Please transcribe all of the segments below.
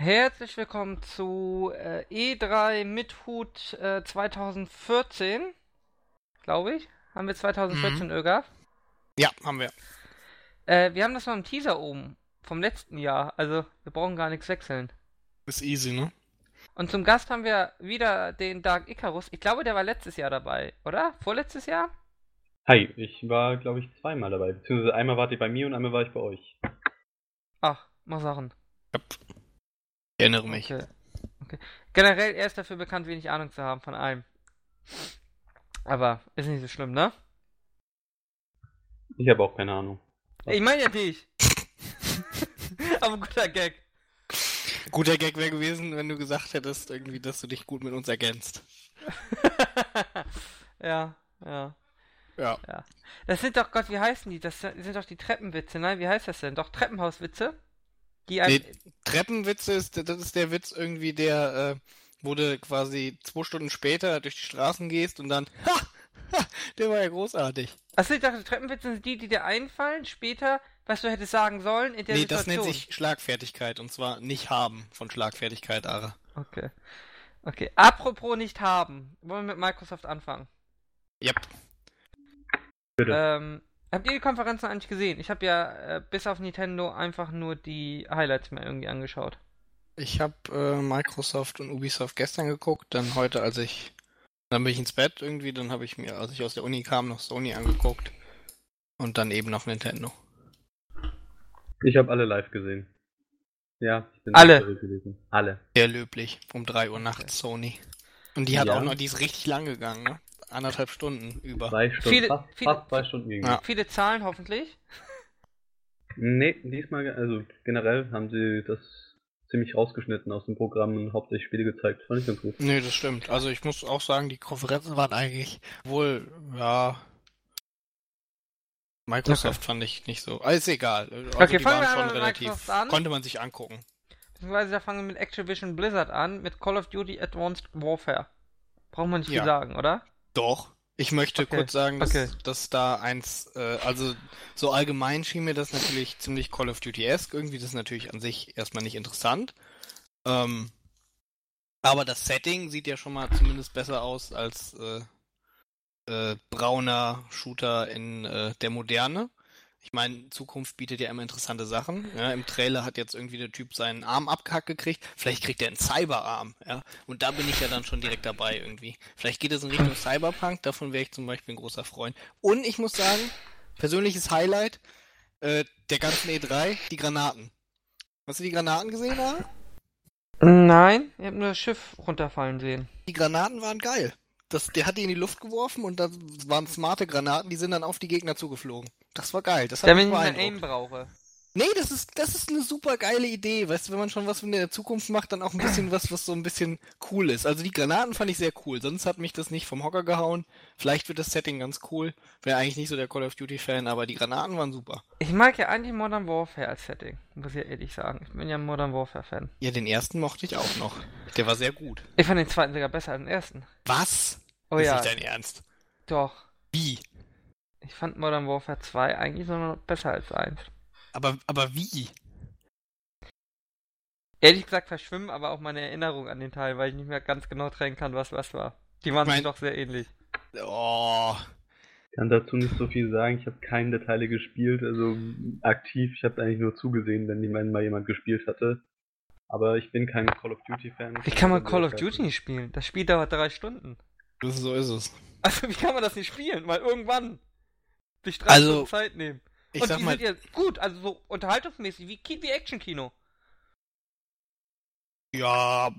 Herzlich willkommen zu äh, E3 mit Hut äh, 2014, glaube ich. Haben wir 2014, Mhm. Ögaf? Ja, haben wir. Äh, wir haben das noch im Teaser oben vom letzten Jahr, also wir brauchen gar nichts wechseln. Ist easy, ne? Und zum Gast haben wir wieder den Dark Icarus. Ich glaube, der war letztes Jahr dabei, oder? Vorletztes Jahr? Hi, ich war, glaube ich, zweimal dabei. Beziehungsweise einmal wart ihr bei mir und einmal war ich bei euch. Ach, mal Sachen. Ja. Ich erinnere mich. Okay. okay. Generell, er ist dafür bekannt, wenig Ahnung zu haben von allem. Aber ist nicht so schlimm, ne? Ich habe auch keine Ahnung. Ich meine ja dich. Aber guter Gag. Guter Gag wäre gewesen, wenn du gesagt hättest, irgendwie, dass du dich gut mit uns ergänzt. ja, ja, Ja. ja. Das sind doch, Gott, wie heißen die? Das sind doch die Treppenwitze, nein? Wie heißt das denn? Doch Treppenhauswitze? Die. Nee, Treppenwitze ist, das ist der Witz irgendwie, der, äh, wo du quasi zwei Stunden später durch die Straßen gehst und dann, ha, ha der war ja großartig. Achso, ich dachte, Treppenwitze sind die, die dir einfallen, später, was du hättest sagen sollen in der nee, das Situation. nennt sich Schlagfertigkeit und zwar nicht haben von Schlagfertigkeit, Ara. Okay. Okay. Apropos nicht haben. Wollen wir mit Microsoft anfangen? Yep. Bitte. Ähm, habt ihr die Konferenzen eigentlich gesehen? Ich habe ja äh, bis auf Nintendo einfach nur die Highlights mir irgendwie angeschaut. Ich habe äh, Microsoft und Ubisoft gestern geguckt, dann heute, als ich, dann bin ich ins Bett irgendwie, dann habe ich mir, als ich aus der Uni kam, noch Sony angeguckt und dann eben noch Nintendo. Ich habe alle live gesehen. Ja, ich bin Alle? live gewesen. Alle. Sehr löblich, um 3 Uhr nachts Sony. Und die hat Ja. auch noch, die ist richtig lang gegangen, ne? Anderthalb Stunden über. Zwei Stunden, Viele- fast, viele- fast zwei Stunden ging. Ja. Viele Zahlen hoffentlich. Nee, diesmal, also generell haben sie das ziemlich rausgeschnitten aus dem Programm und hauptsächlich Spiele gezeigt. Fand ich ganz gut. Nee, das stimmt. Also ich muss auch sagen, die Konferenzen waren eigentlich wohl, ja. Microsoft fand ich nicht so. Aber ist egal. Also Okay, die fangen waren wir schon mit relativ. Microsoft an. Konnte man sich angucken. Beziehungsweise da fangen wir mit Activision Blizzard an, mit Call of Duty Advanced Warfare. Braucht man nicht Ja. viel sagen, oder? Doch. Ich möchte Okay, kurz sagen, dass, okay. dass da eins, äh, also so allgemein schien mir das natürlich ziemlich Call of Duty-esque irgendwie. Das ist natürlich an sich erstmal nicht interessant. Ähm, aber das Setting sieht ja schon mal zumindest besser aus als äh, äh, brauner Shooter in äh, der Moderne. Ich meine, Zukunft bietet ja immer interessante Sachen. Ja, Im Trailer hat jetzt irgendwie der Typ seinen Arm abgehackt gekriegt. Vielleicht kriegt er einen Cyberarm. Ja? Und da bin ich ja dann schon direkt dabei irgendwie. Vielleicht geht es in Richtung Cyberpunk. Davon wäre ich zum Beispiel ein großer Freund. Und ich muss sagen, persönliches Highlight äh, der ganzen E3, die Granaten. Hast du die Granaten gesehen, Ara? Nein, ich habe nur das Schiff runterfallen sehen. Die Granaten waren geil. Das, der hat die in die Luft geworfen und da waren smarte Granaten, die sind dann auf die Gegner zugeflogen. Das war geil. Das hat Damit ich beeindruckt. Aim brauche. Nee, das ist, das ist eine super geile Idee. Weißt du, wenn man schon was in der Zukunft macht, dann auch ein bisschen was, was so ein bisschen cool ist. Also die Granaten fand ich sehr cool. Sonst hat mich das nicht vom Hocker gehauen. Vielleicht wird das Setting ganz cool. Wäre eigentlich nicht so der Call of Duty Fan, aber die Granaten waren super. Ich mag ja eigentlich Modern Warfare als Setting, muss ich ehrlich sagen. Ich bin ja ein Modern Warfare Fan. Ja, den ersten mochte ich auch noch. Der war sehr gut. Ich fand den zweiten sogar besser als den ersten. Was? Oh ist ja, nicht dein Ernst? doch. Wie? Ich fand Modern Warfare 2 eigentlich sogar noch besser als 1. Aber, aber wie? Ehrlich gesagt verschwimmen aber auch meine Erinnerungen an den Teil, weil ich nicht mehr ganz genau trennen kann, was was war. Die waren Mein- sich doch sehr ähnlich. Oh. Ich kann dazu nicht so viel sagen. Ich habe keine Teile gespielt, also aktiv. Ich habe eigentlich nur zugesehen, wenn jemand mal jemand gespielt hatte. Aber ich bin kein Call of Duty Fan. Wie kann man Call of Duty nicht spielen? Das Spiel dauert drei Stunden. Das, so ist es. Also wie kann man das nicht spielen? Weil irgendwann sich drei Also, Stunden Zeit nehmen. Ich Und sag die mal, sind ja gut, also so unterhaltungsmäßig, wie, wie Action-Kino. ja,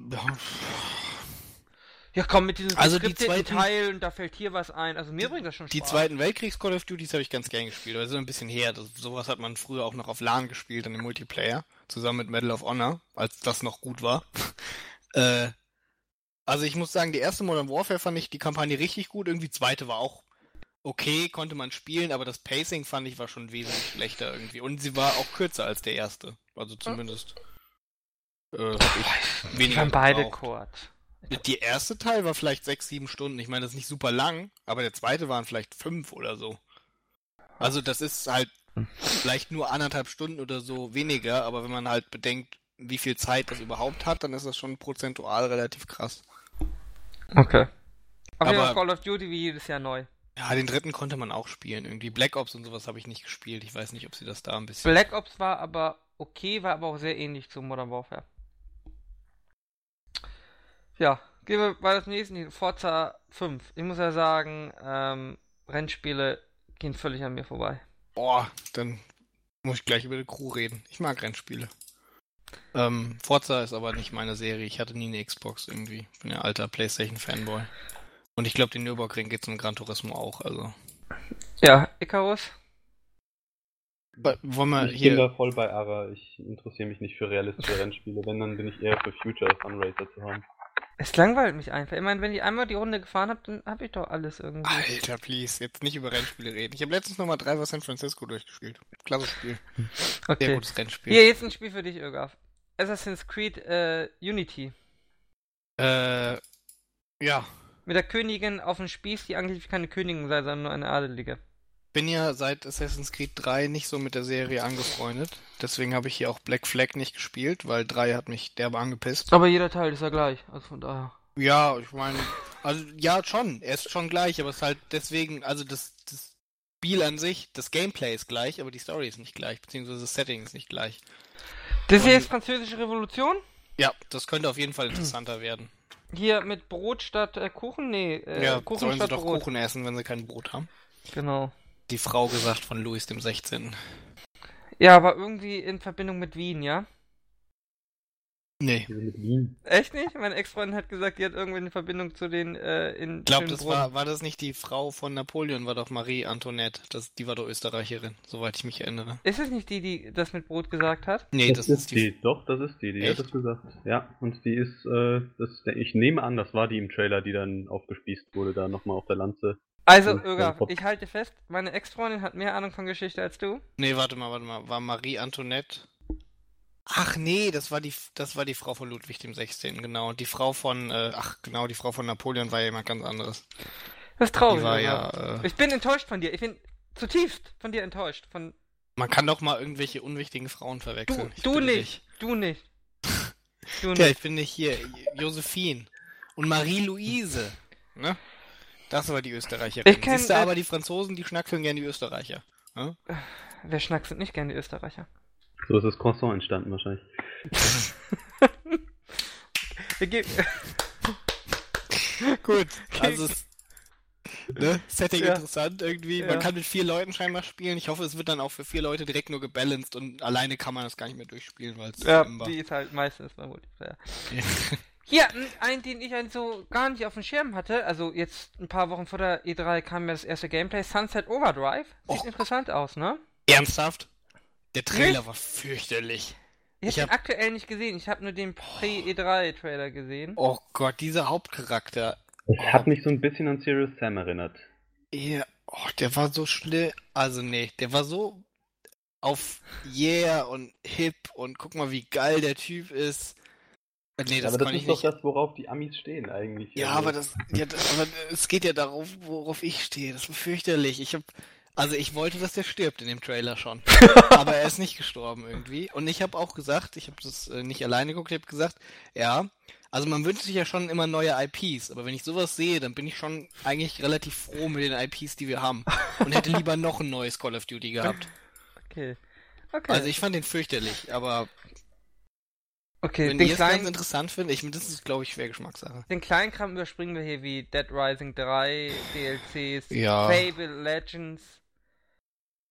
Ja komm, mit diesem Also die zweiten- Teil und da fällt hier was ein. Also mir bringt das schon Die Spaß. Zweiten Weltkriegs Call of Duties habe ich ganz gern gespielt, aber das ist ein bisschen her. Das, sowas hat man früher auch noch auf LAN gespielt, dann im Multiplayer, zusammen mit Medal of Honor, als das noch gut war. äh, also ich muss sagen, die erste Modern Warfare fand ich die Kampagne richtig gut, irgendwie die zweite war auch okay, konnte man spielen, aber das Pacing fand ich war schon wesentlich schlechter irgendwie. Und sie war auch kürzer als der erste. Also zumindest äh, ich Die weniger waren beide kurz. Der erste Teil war vielleicht sechs, sieben Stunden. Ich meine, das ist nicht super lang, aber der zweite waren vielleicht fünf oder so. Also das ist halt vielleicht nur anderthalb Stunden oder so weniger, aber wenn man halt bedenkt, wie viel Zeit das überhaupt hat, dann ist das schon prozentual relativ krass. Okay. Auf jeden Aber- Fall Call of Duty wie jedes Jahr neu. Ja, den dritten konnte man auch spielen. Irgendwie Black Ops und sowas habe ich nicht gespielt. Ich weiß nicht, ob sie das da ein bisschen. Black Ops war aber okay, war aber auch sehr ähnlich zu Modern Warfare. Ja, gehen wir bei das nächste, Forza 5. Ich muss ja sagen, ähm, Rennspiele gehen völlig an mir vorbei. Boah, dann muss ich gleich über die Crew reden. Ich mag Rennspiele. Ähm, Forza ist aber nicht meine Serie. Ich hatte nie eine Xbox irgendwie. Bin ja alter PlayStation-Fanboy. Und ich glaube, den Nürburgring geht zum Gran Turismo auch. Also. Ja, Icarus. Wollen wir Ich bin da hier. voll bei Ara. Ich interessiere mich nicht für realistische Rennspiele. Wenn, dann bin ich eher für Future Sunracer zu haben. Es langweilt mich einfach. Ich meine, wenn ich einmal die Runde gefahren habe, dann habe ich doch alles irgendwie. Alter, please, jetzt nicht über Rennspiele reden. Ich habe letztens nochmal Driver San Francisco durchgespielt. Klasse Spiel. Sehr Okay. gutes Rennspiel. Hier, jetzt ein Spiel für dich, Irgaf. Assassin's Creed äh, Unity. Äh, ja. Mit der Königin auf dem Spieß, die eigentlich keine Königin sei, sondern nur eine Adelige. Bin ja seit Assassin's Creed 3 nicht so mit der Serie angefreundet. Deswegen habe ich hier auch Black Flag nicht gespielt, weil 3 hat mich derbe angepisst. Aber jeder Teil ist ja gleich, also von daher. Ja, ich meine, also ja schon, er ist schon gleich, aber es ist halt deswegen, also das, das Spiel an sich, das Gameplay ist gleich, aber die Story ist nicht gleich, beziehungsweise das Setting ist nicht gleich. Das hier Und- ist Französische Revolution. Ja, das könnte auf jeden Fall interessanter werden. Hier mit Brot statt äh, Kuchen? Nee, äh, ja, Kuchen sollen sie statt doch Brot. Kuchen essen, wenn sie kein Brot haben. Genau. Die Frau gesagt von Louis dem 16. Ja, aber irgendwie in Verbindung mit Wien, ja? Nee. Echt nicht? Meine Ex-Freundin hat gesagt, die hat irgendwie eine Verbindung zu den äh, in Ich glaube, das war, war das nicht die Frau von Napoleon, war doch Marie Antoinette. Das, die war doch Österreicherin, soweit ich mich erinnere. Ist es nicht die, die das mit Brot gesagt hat? Nee, das, ist die. Doch, das ist die. Die Echt? hat das gesagt. Ja, und die ist, äh, das, ich nehme an, das war die im Trailer, die dann aufgespießt wurde, da nochmal auf der Lanze. Also, Und, Irga, äh, ich halte fest, meine Ex-Freundin hat mehr Ahnung von Geschichte als du. Nee, warte mal, warte mal. War Marie Antoinette? Ach nee, das war die, das war die Frau von Ludwig dem 16. Genau. Die Frau von, äh, ach genau, die Frau von Napoleon war ja jemand ganz anderes. Das ist traurig. Irga. ja, äh, Ich bin enttäuscht von dir. Ich bin zutiefst von dir enttäuscht. Von man kann doch mal irgendwelche unwichtigen Frauen du, verwechseln. Du bitte nicht, du nicht. Du dich. Ja, nicht. ich bin nicht hier. Josephine. Und Marie-Louise. Ne? Das war die Österreicherin. Ich kenn, Siehst du äh, aber die Franzosen, die schnackseln gern die Österreicher. Ne? Wer schnackselt nicht gerne die Österreicher? So ist das Croissant entstanden wahrscheinlich. Gut, also ne? Setting Ja. interessant irgendwie. Ja. Man kann mit vier Leuten scheinbar spielen. Ich hoffe, es wird dann auch für vier Leute direkt nur gebalanced und alleine kann man das gar nicht mehr durchspielen, weil es ja, war. die ist halt meistens mal Multiplayer. Hier, n- ein, den ich halt so gar nicht auf dem Schirm hatte, also jetzt ein paar Wochen vor der E3 kam mir das erste Gameplay, Sunset Overdrive. Sieht Och. interessant aus, ne? Ernsthaft? Der Trailer Nicht? war fürchterlich. Ich Ich habe hab- aktuell nicht gesehen, ich habe nur den Pre-E3-Trailer gesehen. Oh Gott, dieser Hauptcharakter. Es Oh. hat mich so ein bisschen an Serious Sam erinnert. Ja, oh, der war so schlimm. Also nee, der war so auf Yeah und hip und guck mal, wie geil der Typ ist. Äh, Nee, das aber das kann ist ich doch nicht. das, worauf die Amis stehen eigentlich. Ja, Also, aber das, ja, das, aber es geht ja darauf, worauf ich stehe. Das war fürchterlich. Ich hab, also ich wollte, dass der stirbt in dem Trailer schon. aber er ist nicht gestorben irgendwie. Und ich habe auch gesagt, ich habe das äh, nicht alleine geguckt, ich habe gesagt, ja, also man wünscht sich ja schon immer neue IPs, aber wenn ich sowas sehe, dann bin ich schon eigentlich relativ froh mit den IPs, die wir haben. Und hätte lieber noch ein neues Call of Duty gehabt. Okay. Okay. Also ich fand den fürchterlich, aber okay, wenn den ihr es ganz kleinen, interessant findet, ich, das ist glaube ich schwer Geschmackssache. den kleinen Kram überspringen wir hier wie Dead Rising 3, DLCs, Ja. Fable Legends.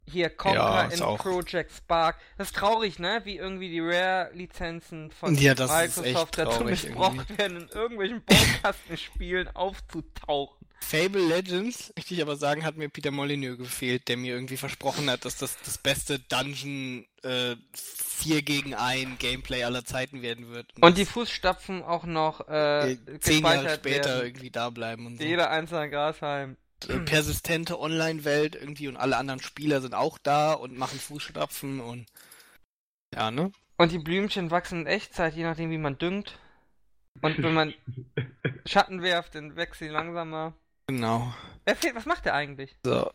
Hier Conquer Ja, in auch- Project Spark. Das ist traurig, ne? Wie irgendwie die Rare-Lizenzen von Ja, Microsoft dazu missbraucht irgendwie. werden, in irgendwelchen Baukastenspielen aufzutauchen. Fable Legends, möchte ich aber sagen, hat mir Peter Molyneux gefehlt, der mir irgendwie versprochen hat, dass das das beste Dungeon äh, 4 gegen 1 Gameplay aller Zeiten werden wird. Und die Fußstapfen auch noch äh, zehn Jahre später werden. irgendwie da bleiben und so. Jeder einzelne Grashalm. Äh, Persistente Online-Welt irgendwie und alle anderen Spieler sind auch da und machen Fußstapfen und ja, ne? Und die Blümchen wachsen in Echtzeit, je nachdem wie man düngt. Und wenn man Schatten werft, dann wächst sie langsamer. Genau. Er fehlt, was macht er eigentlich? So.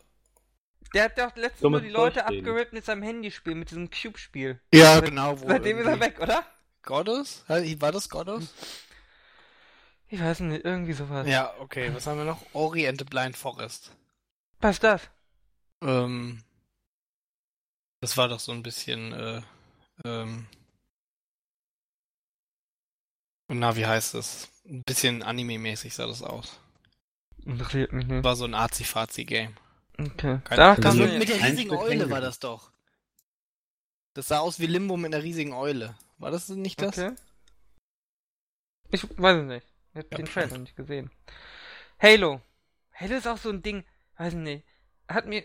Der hat doch letztens So nur mit die Leute abgerippt mit seinem Handyspiel, mit diesem Cube-Spiel. Ja, genau. Wo Seitdem ist er weg, oder? Goddess? War das Goddess? Ich weiß nicht, irgendwie sowas. Ja, okay. Was haben wir noch? Ori and the Blind Forest. Was ist das? Ähm, das war doch so ein bisschen, äh, ähm, na, wie heißt das? Ein bisschen Anime-mäßig sah das aus. Interessiert mich nicht. War so ein Azi-Fazi-Game. Okay. Keine- Da Also kam mit- mir, mit der riesigen Eule war das doch. Das sah aus wie Limbo mit einer riesigen Eule. War das nicht das? okay. Ich weiß es nicht. Ich hab Ja, den. Trailer nicht gesehen. Halo. Halo ist auch so ein Ding, weiß nicht. Hat mir,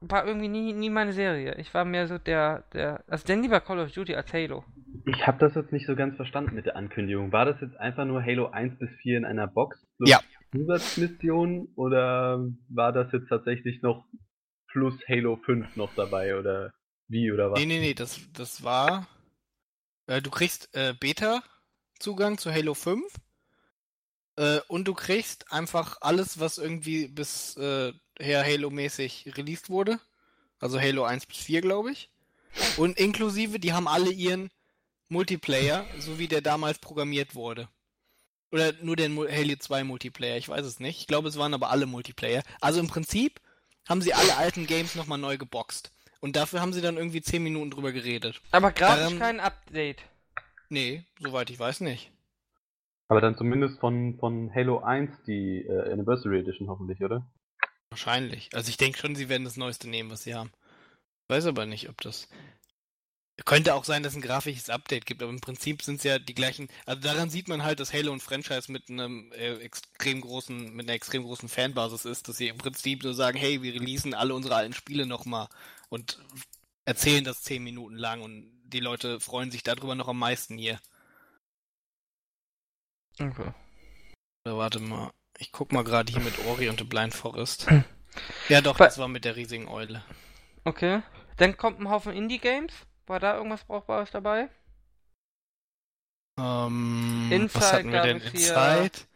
war irgendwie nie, nie meine Serie. Ich war mehr so der, der, also denn lieber Call of Duty als Halo. Ich habe das jetzt nicht so ganz verstanden mit der Ankündigung. War das jetzt einfach nur Halo 1 bis 4 in einer Box plus Ja. Zusatzmissionen oder war das jetzt tatsächlich noch plus Halo 5 noch dabei oder wie oder was? Nee, nee, nee, das, das war. Äh, du kriegst äh, Beta-Zugang zu Halo 5. Äh, und du kriegst einfach alles, was irgendwie bisher Halo-mäßig released wurde. Also Halo 1 bis 4, glaube ich. Und inklusive, die haben alle ihren Multiplayer, so wie der damals programmiert wurde. Oder nur den Halo 2 Multiplayer, ich weiß es nicht. Ich glaube, es waren aber alle Multiplayer. Also im Prinzip haben sie alle alten Games nochmal neu geboxt. Und dafür haben sie dann irgendwie 10 Minuten drüber geredet. Aber grafisch Ähm, kein Update. Nee, soweit ich weiß nicht. Aber dann zumindest von, von Halo 1 die äh, Anniversary Edition hoffentlich, oder? Wahrscheinlich. Also ich denke schon, sie werden das Neueste nehmen, was sie haben. Weiß aber nicht, ob das. Könnte auch sein, dass es ein grafisches Update gibt, aber im Prinzip sind es ja die gleichen. Also daran sieht man halt, dass Halo ein Franchise mit einem äh, extrem großen, mit einer extrem großen Fanbasis ist, dass sie im Prinzip so sagen, hey, wir releasen alle unsere alten Spiele nochmal und erzählen das zehn Minuten lang und die Leute freuen sich darüber noch am meisten hier. Okay. Oder warte mal. Ich guck mal gerade hier mit Ori und The Blind Forest. Ja doch, das war mit der riesigen Eule. Okay. Dann kommt ein Haufen Indie-Games. War da irgendwas Brauchbares dabei? Ähm, Inside was hatten wir gab denn? es hier- Inside?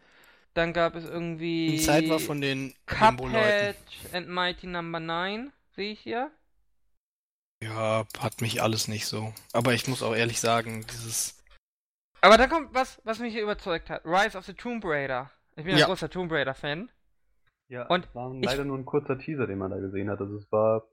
Dann gab es irgendwie. Inside war von den. Cuphead and Mighty Number 9, sehe ich hier. Ja, hat mich alles nicht so. Aber ich muss auch ehrlich sagen, dieses. Aber da kommt was, was mich hier überzeugt hat. Rise of the Tomb Raider. Ich bin Ja. ein großer Tomb Raider-Fan. Ja, Und war ich- leider nur ein kurzer Teaser, den man da gesehen hat. Also es war.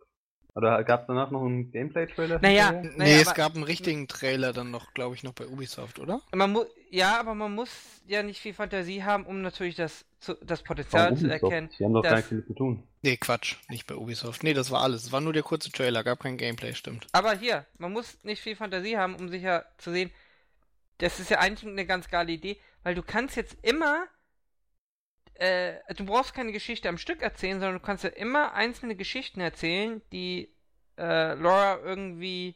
Oder gab es danach noch einen Gameplay-Trailer? Naja, hinterher? nee, naja, es gab einen richtigen Trailer dann noch, glaube ich, noch bei Ubisoft, oder? Man mu ja, aber man muss ja nicht viel Fantasie haben, um natürlich das, zu, das Potenzial zu erkennen. Die haben doch gar dass- nichts damit zu tun. Nee, Quatsch, nicht bei Ubisoft. Nee, das war alles. Es war nur der kurze Trailer, gab kein Gameplay, stimmt. Aber hier, man muss nicht viel Fantasie haben, um sicher zu sehen, das ist ja eigentlich eine ganz geile Idee, weil du kannst jetzt immer, äh, du brauchst keine Geschichte am Stück erzählen, sondern du kannst ja immer einzelne Geschichten erzählen, die äh, Laura irgendwie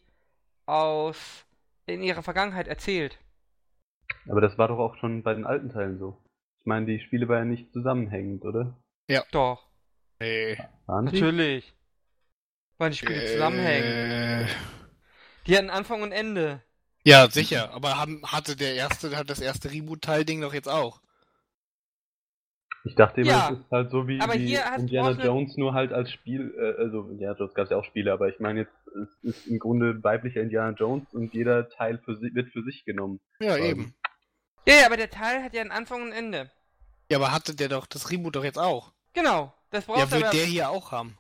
aus in ihrer Vergangenheit erzählt. Aber das war doch auch schon bei den alten Teilen so. Ich meine, die Spiele waren ja nicht zusammenhängend, oder? Doch, Nee. Waren die? natürlich. Weil die Spiele zusammenhängen. Äh, Die hatten Anfang und Ende. ja, sicher. Aber haben, hatte der erste, hat das erste Reboot-Teil-Ding doch jetzt auch. Ich dachte immer, Ja, es ist halt so wie, wie Indiana du- Jones, nur halt als Spiel, äh, also Indiana Jones gab es ja auch Spiele, aber ich meine jetzt, es ist im Grunde weiblicher Indiana Jones und jeder Teil für si wird für sich genommen. Ja, Ähm, eben. Ja, ja, aber der Teil hat ja einen Anfang und Ende. Ja, aber hatte der doch das Reboot doch jetzt auch. Genau, das brauchst Ja, wird aber... der hier auch haben.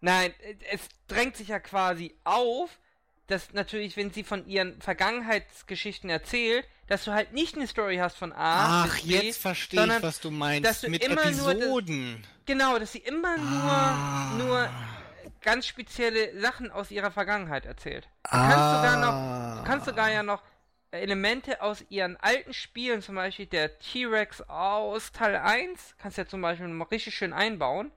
Nein, es drängt sich ja quasi auf, dass natürlich, wenn sie von ihren Vergangenheitsgeschichten erzählt, dass du halt nicht eine Story hast von A Ach, B, jetzt verstehe ich, sondern was du meinst. dass du Mit immer nur Episoden. Genau, dass sie immer nur, Ah. nur ganz spezielle Sachen aus ihrer Vergangenheit erzählt. Du kannst sogar noch, du kannst sogar ja noch Elemente aus ihren alten Spielen, zum Beispiel der T-Rex aus Teil 1, kannst du ja zum Beispiel noch richtig schön einbauen,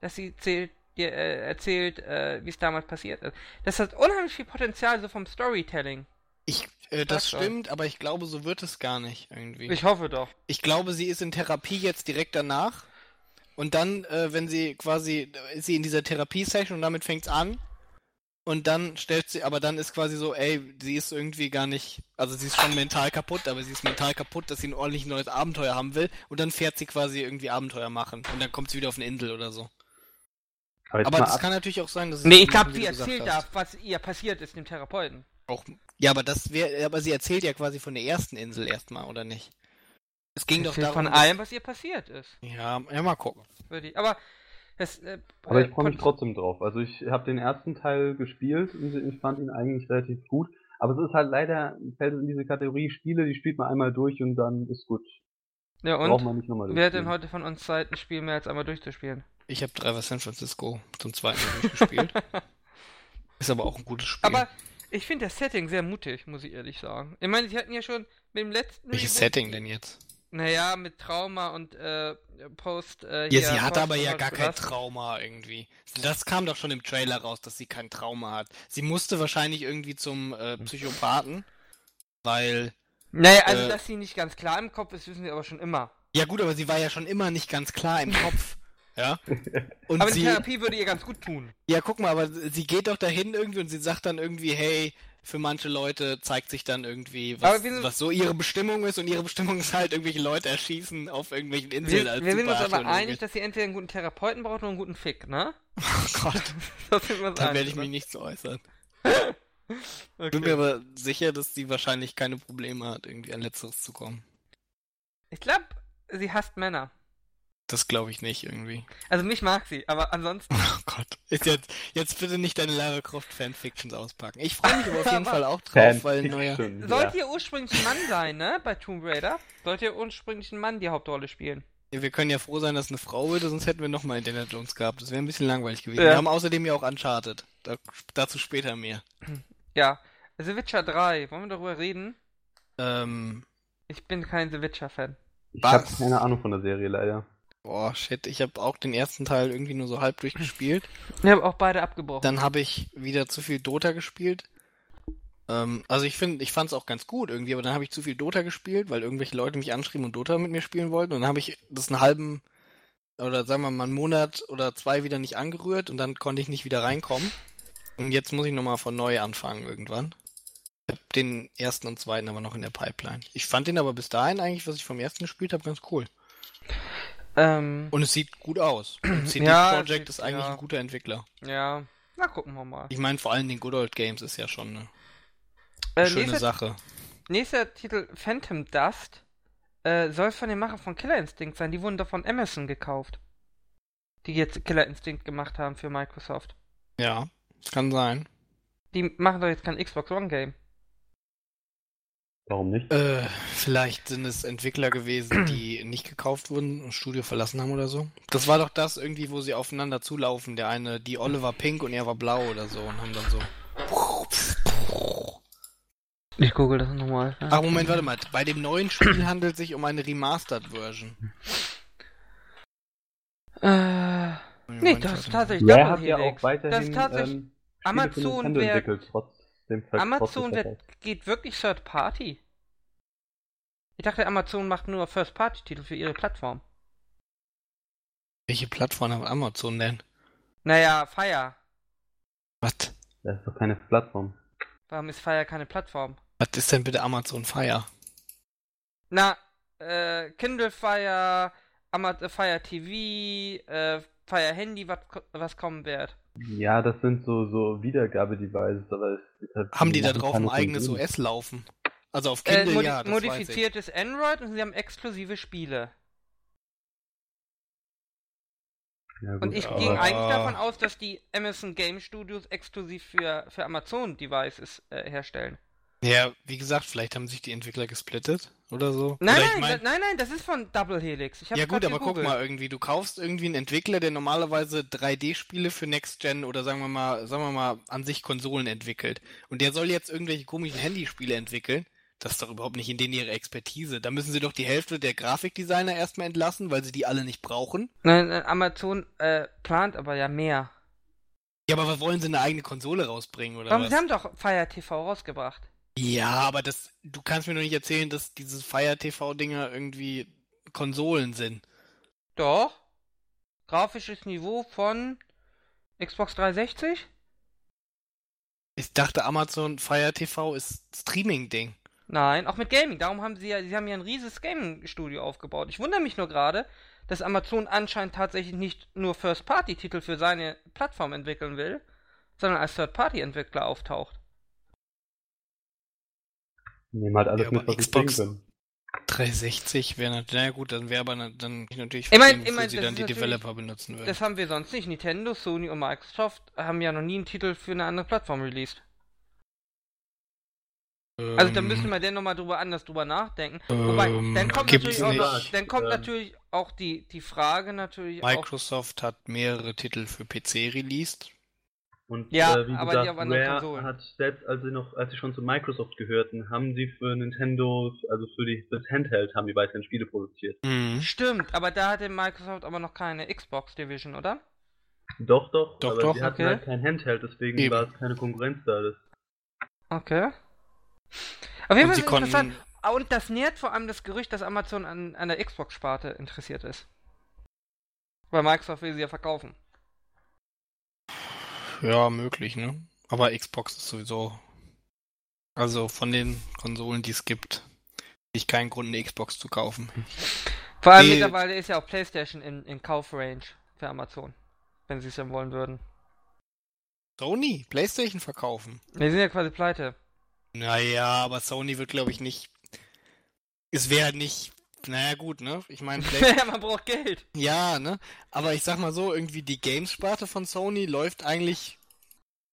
dass sie zählt, dir äh, erzählt, äh, wie es damals passiert ist. Das hat unheimlich viel Potenzial so vom Storytelling. Ich, äh, das stimmt, aber ich glaube, so wird es gar nicht irgendwie. Ich hoffe doch. Ich glaube, sie ist in Therapie jetzt direkt danach. Und dann, äh, wenn sie quasi, ist sie in dieser Therapie-Session und damit fängt's an. Und dann stellt sie, aber dann ist quasi so, ey, sie ist irgendwie gar nicht, also sie ist schon mental kaputt, aber sie ist mental kaputt, dass sie ein ordentlich neues Abenteuer haben will. Und dann fährt sie quasi irgendwie Abenteuer machen. Und dann kommt sie wieder auf eine Insel oder so. Aber Aber mal das ab, kann natürlich auch sein, dass Nee, ich glaube, sie erzählt da, was ihr passiert ist, dem Therapeuten. Auch, Ja, aber das wäre, aber sie erzählt ja quasi von der ersten Insel erstmal, oder nicht? Es ging doch darum, von allem, was ihr passiert ist. Ja, ja mal gucken. Aber das, äh, aber ich freue mich trotzdem drauf. Also ich habe den ersten Teil gespielt und ich fand ihn eigentlich relativ gut. Aber es ist halt leider, fällt in diese Kategorie Spiele, die spielt man einmal durch und dann ist gut. Ja, und Braucht man nicht nochmal wer hat denn heute von uns Zeit, ein Spiel mehr als einmal durchzuspielen? Ich habe Driver San Francisco zum zweiten Mal durchgespielt. ist aber auch ein gutes Spiel. Aber ich finde das Setting sehr mutig, muss ich ehrlich sagen. Ich meine, sie hatten ja schon mit dem letzten. Welches Setting denn jetzt? Naja, mit Trauma und äh, Post. Äh, ja, sie hat aber ja gar kein Trauma irgendwie. Das kam doch schon im Trailer raus, dass sie kein Trauma hat. Sie musste wahrscheinlich irgendwie zum äh, Psychopathen, weil naja, also äh, dass sie nicht ganz klar im Kopf ist, wissen wir aber schon immer. Ja gut, aber sie war ja schon immer nicht ganz klar im Kopf. Ja. Und aber die Therapie würde ihr ganz gut tun. Ja, guck mal, aber sie geht doch dahin irgendwie und sie sagt dann irgendwie, hey, für manche Leute zeigt sich dann irgendwie, was, was so ihre Bestimmung ist und ihre Bestimmung ist halt irgendwelche Leute erschießen auf irgendwelchen Inseln. Wir, wir sind uns aber einig, dass sie entweder einen guten Therapeuten braucht oder einen guten Fick, ne? Oh Gott. da werde ich mich nicht so äußern. Okay. Bin mir aber sicher, dass sie wahrscheinlich keine Probleme hat, irgendwie an Letzteres zu kommen. Ich glaube, sie hasst Männer. Das glaube ich nicht irgendwie. Also mich mag sie, aber ansonsten. Oh Gott. Ist jetzt, jetzt bitte nicht deine Lara Croft Fanfictions auspacken. Ich freue mich aber auf jeden Fall auch drauf, weil neuer. Sollte ihr ursprünglich ein Mann sein, ne? Bei Tomb Raider? Sollte ihr ursprünglich ein Mann die Hauptrolle spielen? Ja, wir können ja froh sein, dass es eine Frau würde, sonst hätten wir nochmal Indiana Jones gehabt. Das wäre ein bisschen langweilig gewesen. Ja. Wir haben außerdem ja auch Uncharted. Da, dazu später mehr. Ja, The Witcher 3, wollen wir darüber reden? Ähm. Ich bin kein The Witcher-Fan. Ich habe keine Ahnung von der Serie leider. Boah, shit, ich habe auch den ersten Teil irgendwie nur so halb durchgespielt. Ich habe auch beide abgebrochen. Dann habe ich wieder zu viel Dota gespielt. Ähm, also ich finde, ich fand es auch ganz gut irgendwie, aber dann habe ich zu viel Dota gespielt, weil irgendwelche Leute mich anschrieben und Dota mit mir spielen wollten. Und dann habe ich das einen halben, oder sagen wir mal einen Monat oder zwei wieder nicht angerührt und dann konnte ich nicht wieder reinkommen. Und jetzt muss ich nochmal von neu anfangen irgendwann. Ich habe den ersten und zweiten aber noch in der Pipeline. Ich fand den aber bis dahin eigentlich, was ich vom ersten gespielt habe, ganz cool. Ähm, und es sieht gut aus. CD ja, Projekt ist eigentlich ja. ein guter Entwickler. Ja, na gucken wir mal. Ich meine, vor allem den Good Old Games ist ja schon eine, äh, schöne nächster, Sache. Nächster Titel Phantom Dust äh, soll von den Machern von Killer Instinct sein. Die wurden doch von Amazon gekauft. Die jetzt Killer Instinct gemacht haben für Microsoft. Ja. Kann sein. Die machen doch jetzt kein Xbox One Game. Warum nicht? Äh, vielleicht sind es Entwickler gewesen, die nicht gekauft wurden und das Studio verlassen haben oder so. Das war doch das irgendwie, wo sie aufeinander zulaufen. Der eine, die Olle war pink und er war blau oder so und haben dann so. Ich google das nochmal. Ach, Moment, warte mal. Bei dem neuen Spiel handelt es sich um eine Remastered-Version. Äh. Nee, das ist tatsächlich Rare hat ja auch weiterhin das ist tatsächlich ähm, Amazon dem Amazon wird, geht wirklich Third Party. Ich dachte, Amazon macht nur First Party Titel für ihre Plattform. Welche Plattform hat Amazon denn? Naja, Fire. Was? Das ist doch keine Plattform. Warum ist Fire keine Plattform? Was ist denn bitte Amazon Fire? Na, äh, Kindle Fire, Amazon Fire TV, äh, Fire Handy, was, was kommen wird. Ja, das sind so, so Wiedergabedevices, aber es halt Haben die da drauf ein eigenes OS laufen? Also auf Kindle, äh, modi ja, Modifiziertes Android und sie haben exklusive Spiele. Ja, gut, und ich ging eigentlich davon aus, dass die Amazon Game Studios exklusiv für, für Amazon Devices äh, herstellen. Ja, wie gesagt, vielleicht haben sich die Entwickler gesplittet oder so. Nein, oder nein, mein... nein, nein, das ist von Double Helix. ja gut, aber guck mal irgendwie, du kaufst irgendwie einen Entwickler, der normalerweise 3D-Spiele für Next Gen oder sagen wir mal, sagen wir mal an sich Konsolen entwickelt und der soll jetzt irgendwelche komischen Handyspiele entwickeln. Das ist doch überhaupt nicht in denen ihre Expertise. Da müssen sie doch die Hälfte der Grafikdesigner erstmal entlassen, weil sie die alle nicht brauchen. Nein, Amazon äh, plant aber ja mehr. Ja, aber was wollen sie eine eigene Konsole rausbringen oder aber was? Sie haben doch Fire TV rausgebracht. Ja, aber das, du kannst mir doch nicht erzählen, dass diese Fire TV-Dinger irgendwie Konsolen sind. Doch. Grafisches Niveau von Xbox 360? Ich dachte, Amazon Fire TV ist Streaming-Ding. Nein, auch mit Gaming. Darum haben sie ja, sie haben ja ein riesiges Gaming-Studio aufgebaut. Ich wundere mich nur gerade, dass Amazon anscheinend tatsächlich nicht nur First-Party-Titel für seine Plattform entwickeln will, sondern als Third-Party-Entwickler auftaucht. Nehmen halt alles ja, mit, was Xbox können. 360 wäre natürlich, naja gut, dann wäre aber dann natürlich ich mein, ich mein, sie dann die Developer benutzen würden. Das haben wir sonst nicht. Nintendo, Sony und Microsoft haben ja noch nie einen Titel für eine andere Plattform released. Ähm, also da müssen wir denn nochmal drüber anders drüber nachdenken. Ähm, Wobei, dann kommt natürlich auch, noch, dann kommt ähm, natürlich auch die, die Frage natürlich Microsoft auch, hat mehrere Titel für PC released. Und ja, äh, wie aber gesagt, die aber Rare hat selbst als sie noch, als sie schon zu Microsoft gehörten, haben sie für Nintendo, also für die das Handheld, haben die weiterhin Spiele produziert. Mhm. Stimmt, aber da hatte Microsoft aber noch keine Xbox Division, oder? Doch, doch, doch aber doch, die hatten okay. halt kein Handheld, deswegen Eben. war es keine Konkurrenz da. Das. Okay. Auf jeden Fall ist interessant. Und das nährt vor allem das Gerücht, dass Amazon an, an der Xbox-Sparte interessiert ist. Weil Microsoft will sie ja verkaufen. Ja, möglich, ne? Aber Xbox ist sowieso. Also von den Konsolen, die es gibt, ich keinen Grund, eine Xbox zu kaufen. Vor allem die, mittlerweile ist ja auch PlayStation in, in Kaufrange für Amazon, wenn sie es dann wollen würden. Sony, PlayStation verkaufen. Wir sind ja quasi pleite. Naja, aber Sony wird, glaube ich, nicht. Es wäre nicht naja, gut, ne? Ich meine, ja, man braucht Geld. Ja, ne? Aber ich sag mal so, irgendwie die Games-Sparte von Sony läuft eigentlich,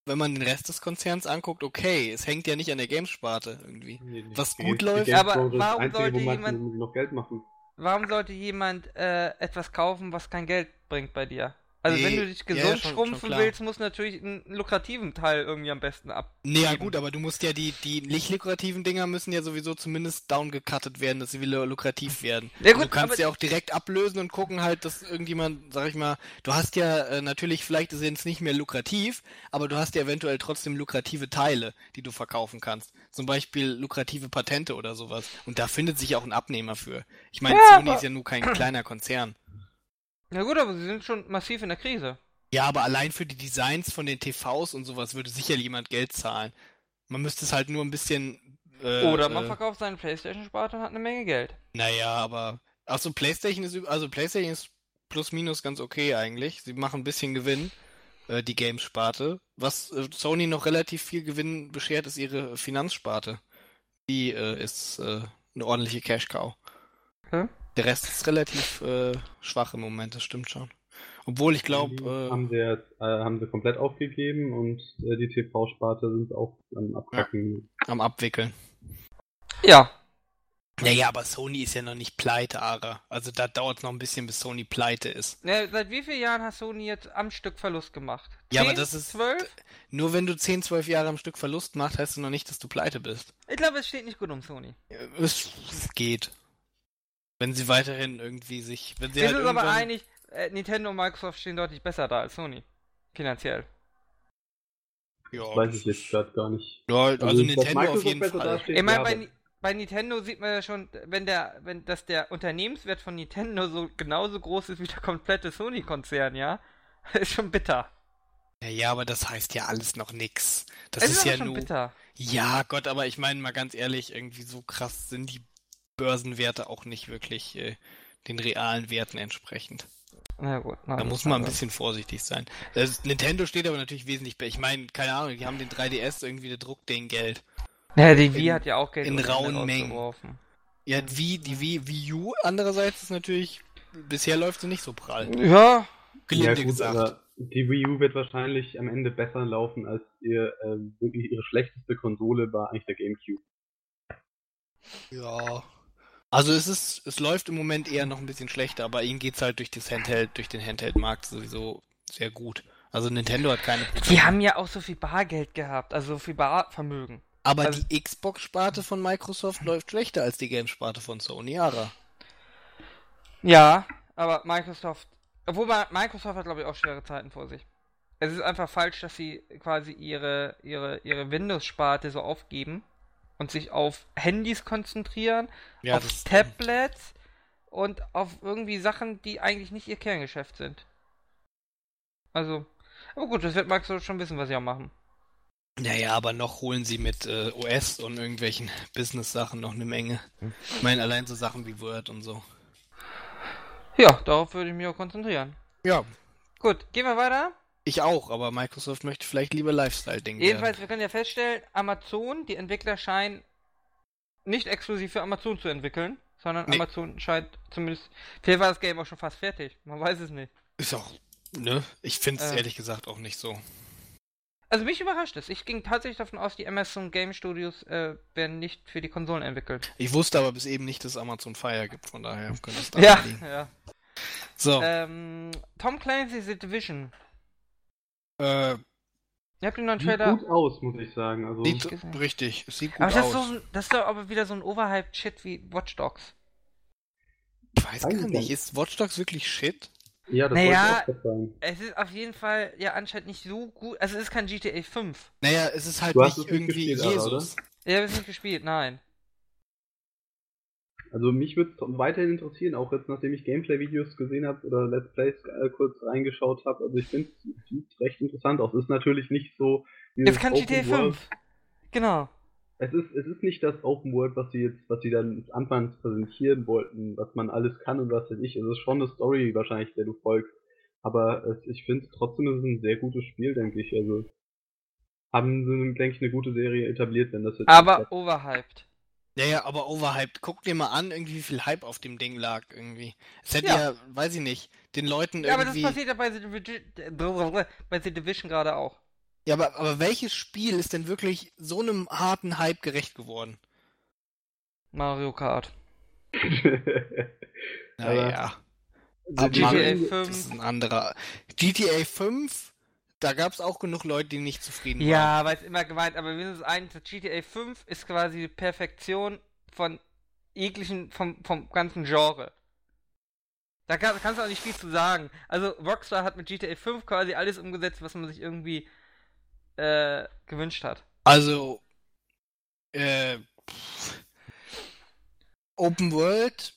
wenn man den Rest des Konzerns anguckt, okay. Es hängt ja nicht an der Games-Sparte irgendwie. Nee, Was gut läuft. Aber warum Einzige, sollte jemand noch Geld machen? Warum sollte jemand äh, etwas kaufen, was kein Geld bringt bei dir? Also nee, wenn du dich gesund ja, schon, schrumpfen schon willst, musst du natürlich einen lukrativen Teil irgendwie am besten ab. Nee, ja gut, aber du musst ja die, die nicht lukrativen Dinger müssen ja sowieso zumindest downgecuttet werden, dass sie wieder lukrativ werden. Ja, gut, du kannst ja auch direkt ablösen und gucken halt, dass irgendjemand, sag ich mal, du hast ja äh, natürlich, vielleicht ist es nicht mehr lukrativ, aber du hast ja eventuell trotzdem lukrative Teile, die du verkaufen kannst. Zum Beispiel lukrative Patente oder sowas. Und da findet sich auch ein Abnehmer für. Ich meine, Sony ist ja nur kein kleiner Konzern. Na gut, aber sie sind schon massiv in der Krise. Ja, aber allein für die Designs von den TVs und sowas würde sicher jemand Geld zahlen. Man müsste es halt nur ein bisschen. Äh, Oder man äh, verkauft seinen PlayStation-Sparte und hat eine Menge Geld. Naja, aber. Achso, PlayStation ist also PlayStation ist plus minus ganz okay eigentlich. Sie machen ein bisschen Gewinn, äh, die Games-Sparte. Was äh, Sony noch relativ viel Gewinn beschert, ist ihre Finanzsparte. Die äh, ist äh, eine ordentliche Cash-Cow. Hm? Der Rest ist relativ äh, schwach im Moment, das stimmt schon. Obwohl ich glaube. Äh, haben, sie jetzt, äh, haben sie komplett aufgegeben und äh, die TV-Sparte sind auch am Abpacken. Ja, am Abwickeln. Ja. Naja, aber Sony ist ja noch nicht pleite, Ara. Also da dauert es noch ein bisschen, bis Sony pleite ist. Ja, seit wie vielen Jahren hat Sony jetzt am Stück Verlust gemacht? Ja, 10, aber das ist. 12? Nur wenn du 10, 12 Jahre am Stück Verlust machst, heißt du noch nicht, dass du pleite bist. Ich glaube, es steht nicht gut um Sony. Es, es geht. Wenn sie weiterhin irgendwie sich. Wenn sie Wir halt sind aber einig, äh, Nintendo und Microsoft stehen deutlich besser da als Sony. Finanziell. Ja, das weiß ich jetzt gerade gar nicht. Ja, also, also Nintendo auf jeden Fall. Ich meine, bei, bei, Nintendo sieht man ja schon, wenn der, wenn dass der Unternehmenswert von Nintendo so genauso groß ist wie der komplette Sony-Konzern, ja, ist schon bitter. Ja, ja, aber das heißt ja alles noch nix. Das es ist, ist ja nur. Bitter. Ja, Gott, aber ich meine mal ganz ehrlich, irgendwie so krass sind die Börsenwerte auch nicht wirklich äh, den realen Werten entsprechend. Na gut, na, da muss man ein bisschen vorsichtig sein. Das, Nintendo steht aber natürlich wesentlich besser. Ich meine, keine Ahnung, die haben den 3DS irgendwie, der druckt den Geld. Ja, die Wii in, hat ja auch Geld in rauen Mengen. Ja, wie die Wii, Wii U andererseits ist natürlich, bisher läuft sie nicht so prall. Ja. Gelinde ja, gut, gesagt. Aber die Wii U wird wahrscheinlich am Ende besser laufen als ihr, äh, wirklich ihre schlechteste Konsole war eigentlich der GameCube. Ja, also es ist, es läuft im Moment eher noch ein bisschen schlechter, aber ihnen geht's halt durch das Handheld, durch den Handheld-Markt sowieso sehr gut. Also Nintendo hat keine Probleme. Die haben ja auch so viel Bargeld gehabt, also so viel Barvermögen. Aber also, die Xbox-Sparte von Microsoft läuft schlechter als die Game-Sparte von Sony, Ara. Ja, aber Microsoft, obwohl Microsoft hat glaube ich auch schwere Zeiten vor sich. Es ist einfach falsch, dass sie quasi ihre, ihre, ihre Windows-Sparte so aufgeben und sich auf Handys konzentrieren, ja, auf Tablets und auf irgendwie Sachen, die eigentlich nicht ihr Kerngeschäft sind. Also, aber gut, das wird Microsoft schon wissen, was sie auch machen. Naja, aber noch holen sie mit äh, OS und irgendwelchen Business-Sachen noch eine Menge. Ich meine, allein so Sachen wie Word und so. Ja, darauf würde ich mich auch konzentrieren. Ja. Gut, gehen wir weiter. Ich auch, aber Microsoft möchte vielleicht lieber Lifestyle-Dinge. Jedenfalls, werden. wir können ja feststellen, Amazon, die Entwickler scheinen nicht exklusiv für Amazon zu entwickeln, sondern nee. Amazon scheint zumindest. Vielleicht war das Game auch schon fast fertig. Man weiß es nicht. Ist auch, ne? Ich finde es äh, ehrlich gesagt auch nicht so. Also mich überrascht es. Ich ging tatsächlich davon aus, die Amazon Game Studios äh, werden nicht für die Konsolen entwickelt. Ich wusste aber bis eben nicht, dass es Amazon Fire gibt, von daher könnte es da ja, liegen. Ja. So. Ähm, Tom Clancy's The Division. Äh, Ihr habt den neuen Trailer. Sieht gut aus, muss ich sagen. Also sieht richtig, es sieht gut aber das aus. Ist so, das ist doch aber wieder so ein overhyped Shit wie Watch Dogs. Ich weiß gar nicht, ist Watch Dogs wirklich Shit? Ja, das naja, wollte ich auch sagen. es ist auf jeden Fall ja anscheinend nicht so gut. Also es ist kein GTA 5. Naja, es ist halt nicht irgendwie gespielt, Jesus. Oder? Ja, wir nicht gespielt, nein. Also mich würde es weiterhin interessieren, auch jetzt nachdem ich Gameplay-Videos gesehen habe oder Let's Plays äh, kurz reingeschaut habe. Also ich finde es recht interessant aus. Es ist natürlich nicht so. Jetzt kann GTA 5. Genau. Es ist, es ist nicht das Open World, was sie jetzt, was sie dann anfangs präsentieren wollten, was man alles kann und was weiß ich. Es ist schon eine Story wahrscheinlich, der du folgst. Aber es, ich finde trotzdem, es ist ein sehr gutes Spiel, denke ich. Also haben sie, denke ich, eine gute Serie etabliert, wenn das jetzt. Aber overhyped. Ja, ja, aber overhyped. Guck dir mal an, irgendwie wie viel Hype auf dem Ding lag irgendwie. Es hätte ja, ja weiß ich nicht, den Leuten ja, irgendwie... Ja, aber das passiert ja bei The, bei The Division gerade auch. Ja, aber, aber welches Spiel ist denn wirklich so einem harten Hype gerecht geworden? Mario Kart. naja. Aber GTA 5. Das ist ein anderer. GTA 5, da gab es auch genug Leute, die nicht zufrieden ja, waren. Ja, weil es immer gemeint, aber wir sind eins, GTA 5 ist quasi die Perfektion von jeglichen, vom, vom ganzen Genre. Da kann, kannst du auch nicht viel zu sagen. Also Rockstar hat mit GTA 5 quasi alles umgesetzt, was man sich irgendwie äh, gewünscht hat. Also, äh, Open World,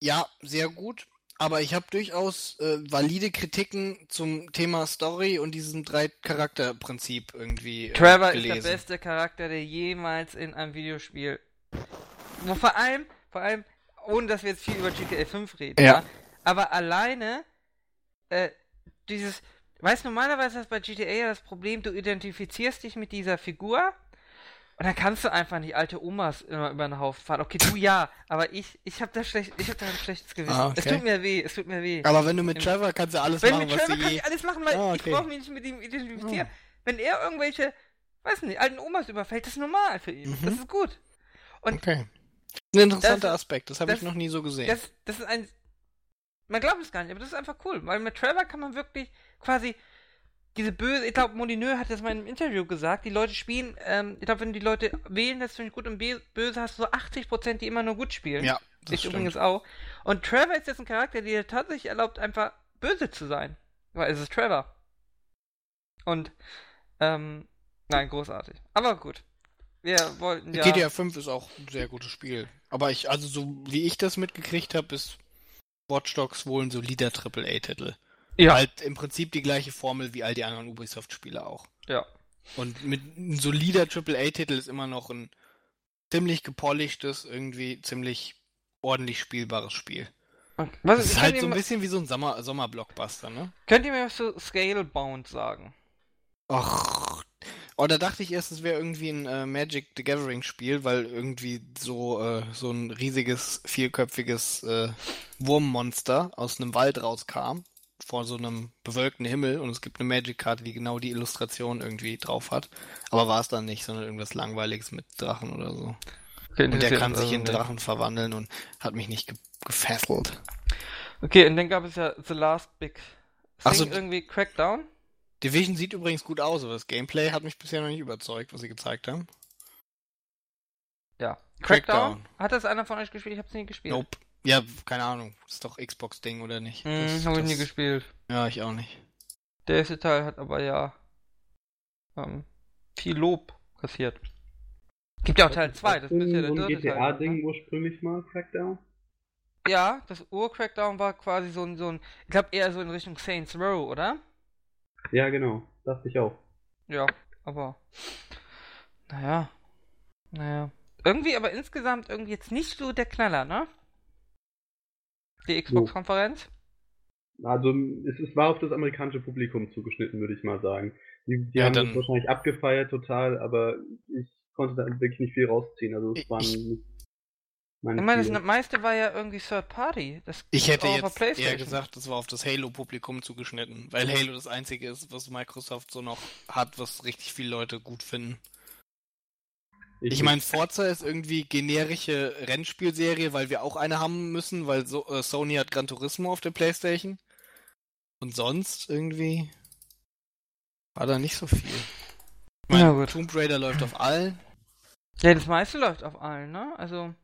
ja, sehr gut. Aber ich habe durchaus äh, valide Kritiken zum Thema Story und diesem drei Charakterprinzip irgendwie. Äh, Trevor gelesen. ist der beste Charakter, der jemals in einem Videospiel. Wo vor allem, vor allem, ohne dass wir jetzt viel über GTA 5 reden, ja. ja aber alleine äh, dieses, Weißt normalerweise ist bei GTA ja das Problem, du identifizierst dich mit dieser Figur und dann kannst du einfach nicht alte Omas immer über den Haufen fahren. Okay, du ja, aber ich, ich habe da schlecht, ich habe da ein schlechtes Gewissen. Ah, okay. Es tut mir weh, es tut mir weh. Aber wenn du mit Trevor kannst du alles wenn machen, mit Trevor kann ich alles machen, weil ah, okay. ich brauche mich nicht mit ihm identifizieren. Oh. Wenn er irgendwelche, weiß nicht, alten Omas überfällt, das ist normal für ihn. Mhm. Das ist gut. Und okay. Ein interessanter das, Aspekt, das habe ich noch nie so gesehen. Das, das ist ein man glaubt es gar nicht, aber das ist einfach cool, weil mit Trevor kann man wirklich quasi diese böse, ich glaube, Molineux hat das mal in einem Interview gesagt, die Leute spielen, ähm, ich glaube, wenn die Leute wählen, das finde ich gut und böse, hast du so 80%, die immer nur gut spielen. Ja, das ich stimmt. übrigens auch. Und Trevor ist jetzt ein Charakter, der tatsächlich erlaubt, einfach böse zu sein. Weil es ist Trevor. Und, ähm, nein, großartig. Aber gut. Wir wollten ja... GTA 5 ist auch ein sehr gutes Spiel. Aber ich, also so wie ich das mitgekriegt habe, ist Watch Dogs wohl ein solider AAA-Titel. Ja. Halt im Prinzip die gleiche Formel wie all die anderen Ubisoft-Spiele auch. Ja. Und mit ein solider AAA-Titel ist immer noch ein ziemlich gepolischtes, irgendwie ziemlich ordentlich spielbares Spiel. Was, das ist halt so ein bisschen wie so ein Sommer Sommerblockbuster, ne? Könnt ihr mir was zu Scalebound sagen? Ach, oh, da dachte ich erst, es wäre irgendwie ein äh, Magic the Gathering Spiel, weil irgendwie so äh, so ein riesiges vierköpfiges äh, Wurmmonster aus einem Wald rauskam vor so einem bewölkten Himmel und es gibt eine Magic-Karte, die genau die Illustration irgendwie drauf hat. Aber war es dann nicht, sondern irgendwas Langweiliges mit Drachen oder so. Okay, und der kann sich in Drachen verwandeln und hat mich nicht ge gefesselt. Okay, und dann gab es ja The Last Big Thing, also, irgendwie Crackdown. Division sieht übrigens gut aus, aber das Gameplay hat mich bisher noch nicht überzeugt, was sie gezeigt haben. Ja. Crackdown? Crackdown. Hat das einer von euch gespielt? Ich hab's nie gespielt. Nope. Ja, keine Ahnung. ist doch Xbox-Ding, oder nicht? Hm, das, hab ich nie gespielt. Ja, ich auch nicht. Der erste Teil hat aber ja ähm, viel Lob kassiert. Gibt ja auch Teil 2, das müsste ja der dritte Teil. GTA-Ding ne? ursprünglich mal, Crackdown? Ja, das Ur-Crackdown war quasi so ein, so ein, ich glaube eher so in Richtung Saints Row, oder? Ja, genau. Dachte ich auch. Ja, aber, naja, naja. Irgendwie aber insgesamt irgendwie jetzt nicht so der Knaller, ne? Die Xbox-Konferenz? Also es, es, war auf das amerikanische Publikum zugeschnitten, würde ich mal sagen. Die, die ja, haben dann... das wahrscheinlich abgefeiert total, aber ich konnte da wirklich nicht viel rausziehen. Also es waren nicht meine ich meine, das meiste war ja irgendwie Third Party. Das ich hätte jetzt eher gesagt, das war auf das Halo-Publikum zugeschnitten, weil Halo das einzige ist, was Microsoft so noch hat, was richtig viele Leute gut finden. Ich, ich meine, Forza ist irgendwie generische Rennspielserie, weil wir auch eine haben müssen, weil so, äh, Sony hat Gran Turismo auf der Playstation. Und sonst irgendwie war da nicht so viel. Ich meine, ja, gut. Tomb Raider läuft auf allen. Ja, das meiste läuft auf allen, ne? Also.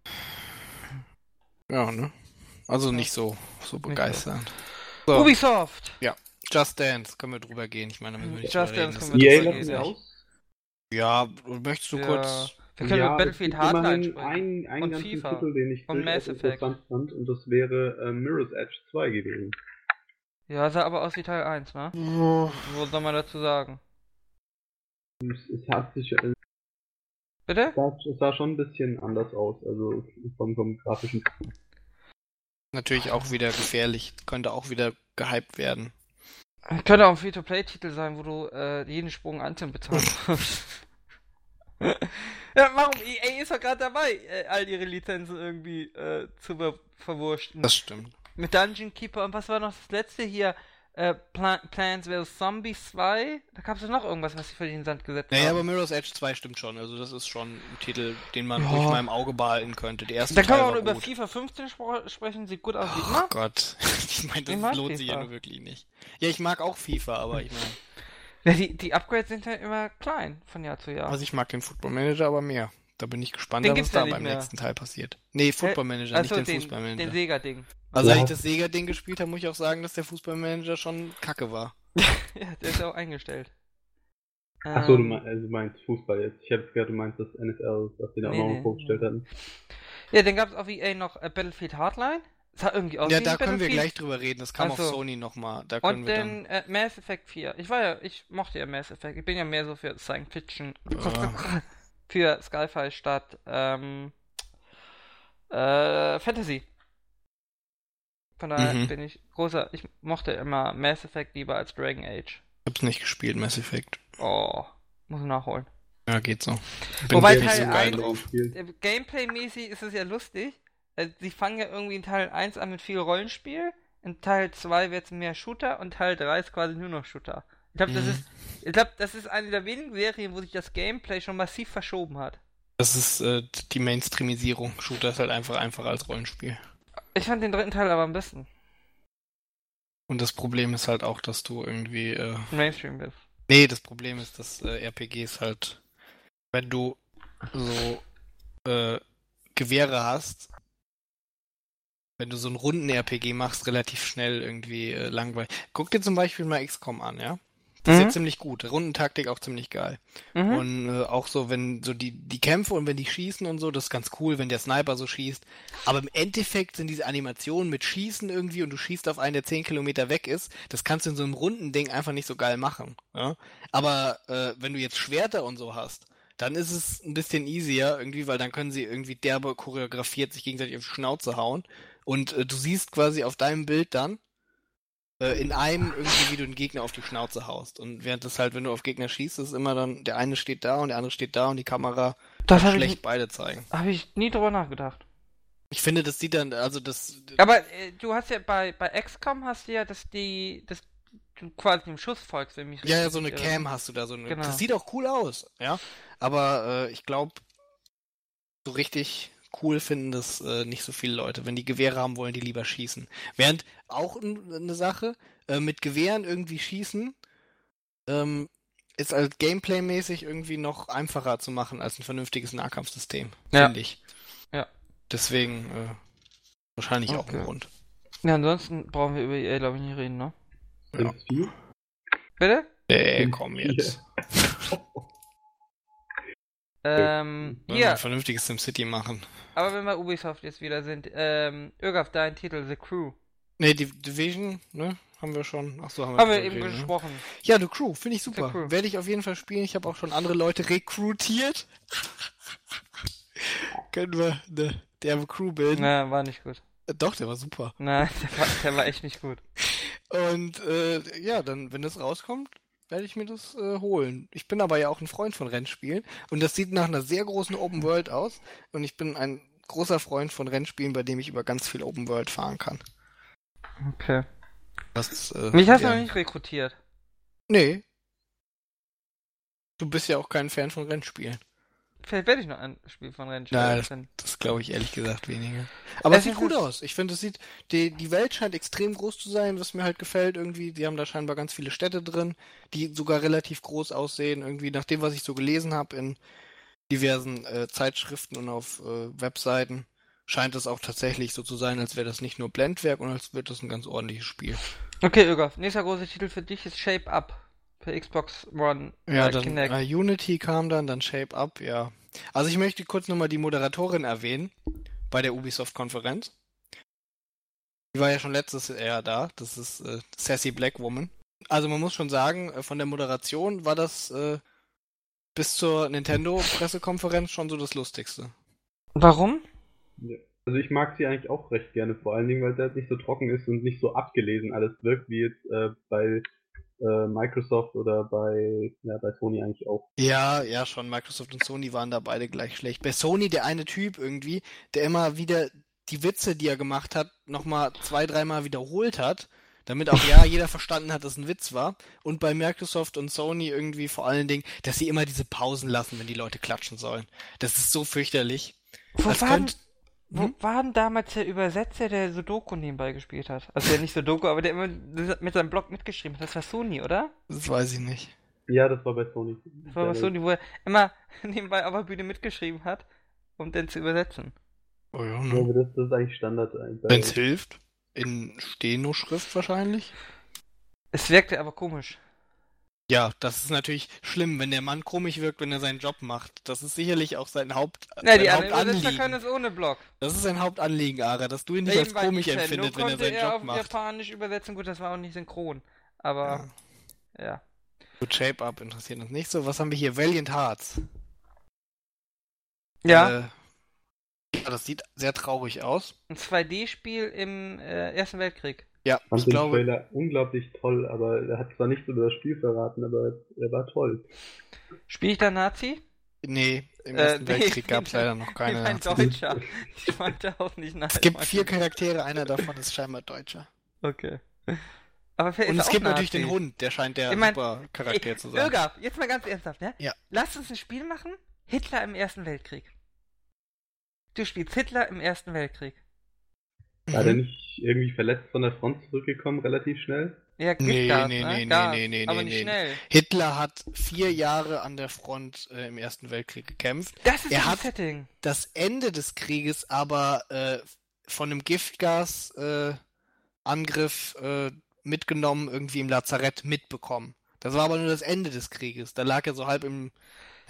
Ja, ne? Also nicht so, so begeisternd. So. Ubisoft! Ja, Just Dance, können wir drüber gehen. Ich meine, damit will ich Just Dance können wir drüber gehen. Ja, möchtest du ja. kurz... Wir können ja, mit Battlefield Hardline sprechen. Ein, ein und FIFA. Titel, den ich und Mass Effect. fand, und das wäre äh, Mirror's Edge 2 gewesen. Ja, sah aber aus wie Teil 1, ne? Oh. Was soll man dazu sagen? Es, es hat sich, äh, Bitte? Es sah, schon ein bisschen anders aus, also vom, vom grafischen. Natürlich auch wieder gefährlich, könnte auch wieder gehypt werden. Könnte auch ein Free-to-Play-Titel sein, wo du äh, jeden Sprung einzeln bezahlen musst. ja, warum? EA ist doch gerade dabei, äh, all ihre Lizenzen irgendwie äh, zu ver verwurschten. Das stimmt. Mit Dungeon Keeper und was war noch das letzte hier? äh, Plan Plants vs. Zombies 2. Da gab es noch irgendwas, was sie für den Sand gesetzt naja, haben. Naja, aber Mirror's Edge 2 stimmt schon. Also das ist schon ein Titel, den man ja. ruhig mal im Auge behalten könnte. Der erste da kann man auch über FIFA 15 spr sprechen, sieht gut aus. Oh Gott, ich meine, das lohnt FIFA. sich ja nur wirklich nicht. Ja, ich mag auch FIFA, aber ich meine... Ja, die, die Upgrades sind ja immer klein von Jahr zu Jahr. Also ich mag den Football Manager aber mehr. Da bin ich gespannt, was da beim mehr. nächsten Teil passiert. Nee, Football Manager, äh, nicht den, den Fußballmanager. Den Sega-Ding. Also, ja. als ich das Sega-Ding gespielt habe, muss ich auch sagen, dass der Fußballmanager schon kacke war. ja, der ist auch eingestellt. Achso, du, ähm, meinst, also du meinst Fußball jetzt. Ich habe gehört, du meinst das NFL, was die da nee, auch noch nee, vorgestellt nee. hatten. Ja, dann gab es auf EA noch äh, Battlefield Hardline. Hat irgendwie aus Ja, da können wir gleich drüber reden. Das kam also, auf Sony nochmal. Da können und wir dann, dann... Äh, Mass Effect 4. Ich war ja, ich mochte ja Mass Effect. Ich bin ja mehr so für Science Fiction. Ja. für Skyfall statt ähm, äh, Fantasy. Von daher mhm. bin ich großer. Ich mochte immer Mass Effect lieber als Dragon Age. Ich hab's nicht gespielt, Mass Effect. Oh, muss ich nachholen. Ja, geht so. Bin Wobei Teil so 1, äh, Gameplay-mäßig ist es ja lustig. Also, sie fangen ja irgendwie in Teil 1 an mit viel Rollenspiel. In Teil 2 wird es mehr Shooter und Teil 3 ist quasi nur noch Shooter. Ich glaube, das mhm. ist, ich glaube, das ist eine der wenigen Serien, wo sich das Gameplay schon massiv verschoben hat. Das ist äh, die Mainstreamisierung. Shooter ist halt einfach einfacher als Rollenspiel. Ich fand den dritten Teil aber am besten. Und das Problem ist halt auch, dass du irgendwie. Äh, Mainstream bist. Nee, das Problem ist, dass äh, RPGs halt, wenn du so äh, Gewehre hast, wenn du so einen runden RPG machst, relativ schnell irgendwie äh, langweilig. Guck dir zum Beispiel mal XCOM an, ja? Das mhm. ist ja ziemlich gut. Rundentaktik auch ziemlich geil. Mhm. Und äh, auch so, wenn so die, die Kämpfe und wenn die schießen und so, das ist ganz cool, wenn der Sniper so schießt. Aber im Endeffekt sind diese Animationen mit Schießen irgendwie und du schießt auf einen, der 10 Kilometer weg ist, das kannst du in so einem runden Ding einfach nicht so geil machen. Ja? Aber äh, wenn du jetzt Schwerter und so hast, dann ist es ein bisschen easier irgendwie, weil dann können sie irgendwie derbe choreografiert sich gegenseitig auf die Schnauze hauen. Und äh, du siehst quasi auf deinem Bild dann, äh, in einem irgendwie, wie du den Gegner auf die Schnauze haust. Und während das halt, wenn du auf Gegner schießt, ist immer dann, der eine steht da und der andere steht da und die Kamera das kann schlecht ich, beide zeigen. Habe ich nie drüber nachgedacht. Ich finde, das sieht dann, also das. Aber äh, du hast ja bei, bei XCOM hast du ja, dass die, dass du quasi dem Schuss folgst, wenn mich Ja, ja, so eine Cam hast du da, so eine. Genau. Das sieht auch cool aus, ja. Aber äh, ich glaube, so richtig cool finden das äh, nicht so viele Leute. Wenn die Gewehre haben, wollen die lieber schießen. Während auch eine Sache, äh, mit Gewehren irgendwie schießen, ähm, ist halt Gameplay-mäßig irgendwie noch einfacher zu machen als ein vernünftiges Nahkampfsystem, ja. finde ich. Ja. Deswegen äh, wahrscheinlich okay. auch ein Grund. Ja, ansonsten brauchen wir über EA, glaube ich, nicht reden, ne? Ja. Bitte? Nee, komm jetzt. Ähm, Wollen hier. ein vernünftiges SimCity machen. Aber wenn wir Ubisoft jetzt wieder sind, ähm, Irgaf, dein Titel, The Crew. Ne, die Division, ne? Haben wir schon. Achso, haben wir, haben wir eben ne? gesprochen. Ja, The Crew, finde ich super. Werde ich auf jeden Fall spielen. Ich habe auch schon andere Leute rekrutiert. Können wir eine derbe Crew bilden. Na, war nicht gut. Äh, doch, der war super. Nein, der war, der war echt nicht gut. Und äh, ja, dann, wenn das rauskommt, werde ich mir das äh, holen. Ich bin aber ja auch ein Freund von Rennspielen und das sieht nach einer sehr großen Open World aus und ich bin ein großer Freund von Rennspielen, bei dem ich über ganz viel Open World fahren kann. Okay. Das, äh, Mich hast du ja. noch nicht rekrutiert. Nee. Du bist ja auch kein Fan von Rennspielen. Vielleicht werde ich noch ein Spiel von Rennspielen. Nein, das, das glaube ich ehrlich gesagt weniger. Aber es sieht gut aus. Ich finde, es sieht, die, die Welt scheint extrem groß zu sein, was mir halt gefällt irgendwie. Die haben da scheinbar ganz viele Städte drin, die sogar relativ groß aussehen. Irgendwie nach dem, was ich so gelesen habe in diversen äh, Zeitschriften und auf äh, Webseiten, scheint es auch tatsächlich so zu sein, als wäre das nicht nur Blendwerk und als wird das ein ganz ordentliches Spiel. Okay, Irgaf, nächster großer Titel für dich ist Shape Up. Für Xbox One. Ja, äh, dann Kinect. äh, Unity kam dann, dann Shape Up, ja. Also ich möchte kurz nochmal die Moderatorin erwähnen bei der Ubisoft-Konferenz. Die war ja schon letztes Jahr da. Das ist äh, Sassy Black Woman. Also man muss schon sagen, äh, von der Moderation war das äh, bis zur Nintendo-Pressekonferenz schon so das Lustigste. Warum? Ja. Also ich mag sie eigentlich auch recht gerne, vor allen Dingen, weil der nicht so trocken ist und nicht so abgelesen alles wirkt, wie jetzt äh, bei äh, Microsoft oder bei, ja, bei Sony eigentlich auch. Ja, ja, schon. Microsoft und Sony waren da beide gleich schlecht. Bei Sony der eine Typ irgendwie, der immer wieder die Witze, die er gemacht hat, nochmal zwei, dreimal wiederholt hat, damit auch ja jeder verstanden hat, dass es ein Witz war. Und bei Microsoft und Sony irgendwie vor allen Dingen, dass sie immer diese Pausen lassen, wenn die Leute klatschen sollen. Das ist so fürchterlich. Wo Das war, könnt- wo Hm? war denn damals der Übersetzer, der Sudoku nebenbei gespielt hat? Also der nicht Sudoku, aber der immer mit seinem Blog mitgeschrieben hat. Das war Sony, oder? Das weiß ich nicht. Ja, das war bei Sony. Das war bei Sony, wo er immer nebenbei auf der Bühne mitgeschrieben hat, um den zu übersetzen. Oh ja, Ja, aber das, das ist eigentlich Standard. Wenn es hilft. In Steno-Schrift wahrscheinlich. Es wirkte aber komisch. Ja, das ist natürlich schlimm, wenn der Mann komisch wirkt, wenn er seinen Job macht. Das ist sicherlich auch sein Haupt Na, die Hauptanliegen. können es ohne Blog. Das ist sein Hauptanliegen, Ara, dass du ihn nicht als Eben bei komisch empfindet, wenn er seinen er Job auf macht. Japanisch übersetzen. Gut, das war auch nicht synchron. Aber, ja. Gut, Shape Up interessiert uns nicht so. Was haben wir hier? Valiant Hearts. Ja, Äh, ja, das sieht sehr traurig aus. ein 2D-Spiel im äh, Ersten Weltkrieg. Ja, fand ich den glaube, Trailer unglaublich toll, aber er hat zwar nichts über das Spiel verraten, aber er war toll. Spiele ich da Nazi? nee, im Äh, Ersten nee, Weltkrieg gab es leider noch keine. Ein Nazis. Deutscher. Ich wollte auch nicht Nazi. Es gibt vier Charaktere, einer davon ist scheinbar Deutscher. Okay. Aber Und es gibt natürlich Nazi? den Hund, der scheint der Ich mein, super Charakter Ey, zu sein. Irga, jetzt mal ganz ernsthaft, ne? Ja. Lass uns ein Spiel machen. Hitler im Ersten Weltkrieg. Du spielst Hitler im Ersten Weltkrieg. War der Mhm. nicht irgendwie verletzt von der Front zurückgekommen, relativ schnell? Ja, Nee, Giftgas, nee, ne? nee, Gas, nee, nee, aber nee, nicht schnell. Hitler hat vier Jahre an der Front äh, im Ersten Weltkrieg gekämpft. Das ist Er das hat- Setting. das Ende des Krieges aber äh, von einem Giftgas äh, Angriff äh, mitgenommen, irgendwie im Lazarett mitbekommen. Das war aber nur das Ende des Krieges. Da lag er so halb im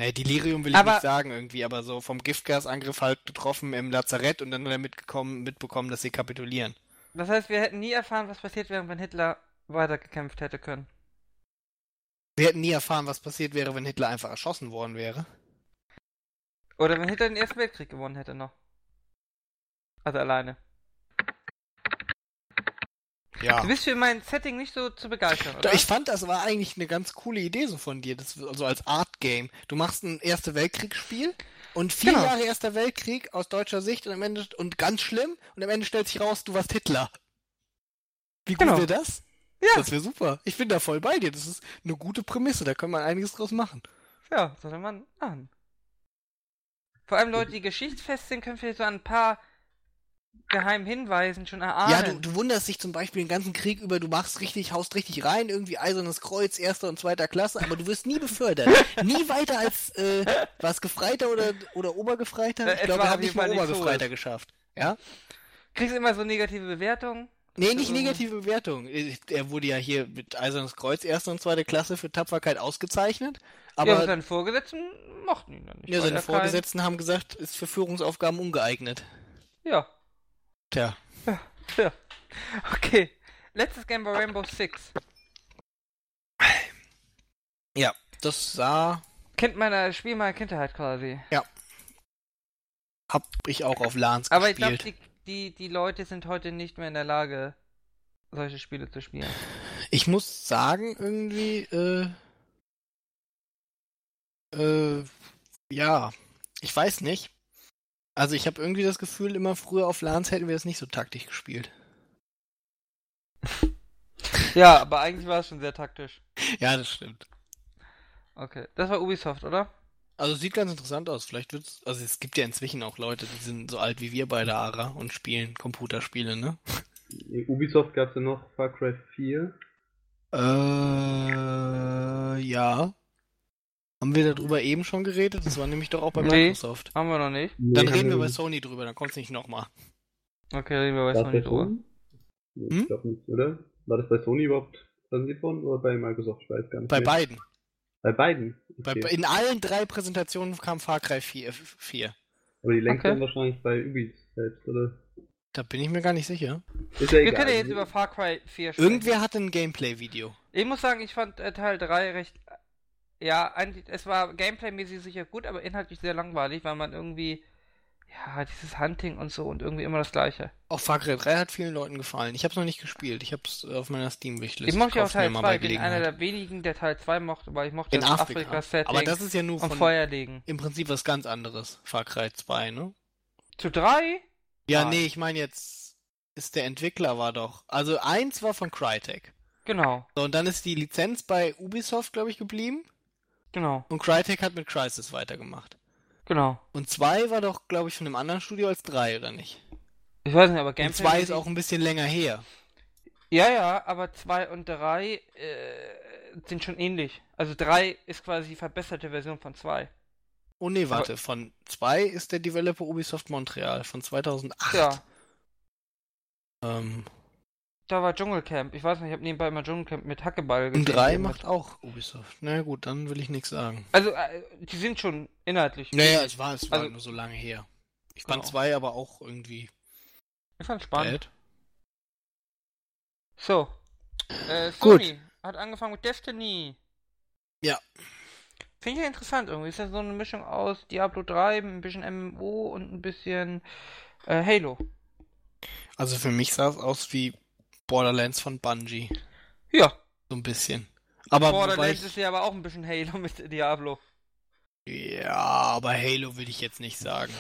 naja, Delirium will ich Aber- nicht sagen irgendwie, aber so vom Giftgasangriff halt getroffen im Lazarett und dann mitgekommen, mitbekommen, dass sie kapitulieren. Das heißt, wir hätten nie erfahren, was passiert wäre, wenn Hitler weitergekämpft hätte können. Wir hätten nie erfahren, was passiert wäre, wenn Hitler einfach erschossen worden wäre. Oder wenn Hitler den Ersten Weltkrieg gewonnen hätte noch. Also alleine. Ja. Du bist für mein Setting nicht so zu begeistern, oder? Ich fand, das war eigentlich eine ganz coole Idee so von dir, das, also als Art Game. Du machst ein Erste Weltkriegsspiel und vier Genau. Jahre Erster Weltkrieg aus deutscher Sicht und am Ende und ganz schlimm und am Ende stellt sich raus, du warst Hitler. Wie gut Genau. wäre das? Ja. Das wäre super. Ich bin da voll bei dir. Das ist eine gute Prämisse. Da kann man einiges draus machen. Ja, sollte man machen. Vor allem Leute, die geschichtsfest sind, können vielleicht so ein paar geheimen Hinweisen schon erahnen. Ja, du, du wunderst dich zum Beispiel den ganzen Krieg über, du machst richtig, haust richtig rein, irgendwie Eisernes Kreuz, erster und zweiter Klasse, aber du wirst nie befördert. nie weiter als, äh, was Gefreiter oder, oder Obergefreiter? Ich glaube, auf hat nicht mal Obergefreiter Hohes. geschafft. Ja? Kriegst immer so negative Bewertungen. Nee, nicht Mhm. negative Bewertung. Er wurde ja hier mit Eisernes Kreuz, erste und zweite Klasse für Tapferkeit ausgezeichnet, Aber ja, seine Vorgesetzten mochten ihn dann nicht. ja, seine er kein- Vorgesetzten haben gesagt, ist für Führungsaufgaben ungeeignet. Ja, Tja. ja. Okay. Letztes Game war Rainbow Six. Ja, das sah, Kind meiner Spiel meiner Kindheit quasi. hab ich auch auf LANs Aber ich glaube, gespielt. die, die, die Leute sind heute nicht mehr in der Lage, solche Spiele zu spielen. Ich muss sagen, irgendwie, äh, Äh, ja, ich weiß nicht. Also ich habe irgendwie das Gefühl, immer früher auf LANs hätten wir es nicht so taktisch gespielt. ja, aber eigentlich war es schon sehr taktisch. Ja, das stimmt. Okay, das war Ubisoft, oder? Also sieht ganz interessant aus. Vielleicht wird's. Also es gibt ja inzwischen auch Leute, die sind so alt wie wir beide, Ara, und spielen Computerspiele, ne? Ubisoft gab es ja noch Far Cry 4. Äh, ja. Haben wir darüber eben schon geredet? Das war nämlich doch auch bei nee, Microsoft. Haben wir noch nicht. Nee, dann reden wir bei Sony drüber, dann kommt es nicht nochmal. Okay, reden wir bei war Sony drüber. Nee, hm? Ich glaube nicht, oder? War das bei Sony überhaupt präsentiert worden oder bei Microsoft? Ich weiß gar nicht. Bei mehr. beiden. Bei beiden? Okay. Bei, in allen drei Präsentationen kam Far Cry 4. 4. Aber die längste okay. wahrscheinlich bei Ubi selbst, oder? Da bin ich mir gar nicht sicher. Ist ja Wir können ja jetzt über Far Cry 4 sprechen. Irgendwer hatte ein Gameplay-Video. Ich muss sagen, ich fand äh, Teil 3 recht ja, es war gameplaymäßig sicher gut, aber inhaltlich sehr langweilig, weil man irgendwie, ja, dieses Hunting und so und irgendwie immer das Gleiche. Auch Far Cry 3 hat vielen Leuten gefallen. Ich habe es noch nicht gespielt. Ich habe es auf meiner Steam-Wishlist. Ich mochte auch Teil 2. Ich bin einer der wenigen, der Teil 2 mochte, weil ich mochte In das Afrika-Setting. aber das ist ja nur von Feuer legen. Im Prinzip was ganz anderes. Far Cry 2, ne? Zu 3? Ja, Nein. nee, ich meine jetzt ist der Entwickler war doch. Also eins war von Crytek. Genau. So, und dann ist die Lizenz bei Ubisoft, glaube ich, geblieben. Genau. Und Crytek hat mit Crisis weitergemacht. Genau. Und 2 war doch, glaube ich, von einem anderen Studio als 3, oder nicht? Ich weiß nicht, aber Gameplay. 2 ist auch ein bisschen länger her. Ja, ja, aber 2 und 3 äh, sind schon ähnlich. Also 3 ist quasi die verbesserte Version von 2. Oh nee, warte, aber von 2 ist der Developer Ubisoft Montreal von 2008. Ja. Ähm, da war Dschungelcamp. Ich weiß nicht, ich habe nebenbei mal Dschungelcamp mit Hackeball gesehen. Und 3 macht auch Ubisoft. Na naja, gut, dann will ich nichts sagen. Also, äh, die sind schon inhaltlich. Naja, es war, es war also, nur so lange her. Ich fand 2 genau. aber auch irgendwie. Ich fand spannend. Bad. So. Äh, Sony gut. hat angefangen mit Destiny. Ja. Finde ich ja interessant irgendwie. Ist ja so eine Mischung aus Diablo 3, ein bisschen MMO und ein bisschen äh, Halo. Also für mich sah es aus wie Borderlands von Bungie. Ja. So ein bisschen. Aber Borderlands ich... ist ja aber auch ein bisschen Halo mit Diablo. Ja, aber Halo will ich jetzt nicht sagen.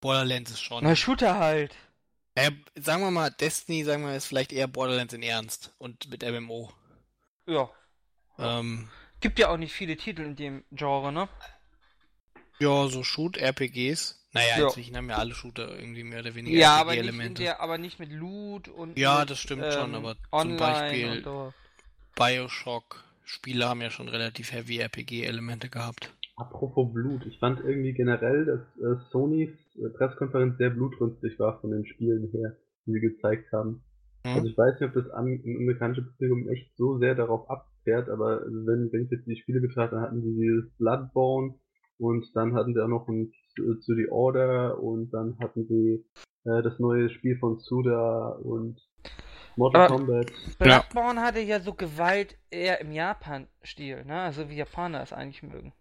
Borderlands ist schon. Na, Shooter halt. Äh, sagen wir mal, Destiny, sagen wir, ist vielleicht eher Borderlands in Ernst und mit MMO. Ja. Ähm, Gibt ja auch nicht viele Titel in dem Genre, ne? Ja, so Shoot-RPGs. Naja, ja. inzwischen haben ja alle Shooter irgendwie mehr oder weniger ja, aber nicht, der, aber nicht mit Loot und. Ja, mit, das stimmt ähm, schon, aber zum Beispiel Bioshock. Spiele haben ja schon relativ heavy RPG-Elemente gehabt. Apropos Blut, ich fand irgendwie generell, dass äh, Sonys äh, Pressekonferenz sehr blutrünstig war von den Spielen her, die sie gezeigt haben. Hm. Also ich weiß nicht, ob das am, amerikanische Publikum echt so sehr darauf abfährt, aber wenn, wenn ich jetzt die Spiele betrachte, dann hatten sie dieses Bloodborne und dann hatten sie auch noch ein zu The Order und dann hatten sie äh, das neue Spiel von Suda und Mortal Aber Kombat. Bloodborne ja. hatte ja so Gewalt eher im Japan-Stil, ne? Also wie Japaner es eigentlich mögen.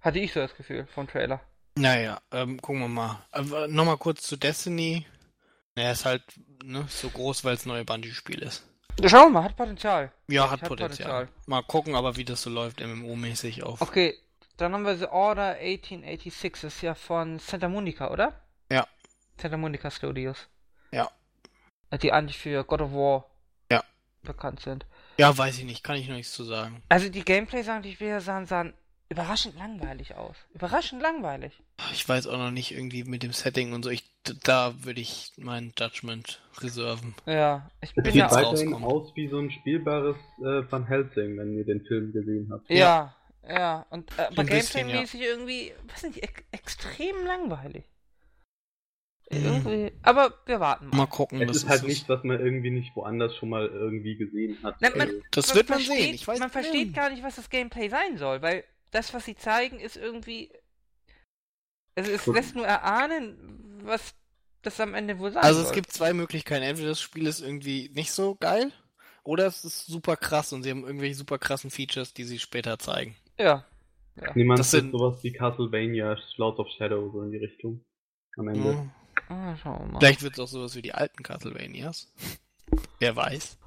Hatte ich so das Gefühl vom Trailer. Naja, ähm, gucken wir mal. Aber nochmal kurz zu Destiny. Naja, ist halt ne, so groß, weil es neue Bungie-Spiel ist. Schauen wir mal, hat Potenzial. Ja, hat, hat Potenzial. Potenzial. Mal gucken aber, wie das so läuft, MMO-mäßig auf. Okay, dann haben wir The Order 1886, das ist ja von Santa Monica, oder? Ja. Santa Monica Studios. Ja. Die eigentlich für God of War ja. bekannt sind. Ja, weiß ich nicht, kann ich noch nichts zu sagen. Also die Gameplays, sagen, die ich wieder sahen, sahen überraschend langweilig aus. Überraschend langweilig. Ich weiß auch noch nicht irgendwie mit dem Setting und so. Ich, da würde ich mein Judgment reserven. Ja, ich bin es ja sieht weiterhin aus wie so ein spielbares äh, Van Helsing, wenn ihr den Film gesehen habt. Ja, ja. Und äh, aber Gameplay-mäßig ja. irgendwie, weiß nicht, ek extrem langweilig. Mhm. Irgendwie, aber wir warten mal. Mal gucken. Es ist halt nichts, was man irgendwie nicht woanders schon mal irgendwie gesehen hat. Na, man, das man wird man versteht, sehen. Ich weiß man versteht nicht. gar nicht, was das Gameplay sein soll, weil das, was sie zeigen, ist irgendwie. Also es lässt nur erahnen, was das am Ende wohl sein Also soll. es gibt zwei Möglichkeiten. Entweder das Spiel ist irgendwie nicht so geil, oder es ist super krass und sie haben irgendwelche super krassen Features, die sie später zeigen. Ja. ja. Niemand das sind sowas wie Castlevania, Clouds of Shadow, so in die Richtung. Am Ende. Mhm. Ah, schauen wir mal. Vielleicht wird es auch sowas wie die alten Castlevanias. Wer weiß.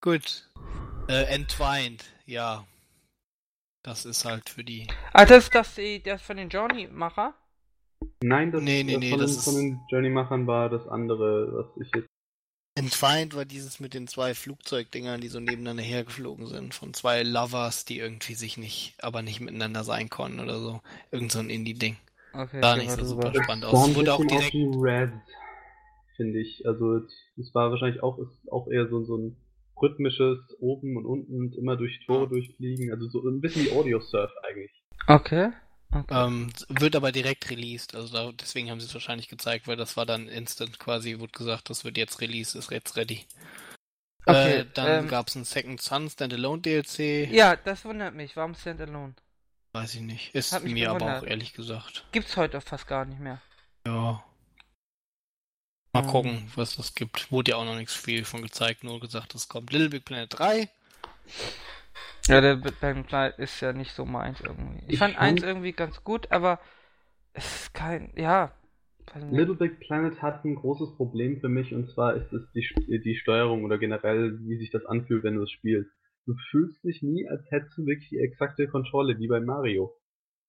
Gut. Äh, Entwined, ja. Das ist halt für die. Ah, das ist das, das von den Journey-Macher? Nein, das, Nee, nee, das nee, von, das den, ist- von den Journey-Machern war das andere, was ich jetzt. Entweiht war dieses mit den zwei Flugzeugdingern, die so nebeneinander hergeflogen sind, von zwei Lovers, die irgendwie sich nicht, aber nicht miteinander sein konnten oder so. Irgend so ein Indie-Ding. Okay, Sah ich nicht war so super spannend sah aus. wurde auch bisschen direkt. Red, finde ich. Also es war wahrscheinlich auch, ist auch eher so, so ein rhythmisches oben und unten und immer durch Tore durchfliegen. Also so ein bisschen wie Audio Surf eigentlich. Okay. Okay. Ähm, wird aber direkt released, also da, deswegen haben sie es wahrscheinlich gezeigt, weil das war dann instant quasi, wurde gesagt, das wird jetzt released, ist jetzt ready. Okay, äh, dann ähm, gab's einen Second Sun Standalone DLC. ja, das wundert mich. Warum Standalone? Weiß ich nicht. Ist mir aber gewundert. auch ehrlich gesagt. Gibt's heute fast gar nicht mehr. Ja. Mal Ähm. gucken, was das gibt. Wurde ja auch noch nichts viel von gezeigt, nur gesagt, es kommt Little Big Planet 3. Ja, der Planet ist ja nicht so meins irgendwie. Ich, Ich fand eins irgendwie ganz gut, aber es ist kein, ja. Little Big Planet hat ein großes Problem für mich und zwar ist es die, St- die Steuerung oder generell, wie sich das anfühlt, wenn du es spielst. Du fühlst dich nie, als hättest du wirklich die exakte Kontrolle, wie bei Mario.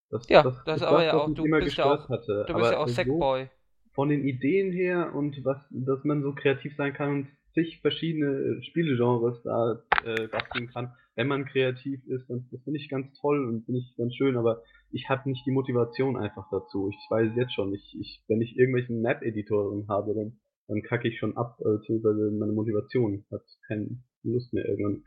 Das, Ja, das aber ja was auch- du immer bist ja auch- hatte. Du bist ja auch so Sackboy. von den Ideen her und was, dass man so kreativ sein kann und zig verschiedene Spielegenres da äh, basteln kann, wenn man kreativ ist, dann das finde ich ganz toll und finde ich ganz schön, aber ich habe nicht die Motivation einfach dazu. Ich weiß jetzt schon, ich, ich wenn ich irgendwelchen Map-Editoren habe, dann, dann kacke ich schon ab, äh, beziehungsweise meine Motivation hat keine Lust mehr irgendwann.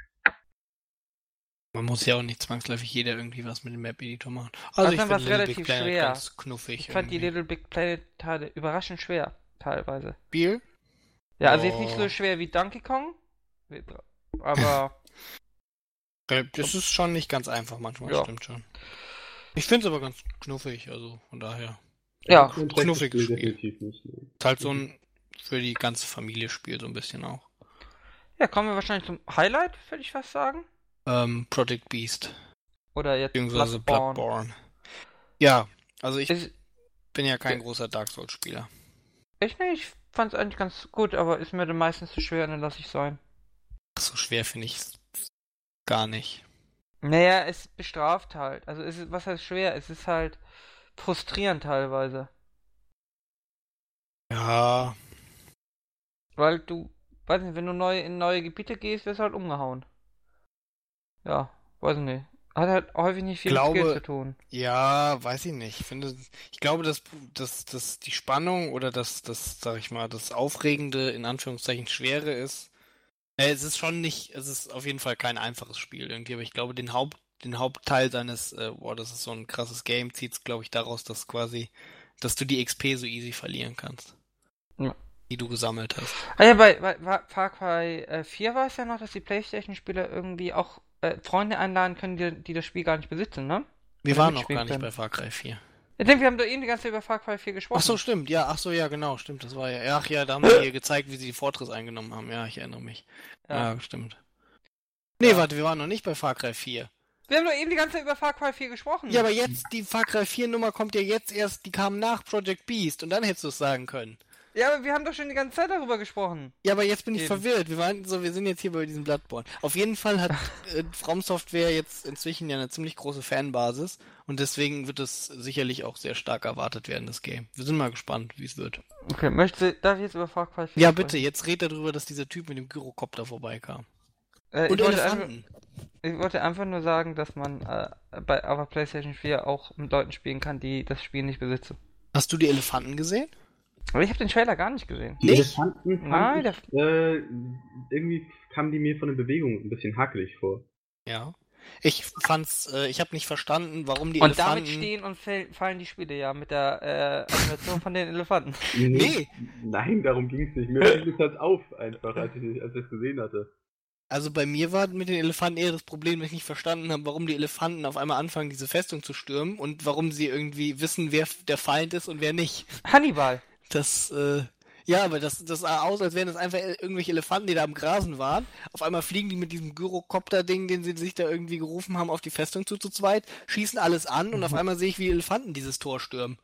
Man muss ja auch nicht zwangsläufig jeder irgendwie was mit dem Map-Editor machen. Also Also ich war's Little relativ Big Planet schwer. ganz knuffig. Ich fand die irgendwie. Little Big Planet überraschend schwer, teilweise. Spiel? Ja, also jetzt nicht so Oh. schwer wie Donkey Kong, aber Das ist schon nicht ganz einfach manchmal, Ja. stimmt schon. Ich finde es aber ganz knuffig, also von daher. ja. Knuffiges Spiel. definitiv nicht. Ne. Ist halt so ein für die ganze Familie Spiel so ein bisschen auch. Ja, kommen wir wahrscheinlich zum Highlight, würde ich fast sagen. Ähm, Project Beast, Oder jetzt beziehungsweise Bloodborne. Bloodborne. Ja, also ich Ist, bin ja kein Ja. großer Dark Souls Spieler. ich nee, ich fand's eigentlich ganz gut, aber ist mir dann meistens zu schwer, dann lasse ich sein. So schwer finde ich es gar nicht. Naja, es bestraft halt. Also es ist, was heißt schwer? Es ist halt frustrierend teilweise. Ja, Weil du, weiß nicht, wenn du neu in neue Gebiete gehst, wirst du halt umgehauen. Ja, weiß nicht. Hat halt häufig nicht viel Glaube- mit Skill zu tun. ja, weiß ich nicht. Ich finde, ich glaube, dass, dass, dass die Spannung oder das, das, sag ich mal, das Aufregende in Anführungszeichen Schwere ist. Äh, es ist schon nicht, es ist auf jeden Fall kein einfaches Spiel irgendwie, aber ich glaube, den Haupt, den Hauptteil seines, äh, boah, das ist so ein krasses Game, zieht glaube ich, daraus, dass quasi, dass du die XP so easy verlieren kannst. Ja. Die du gesammelt hast. Ah ja, bei, bei, Far Cry äh, 4 war es ja noch, dass die Playstation-Spieler irgendwie auch äh, Freunde einladen können, die, die das Spiel gar nicht besitzen, ne? Wir waren noch gar nicht bei Far Cry 4. Ich denke, wir haben doch eben die ganze Zeit über Far Cry 4 gesprochen. Ach so, stimmt, ja, ach so, ja, genau, stimmt, das war ja, ach ja, da haben wir hier gezeigt, wie sie die Fortress eingenommen haben, ja, ich erinnere mich. Ja, Ja. stimmt. Nee, Ja. warte, wir waren noch nicht bei Far Cry 4. Wir haben doch eben die ganze Zeit über Far Cry 4 gesprochen. Ja, aber jetzt, die Far Cry 4 Nummer kommt ja jetzt erst, die kam nach Project Beast und dann hättest du es sagen können. Ja, aber wir haben doch schon die ganze Zeit darüber gesprochen. Ja, aber jetzt bin ich Eben. verwirrt. Wir waren so, wir sind jetzt hier bei diesem Bloodborne. Auf jeden Fall hat äh, From Software jetzt inzwischen ja eine ziemlich große Fanbasis und deswegen wird es sicherlich auch sehr stark erwartet werden, das Game. Wir sind mal gespannt, wie es wird. Okay, möchte, darf ich jetzt über Far Cry 4 Ja, sprechen? bitte, jetzt red darüber, dass dieser Typ mit dem Gyrokopter vorbeikam. Äh, Und ich, wollte einfach, Elefanten. ich wollte einfach nur sagen, dass man äh, bei auf PlayStation 4 auch mit Leuten spielen kann, die das Spiel nicht besitzen. Hast du die Elefanten gesehen? Aber ich habe den Trailer gar nicht gesehen. Die Nicht? Elefanten fand Nein, ich, äh, irgendwie kamen die mir von den Bewegungen ein bisschen hakelig vor. Ja. Ich fand's, äh, ich habe nicht verstanden, warum die und Elefanten. damit stehen und fäll- fallen die Spiele ja mit der äh, Animation von den Elefanten. Nee. Nein, darum ging es nicht. Mir fiel es halt auf, einfach, als ich, als ich es gesehen hatte. Also bei mir war mit den Elefanten eher das Problem, dass ich nicht verstanden habe, warum die Elefanten auf einmal anfangen, diese Festung zu stürmen und warum sie irgendwie wissen, wer der Feind ist und wer nicht. Hannibal. Das, äh, ja, aber das, das sah aus, als wären das einfach irgendwelche Elefanten, die da am Grasen waren. Auf einmal fliegen die mit diesem Gyrokopter-Ding, den sie sich da irgendwie gerufen haben, auf die Festung zu, zu zweit, schießen alles an und auf einmal sehe ich, wie Elefanten dieses Tor stürmen.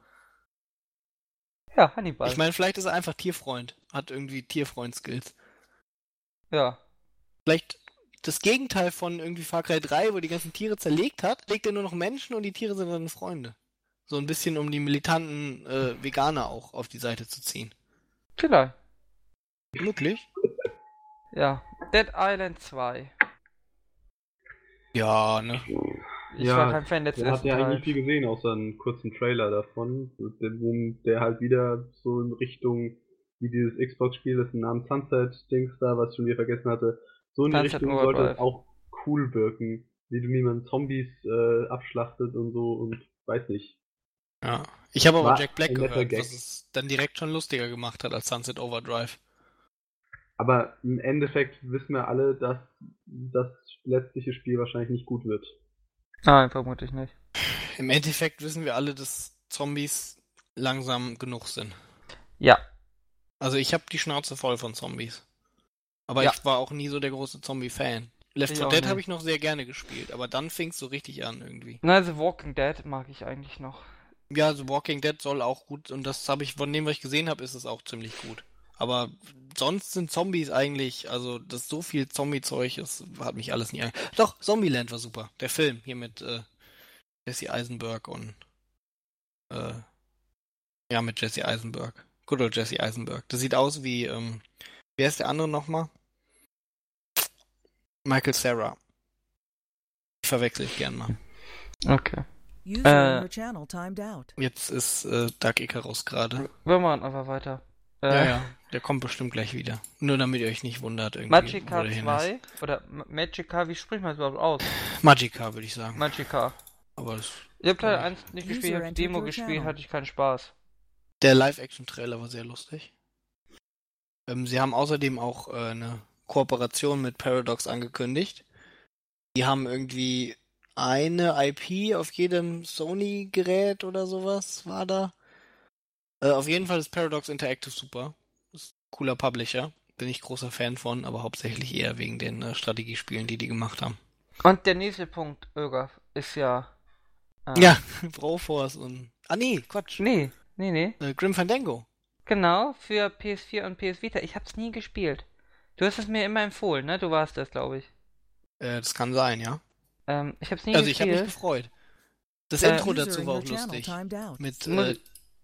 Ja, Hannibal. Ich meine, vielleicht ist er einfach Tierfreund, hat irgendwie Tierfreund-Skills. ja. Vielleicht das Gegenteil von irgendwie Far Cry 3, wo die ganzen Tiere zerlegt hat, legt er nur noch Menschen und die Tiere sind seine Freunde. So ein bisschen, um die militanten äh, Veganer auch auf die Seite zu ziehen. Vielleicht. Möglich? Ja. Dead Island 2. Ja, ne? Ich Ja, war kein Fan des Man hat ersten ja eigentlich viel gesehen, außer einen kurzen Trailer davon, der, wo- der halt wieder so in Richtung wie dieses Xbox-Spiel, das den Namen Sunset-Dings da, was ich schon wieder vergessen hatte, so in die Richtung sollte es auch cool wirken, wie du wie man Zombies äh, abschlachtet und so und weiß nicht. Ja. Ich habe aber Jack Black gehört, Gag. was es dann direkt schon lustiger gemacht hat als Sunset Overdrive. Aber im Endeffekt wissen wir alle, dass das letztliche Spiel wahrscheinlich nicht gut wird. Nein, vermutlich nicht. Im Endeffekt wissen wir alle, dass Zombies langsam genug sind. Ja. Also ich habe die Schnauze voll von Zombies. Aber Ja. ich war auch nie so der große Zombie-Fan. Left Ich 4 auch Dead habe ich noch sehr gerne gespielt, aber dann fing es so richtig an irgendwie. Na, also Walking Dead mag ich eigentlich noch. Ja, The Walking Dead soll auch gut und das habe ich von dem, was ich gesehen habe, ist es auch ziemlich gut. Aber sonst sind Zombies eigentlich, also dass so viel Zombie-Zeug ist, hat mich alles nie an. Doch, Zombieland war super. Der Film hier mit äh, Jesse Eisenberg und äh, ja, mit Jesse Eisenberg. Good old Jesse Eisenberg. Das sieht aus wie, ähm, wer ist der andere nochmal? Michael Sarah. Ich verwechsel ich gern mal. Okay. Äh. Jetzt ist äh, Dark Icarus gerade. Wir machen einfach weiter. Äh, Ja, ja, der kommt bestimmt gleich wieder. Nur damit ihr euch nicht wundert irgendwie. Magica wo der hin ist. 2 oder Ma- Magica, wie spricht man das überhaupt aus? Magica, würde ich sagen. Magica. Aber das, Ich hab Teil Ja. 1 nicht gespielt, ich hab die Demo gespielt, channel. hatte ich keinen Spaß. der Live-Action-Trailer war sehr lustig. Ähm, sie haben außerdem auch äh, eine Kooperation mit Paradox angekündigt. Die haben irgendwie eine IP auf jedem Sony-Gerät oder sowas, war da. Äh, auf jeden Fall ist Paradox Interactive super. Ist ein cooler Publisher. Bin ich großer Fan von, aber hauptsächlich eher wegen den äh, Strategiespielen, die die gemacht haben. Und der nächste Punkt, Ögaf, ist ja. äh, Ja, Broforce und. Ah nee, Quatsch. Nee, nee, nee. Äh, Grim Fandango. Genau, für PS4 und PS Vita. Ich hab's nie gespielt. Du hast es mir immer empfohlen, ne? Du warst das, glaube ich. Äh, das kann sein, ja. Ähm, ich hab's nie Also ich habe mich gespielt. gefreut. Das Äh, Intro dazu war auch lustig. Mit äh,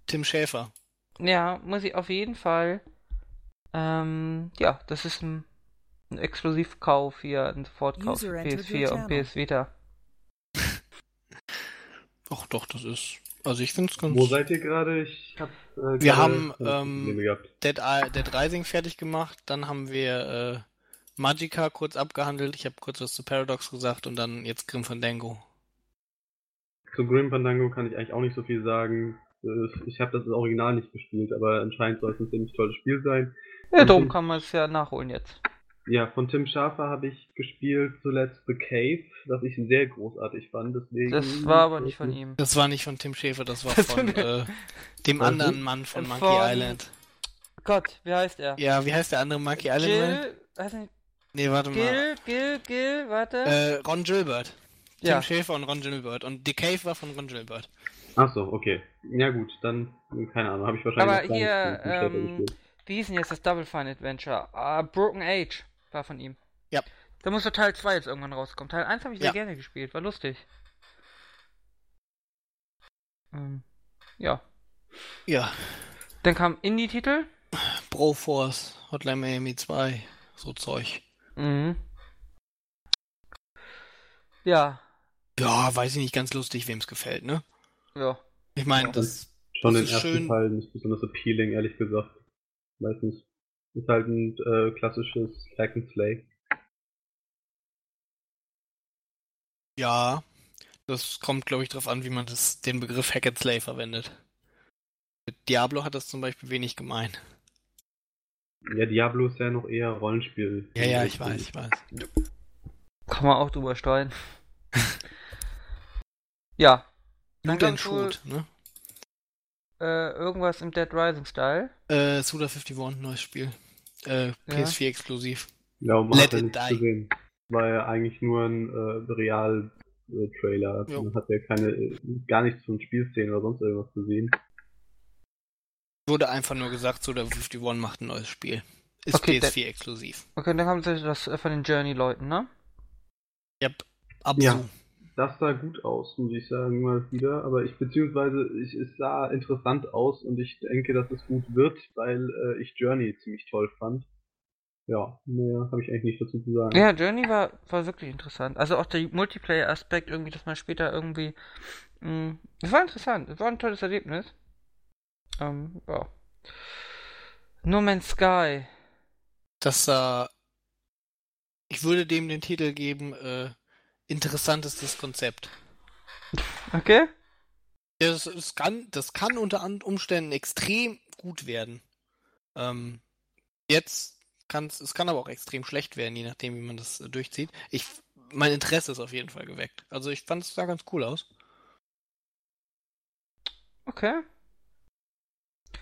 Tim Schäfer. Ja, muss ich auf jeden Fall. Ähm, ja, das ist ein, ein Exklusivkauf hier, ein Sofortkauf für User entered PS4 your und. PS Vita. Ach doch, das ist. Also ich finde es ganz. Wo seid ihr gerade? Ich hab äh, Wir haben, ähm. Dead, Dead Rising fertig gemacht, dann haben wir äh, Magica kurz abgehandelt, ich habe kurz was zu Paradox gesagt und dann jetzt Grim Fandango. Zu Grim Fandango kann ich eigentlich auch nicht so viel sagen. Äh, Ich habe das Original nicht gespielt, aber anscheinend soll es ein ziemlich tolles Spiel sein. Ja, darum kann man es ja nachholen jetzt. Ja, von Tim Schafer habe ich gespielt zuletzt The Cave, was ich sehr großartig fand. Deswegen Das war aber nicht von ihm. Das war nicht von Tim Schäfer, das war von äh, dem Was? anderen Mann von Monkey Von- Island. Gott, wie heißt er? Ja, wie heißt der andere Monkey Island? Gil, weiß nicht, Nee, warte mal. Gil, Gil, Gil, warte. Äh, Ron Gilbert. Tim ja, Schäfer und Ron Gilbert. Und The Cave war von Ron Gilbert. Ach so, okay. Ja gut, dann keine Ahnung, habe ich wahrscheinlich Aber hier, ähm, wie hieß denn jetzt das Double Fine Adventure? Ah, Broken Age war von ihm. Ja. Da muss doch Teil 2 jetzt irgendwann rauskommen. Teil 1 habe ich sehr Ja. gerne gespielt, war lustig. Ähm, ja. Ja. Dann kam Indie-Titel. Broforce, Hotline Miami 2, so Zeug. Mhm. Ja, Ja, weiß ich nicht, ganz lustig, wem's gefällt, ne? ja. Ich meine, Ja. das Schon das den ist ersten schön. Teil nicht besonders appealing, ehrlich gesagt. Weiß nicht. Ist halt ein äh, klassisches Hack and Slay. Ja, das kommt, glaube ich, drauf an, wie man das, den Begriff Hack and Slay verwendet. Mit Diablo hat das zum Beispiel wenig gemein. Ja, Diablo ist ja noch eher Rollenspiel. Ja, ja, ich weiß, ich weiß. Kann man auch drüber steuern. ja. Dann Loot Shoot, ne? äh, irgendwas im Dead Rising Style. Äh, Suda51, neues Spiel. Äh, Ja. PS4 exklusiv. Ja, man Let hat ja it die. gesehen. War ja eigentlich nur ein äh, Real-Trailer. Jo. Man hat ja keine, äh, gar nichts von Spielszenen oder sonst irgendwas gesehen. Wurde einfach nur gesagt, Suda51 macht ein neues Spiel. Ist Okay, PS4 exklusiv. Okay, dann haben sie das äh, von den Journey-Leuten, ne? Yep, absolut. Ja, das sah gut aus, muss ich sagen, mal wieder. Aber ich, beziehungsweise, ich, es sah interessant aus und ich denke, dass es gut wird, weil äh, ich Journey ziemlich toll fand. Ja, mehr habe ich eigentlich nicht dazu zu sagen. Ja, Journey war, war wirklich interessant. Also auch der Multiplayer-Aspekt, irgendwie, dass man später irgendwie. Mh, es war interessant, es war ein tolles Erlebnis. Ähm, ja. No Man's Sky. Das sah. Äh, ich würde dem den Titel geben, äh, interessantestes Konzept. Okay. Das, das, kann, das kann unter Umständen extrem gut werden. Ähm, jetzt kann es kann aber auch extrem schlecht werden, je nachdem, wie man das äh, durchzieht. Ich, mein Interesse ist auf jeden Fall geweckt. Also ich fand es sah ganz cool aus. Okay.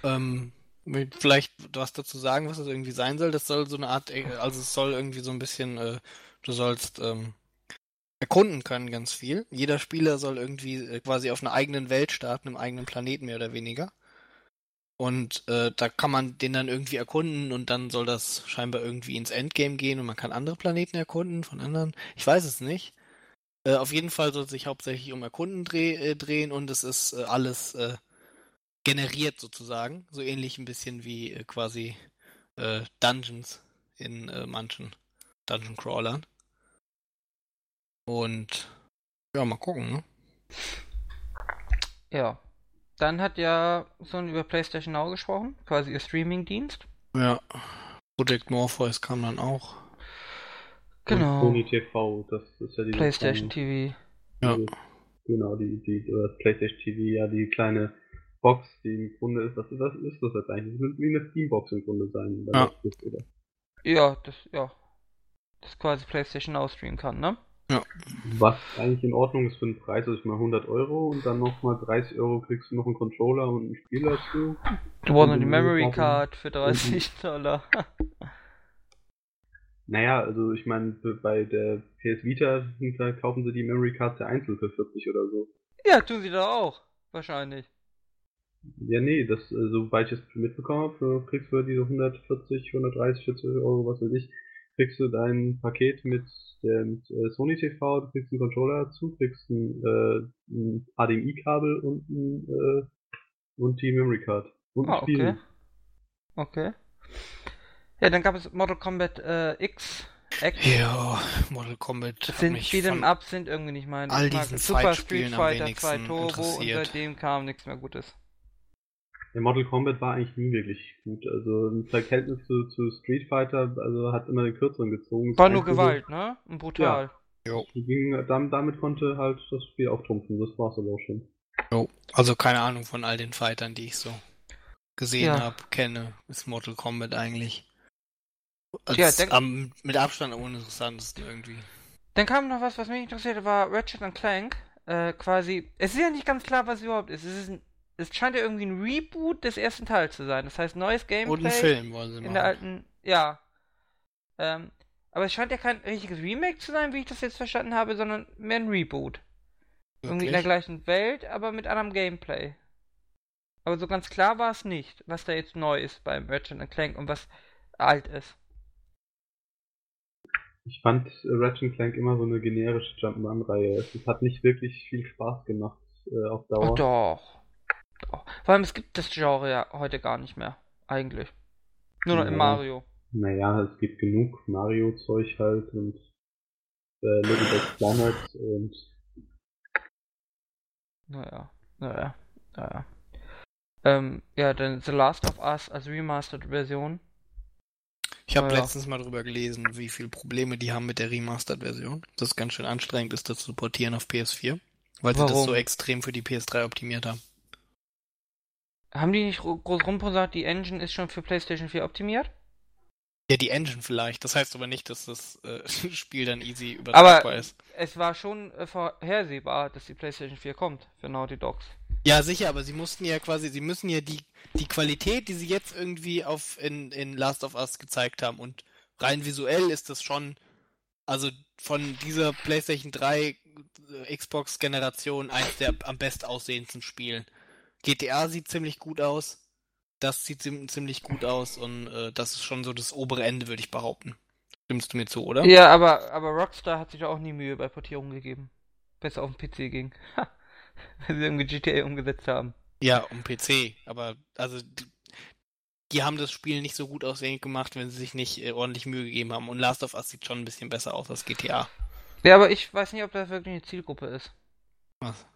Ähm, vielleicht was dazu sagen, was das irgendwie sein soll. Das soll so eine Art, äh, also es soll irgendwie so ein bisschen, äh, du sollst ähm, erkunden können ganz viel. Jeder Spieler soll irgendwie äh, quasi auf einer eigenen Welt starten, einem eigenen Planeten mehr oder weniger. Und äh, da kann man den dann irgendwie erkunden und dann soll das scheinbar irgendwie ins Endgame gehen und man kann andere Planeten erkunden von anderen. Ich weiß es nicht. Äh, auf jeden Fall soll es sich hauptsächlich um Erkunden dreh, äh, drehen und es ist äh, alles generiert sozusagen. So ähnlich ein bisschen wie äh, quasi Dungeons in manchen Dungeon Crawlern. Und ja, mal gucken, ne? Ja, dann hat ja Sony über PlayStation Now gesprochen, quasi ihr Streaming-Dienst. Ja. Project Morpheus kam dann auch. Genau. Sony TV, das ist ja die PlayStation TV. Ja. Genau, die, die, das PlayStation TV, ja, die kleine Box, die im Grunde ist, was, was ist das jetzt eigentlich? Das wird wie eine Steambox im Grunde sein. Ja. ja, das, ja. Das quasi PlayStation streamen kann, ne? Ja. Was eigentlich in Ordnung ist für den Preis, also ich mal 100 Euro und dann nochmal 30 Euro kriegst du noch einen Controller und ein Spiel dazu. Du brauchst noch die Memory Card für 30 Dollar. naja, also ich meine, bei der PS Vita da kaufen sie die Memory Cards ja einzeln für 40 oder so. Ja, tun sie doch auch. Wahrscheinlich. Ja, nee, das, äh, soweit ich es mitbekommen habe, kriegst du diese 140, 130, 40 Euro, was weiß ich, kriegst du dein Paket mit der äh, Sony TV, du kriegst einen Controller dazu, kriegst ein, äh, ein HDMI-Kabel und, ein, äh, und die Memory Card. Und ein ah, Spiel. Okay. okay. Ja, dann gab es Mortal Kombat äh, X. X. Ja, Mortal Kombat. Sind Beat'em Up sind irgendwie nicht mein. All diesen Super Street Fighter 2 Turbo und seitdem kam nichts mehr Gutes. Ja, Mortal Kombat war eigentlich nie wirklich gut. Also im Verhältnis zu, zu Street Fighter, also hat immer den kürzeren gezogen. War nur Gewalt, ne? Und brutal. Ja. Jo. Ging, damit, damit konnte halt das Spiel auftrumpfen, das war's aber auch schon. Jo. Also keine Ahnung von all den Fightern, die ich so gesehen ja. habe, kenne, ist Mortal Kombat eigentlich. Als, ja, denk, am, mit Abstand am uninteressantesten irgendwie. Dann kam noch was, was mich interessierte, war Ratchet Clank. Äh, quasi, es ist ja nicht ganz klar, was es überhaupt ist. Es ist ein es scheint ja irgendwie ein Reboot des ersten Teils zu sein. Das heißt, neues Gameplay. Und ein Film wollen sie machen. In der alten, ja. Ähm, aber es scheint ja kein richtiges Remake zu sein, wie ich das jetzt verstanden habe, sondern mehr ein Reboot. Wirklich? Irgendwie in der gleichen Welt, aber mit anderem Gameplay. Aber so ganz klar war es nicht, was da jetzt neu ist beim Ratchet Clank und was alt ist. Ich fand Ratchet Clank immer so eine generische Jump'n'Run-Reihe. Es hat nicht wirklich viel Spaß gemacht äh, auf Dauer. Oh, doch. Vor allem, es gibt das Genre ja heute gar nicht mehr, eigentlich. Nur noch ja. im Mario. Naja, es gibt genug Mario-Zeug halt und äh, Little Big Planet und. Naja, naja, naja. Ähm, ja, dann The Last of Us als Remastered-Version. Ich habe naja. letztens mal drüber gelesen, wie viele Probleme die haben mit der Remastered-Version. Das ist ganz schön anstrengend ist, das zu portieren auf PS4. Weil Warum? sie das so extrem für die PS3 optimiert haben. Haben die nicht groß rumposagt, die Engine ist schon für PlayStation 4 optimiert? Ja, die Engine vielleicht. Das heißt aber nicht, dass das äh, Spiel dann easy übertragbar aber ist. Es war schon äh, vorhersehbar, dass die PlayStation 4 kommt für Naughty Dogs. Ja, sicher, aber sie mussten ja quasi, sie müssen ja die, die Qualität, die sie jetzt irgendwie auf in, in Last of Us gezeigt haben und rein visuell ist das schon, also von dieser PlayStation 3 äh, Xbox Generation eins der am best aussehendsten Spielen. GTA sieht ziemlich gut aus. Das sieht ziemlich gut aus und äh, das ist schon so das obere Ende, würde ich behaupten. Stimmst du mir zu, oder? Ja, aber, aber Rockstar hat sich auch nie Mühe bei Portierungen gegeben. Besser auf dem PC ging. Wenn sie irgendwie GTA umgesetzt haben. Ja, um PC. Aber, also, die haben das Spiel nicht so gut aussehend gemacht, wenn sie sich nicht äh, ordentlich Mühe gegeben haben. Und Last of Us sieht schon ein bisschen besser aus als GTA. Ja, aber ich weiß nicht, ob das wirklich eine Zielgruppe ist. Was?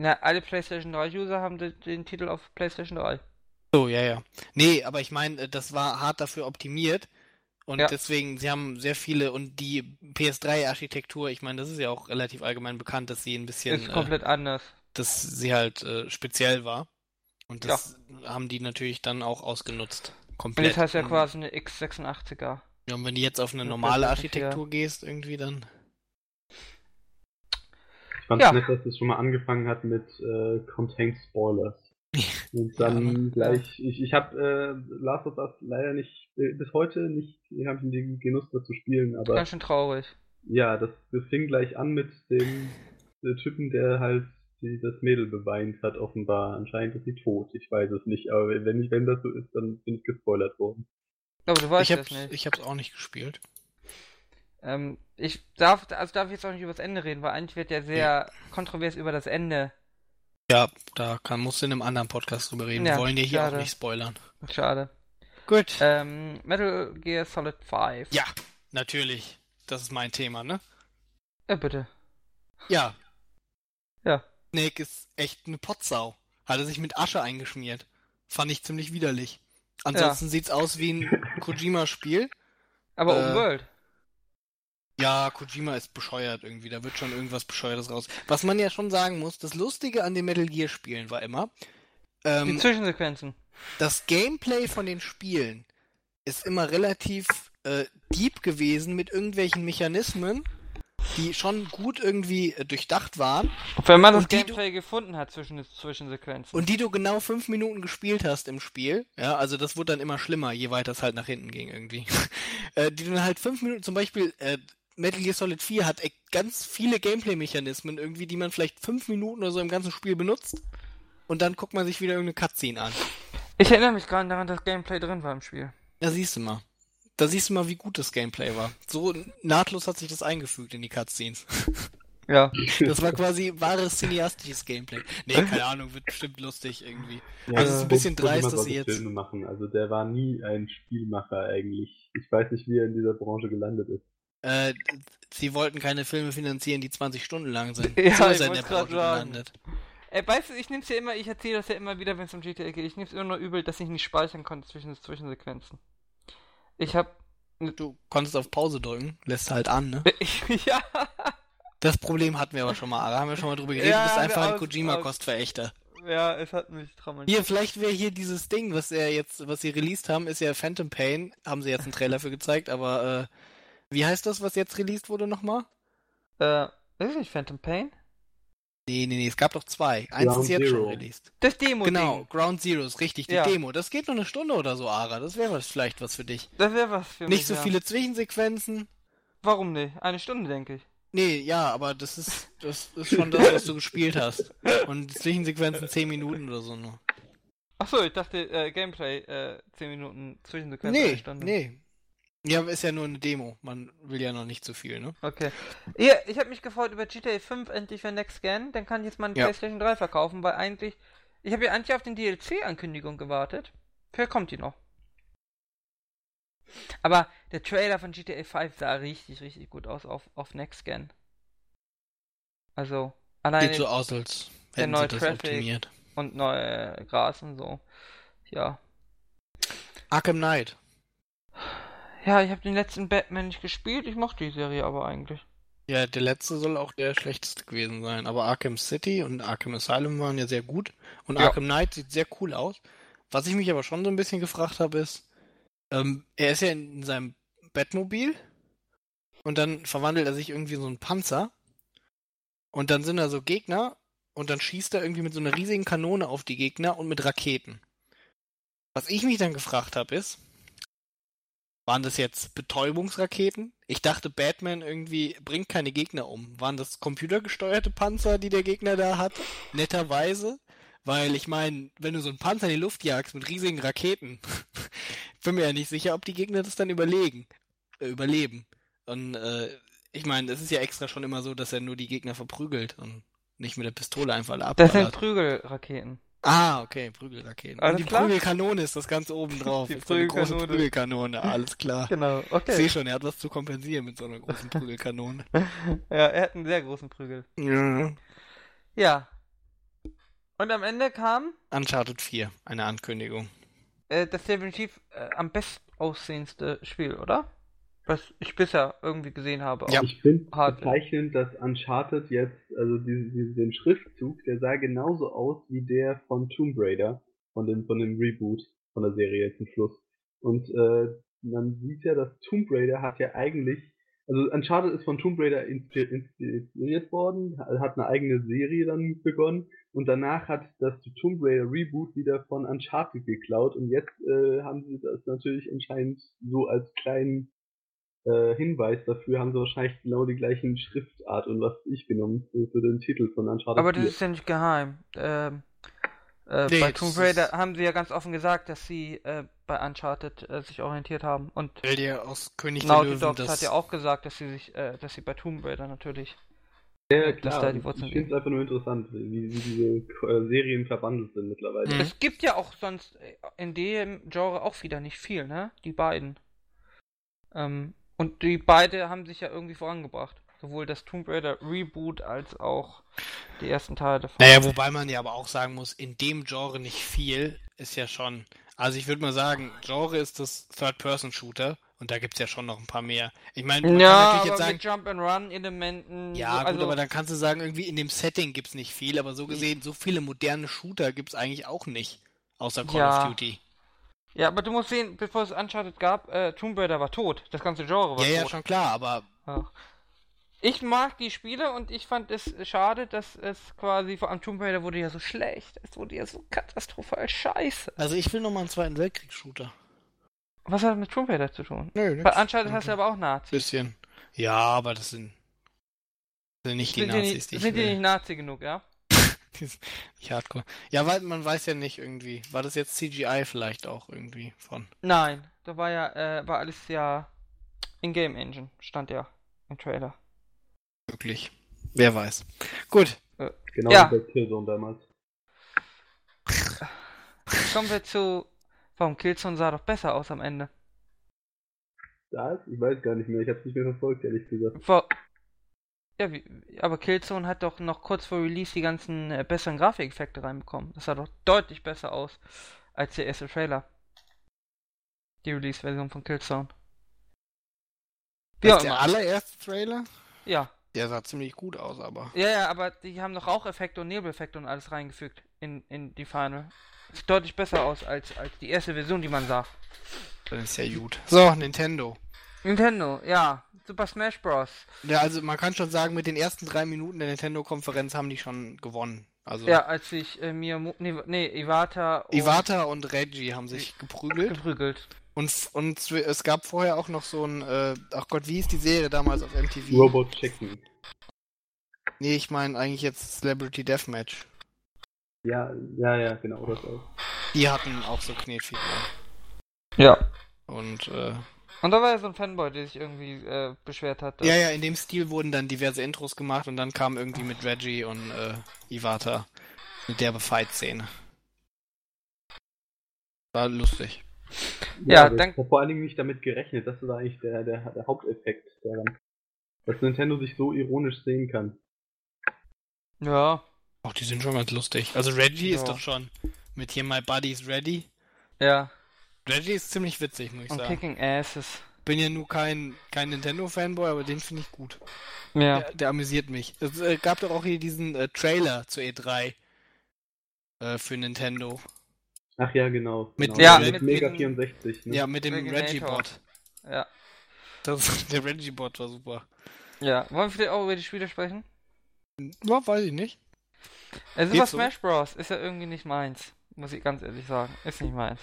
Na, alle PlayStation 3-User haben den, Titel auf PlayStation 3. So, ja, ja. Nee, aber ich meine, das war hart dafür optimiert. Und ja. deswegen, sie haben sehr viele und die PS3-Architektur, ich meine, das ist ja auch relativ allgemein bekannt, dass sie ein bisschen. Ist komplett äh, anders. Dass sie halt äh, speziell war. Und das ja. haben die natürlich dann auch ausgenutzt. Komplett. Und das heißt ja quasi eine X86er. Ja, und wenn du jetzt auf eine normale Architektur gehst, irgendwie dann. Ich fand es ja. nett, dass es schon mal angefangen hat mit äh, Contain Spoilers. Und dann ja. Gleich, ich, ich habe äh, Last of Us leider nicht, äh, bis heute nicht, ich habe den Genuss da zu spielen, aber. Ganz schön traurig. Ja, das, das fing gleich an mit dem der Typen, der halt die das Mädel beweint hat, offenbar. Anscheinend ist sie tot. Ich weiß es nicht, aber wenn, ich, wenn das so ist, dann bin ich gespoilert worden. Aber du weißt ich das nicht. Ich hab's auch nicht gespielt. Ähm, ich darf, also darf ich jetzt auch nicht über das Ende reden, weil eigentlich wird ja sehr ja. kontrovers über das Ende. Ja, da kann, musst du in einem anderen Podcast drüber reden. Ja, Wir wollen dir hier auch nicht spoilern. Schade. Gut. Ähm, Metal Gear Solid 5. Ja, natürlich. Das ist mein Thema, ne? Ja, bitte. Ja. Ja. Snake ist echt eine Potsau. Hat er sich mit Asche eingeschmiert. Fand ich ziemlich widerlich. Ansonsten ja. sieht's aus wie ein Kojima-Spiel. Aber äh, Open World. Ja, Kojima ist bescheuert irgendwie. Da wird schon irgendwas Bescheuertes raus. Was man ja schon sagen muss, das Lustige an den Metal Gear Spielen war immer. Ähm, Die Zwischensequenzen. Das Gameplay von den Spielen ist immer relativ äh, deep gewesen mit irgendwelchen Mechanismen, die schon gut irgendwie äh, durchdacht waren. Wenn man das Gameplay du, gefunden hat zwischen den Zwischensequenzen. Und die du genau fünf Minuten gespielt hast im Spiel, ja, also das wurde dann immer schlimmer, je weiter es halt nach hinten ging irgendwie. äh, die dann halt fünf Minuten, zum Beispiel äh, Metal Gear Solid 4 hat ganz viele Gameplay-Mechanismen irgendwie, die man vielleicht fünf Minuten oder so im ganzen Spiel benutzt. Und dann guckt man sich wieder irgendeine Cutscene an. Ich erinnere mich gerade daran, dass Gameplay drin war im Spiel. Ja, siehst du mal. Da siehst du mal, wie gut das Gameplay war. So nahtlos hat sich das eingefügt in die Cutscenes. Ja. Das war quasi wahres cineastisches Gameplay. Nee, keine Ahnung, wird bestimmt lustig irgendwie. Ja, also es ist ein bisschen dreist, dass sie jetzt. Filme machen. Also der war nie ein Spielmacher eigentlich. Ich weiß nicht, wie er in dieser Branche gelandet ist. Äh, sie wollten keine Filme finanzieren, die 20 Stunden lang sind. Ja, so ist er in der Branche gelandet. Ey, weißt du, ich nehm's ja immer, ich erzähle das ja immer wieder, wenn es um GTA geht. Ich nehm's immer nur übel, dass ich nicht speichern konnte zwischen den Zwischensequenzen. Ich hab. Du konntest auf Pause drücken, lässt halt an, ne? ja. Das Problem hatten wir aber schon mal, da haben wir schon mal drüber geredet. Ja, du bist einfach ein Kojima-Kostverächter. Ja, es hat mich traumatisiert. Hier, vielleicht wäre hier dieses Ding, was er jetzt, was sie released haben, ist ja Phantom Pain. Haben sie jetzt einen Trailer für gezeigt, aber äh, wie heißt das, was jetzt released wurde nochmal? Äh, ist nicht Phantom Pain? Nee, nee, nee, es gab doch zwei. Eins Ground ist jetzt Zero. schon released. Das Demo. Genau, Ground Zero ist richtig, die ja. Demo. Das geht nur eine Stunde oder so, Ara. Das wäre vielleicht was für dich. Das wäre was für mich. Nicht so ja. viele Zwischensequenzen. Warum nicht? Eine Stunde, denke ich. Nee, ja, aber das ist, das ist schon das, was du gespielt hast. Und Zwischensequenzen 10 Minuten oder so nur. Achso, ich dachte, äh, Gameplay, äh, 10 Minuten Zwischensequenzen. Nee, nee, ja, ist ja nur eine Demo. Man will ja noch nicht so viel, ne? Okay. Ja, ich habe mich gefreut über GTA 5 endlich für Next Gen. Dann kann ich jetzt mal eine ja. PlayStation 3 verkaufen, weil eigentlich. Ich habe ja eigentlich auf den DLC-Ankündigung gewartet. Vielleicht kommt die noch. Aber der Trailer von GTA 5 sah richtig, richtig gut aus auf, auf Next Gen. Also, allein. Sieht so aus, als hätten neue sie das Traffic optimiert. Und neue Gras und so. Ja. Arkham Knight. Ja, ich habe den letzten Batman nicht gespielt, ich mochte die Serie aber eigentlich. Ja, der letzte soll auch der schlechteste gewesen sein. Aber Arkham City und Arkham Asylum waren ja sehr gut. Und ja. Arkham Knight sieht sehr cool aus. Was ich mich aber schon so ein bisschen gefragt habe, ist, ähm, er ist ja in seinem Batmobil und dann verwandelt er sich irgendwie in so einen Panzer. Und dann sind da so Gegner und dann schießt er irgendwie mit so einer riesigen Kanone auf die Gegner und mit Raketen. Was ich mich dann gefragt habe, ist, waren das jetzt Betäubungsraketen? Ich dachte, Batman irgendwie bringt keine Gegner um. Waren das computergesteuerte Panzer, die der Gegner da hat? Netterweise? Weil ich meine, wenn du so einen Panzer in die Luft jagst mit riesigen Raketen, bin mir ja nicht sicher, ob die Gegner das dann überlegen. äh, überleben. Und äh, ich meine, es ist ja extra schon immer so, dass er nur die Gegner verprügelt und nicht mit der Pistole einfach alle Das sind Prügelraketen. Ah, okay, Prügelraketen. Alles und die klar? Prügelkanone ist das ganz oben drauf. Die ist so große Prügelkanone. Prügelkanone, alles klar. Genau, Ich okay. sehe schon, er hat was zu kompensieren mit so einer großen Prügelkanone. Ja, er hat einen sehr großen Prügel. ja. Ja. Und am Ende kam Uncharted 4, eine Ankündigung. äh, das definitiv äh, am best aussehendste Spiel, oder? Was ich bisher irgendwie gesehen habe. Ja. Ich finde bezeichnend, dass Uncharted jetzt, also diesen, diesen den Schriftzug, der sah genauso aus wie der von Tomb Raider, von dem, von dem Reboot von der Serie zum Schluss. Und äh, man sieht ja, dass Tomb Raider hat ja eigentlich, also Uncharted ist von Tomb Raider inspiriert, inspiriert worden, hat eine eigene Serie dann begonnen und danach hat das Tomb Raider Reboot wieder von Uncharted geklaut und jetzt äh, haben sie das natürlich anscheinend so als kleinen äh, Hinweis dafür haben sie wahrscheinlich genau die gleichen Schriftart und was ich genommen für, für den Titel von Uncharted Aber das 4. ist ja nicht geheim. Ähm, äh, Nee, bei Tomb ist- Raider haben sie ja ganz offen gesagt, dass sie äh, bei Uncharted äh, sich orientiert haben. Und Weil dir aus König der Löwen Dog das... hat ja auch gesagt, dass sie sich, äh, dass sie bei Tomb Raider natürlich. ja, dass klar, da die ich finde es einfach nur interessant, wie, wie diese äh, Serien verbandelt sind mittlerweile. Mhm. Es gibt ja auch sonst in dem Genre auch wieder nicht viel, ne? Die beiden. Ähm, und die beide haben sich ja irgendwie vorangebracht. Sowohl das Tomb Raider Reboot als auch die ersten Teile davon. Naja, wobei man ja aber auch sagen muss, in dem Genre nicht viel ist ja schon. Also ich würde mal sagen, Genre ist das Third-Person-Shooter und da gibt es ja schon noch ein paar mehr. Ich meine, man ja, kann aber natürlich jetzt sagen, mit Jump-and-Run-Elementen. ja, so, gut, also, aber dann kannst du sagen, irgendwie in dem Setting gibt es nicht viel, aber so gesehen, so viele moderne Shooter gibt es eigentlich auch nicht. Außer Call Ja. of Duty. Ja, aber du musst sehen, bevor es Uncharted gab, äh, Tomb Raider war tot. Das ganze Genre war Ja, ja, tot. schon klar, aber Ach. Ich mag die Spiele und ich fand es schade, dass es quasi, vor allem Tomb Raider wurde ja so schlecht. Es wurde ja so katastrophal scheiße. also ich will nochmal einen Zweiten Weltkriegs-Shooter. Was hat das mit Tomb Raider zu tun? Nö, Bei Uncharted hast du aber auch Nazis. Bisschen. Ja, aber das sind, das sind nicht die Sind die, Nazis, nicht, die ich sind die will. nicht Nazi genug, ja? Nicht hardcore. Ja, weil man weiß ja nicht irgendwie. War das jetzt CGI vielleicht auch irgendwie von? Nein, da war ja, äh, war alles ja in-game Engine, stand ja im Trailer. Wirklich. Wer weiß. Gut. Genau Ja. wie bei Killzone damals. Kommen wir zu, warum Killzone sah doch besser aus am Ende. Da ist? Ich weiß gar nicht mehr, ich hab's nicht mehr verfolgt, ehrlich gesagt. Vor, ja, wie, aber Killzone hat doch noch kurz vor Release die ganzen äh, besseren Grafikeffekte reinbekommen. Das sah doch deutlich besser aus als der erste Trailer. Die Release-Version von Killzone. Ja, der allererste Trailer? ja. Der sah ziemlich gut aus, aber. Ja, ja, aber die haben noch Raucheffekte und Nebeleffekte und alles reingefügt in, in die Final. Sieht deutlich besser aus als, als die erste Version, die man sah. Dann ist ja gut. So, Nintendo. Nintendo, ja. Super Smash Bros. Ja, also man kann schon sagen, mit den ersten drei Minuten der Nintendo-Konferenz haben die schon gewonnen. Also Ja, als sich äh, Miyamoto, nee, nee, Iwata und Iwata und Reggie haben sich geprügelt. geprügelt. Und, und es gab vorher auch noch so ein, äh, ach Gott, wie ist die Serie damals auf MTV? Robot Chicken. Nee, ich meine eigentlich jetzt Celebrity Deathmatch. Ja, ja, ja, genau, das auch. Die hatten auch so Knetfiguren. Ja. Und äh, Und da war ja so ein Fanboy, der sich irgendwie äh, beschwert hat. ja, ja, in dem Stil wurden dann diverse Intros gemacht und dann kam irgendwie mit Reggie und äh, Iwata eine derbe Fight-Szene. War lustig. Ja, aber dann- Ich habe vor allen Dingen nicht damit gerechnet, das ist eigentlich der, der, der Haupteffekt daran. Dass Nintendo sich so ironisch sehen kann. Ja. Auch die sind schon ganz lustig. Also Reggie ist Ja. doch schon mit hier My Buddy's Ready. Ja. Reggie ist ziemlich witzig, muss ich Und sagen. Kicking Asses. Bin ja nur kein, kein Nintendo-Fanboy, aber den finde ich gut. Ja. Der, der amüsiert mich. Es äh, gab doch auch hier diesen äh, Trailer zur E3 äh, für Nintendo. Ach ja, genau. Mit- genau. Ja, mit, mit- Mega mit- 64. Ne? Ja, mit dem. Reggie-Bot. Ja. Das, der Reggie-Bot war super. Ja. Wollen wir vielleicht auch über die Spiele sprechen? Ja, weiß ich nicht. Äh, Super Geht's so? Smash Bros. ist ja irgendwie nicht meins. Muss ich ganz ehrlich sagen. Ist nicht meins.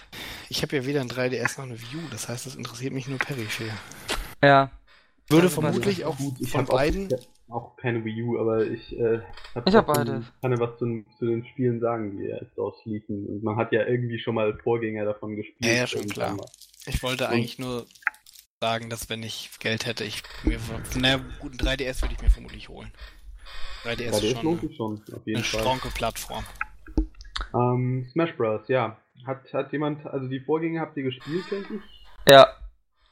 Ich habe ja weder ein 3DS noch eine View, das heißt, das interessiert mich nur peripher. Ja. Würde Also, vermutlich Ja, auch gut, ich von hab auch- beiden. Auch, keine Wii U, aber ich äh, hab Ich hab beides. kann ja was zu, zu den Spielen sagen, die jetzt ausliefen. Und man hat ja irgendwie schon mal Vorgänger davon gespielt. Ja, ja, schon klar. mal. Ich wollte Und- eigentlich nur sagen, dass wenn ich Geld hätte, ich mir von einer guten 3DS würde ich mir vermutlich holen. 3DS, 3DS ist schon, schon auf jeden eine Fall. stronke Plattform. Ähm, Smash Bros. Ja, hat hat jemand, also die Vorgänge habt ihr gespielt, denke ich? Ja.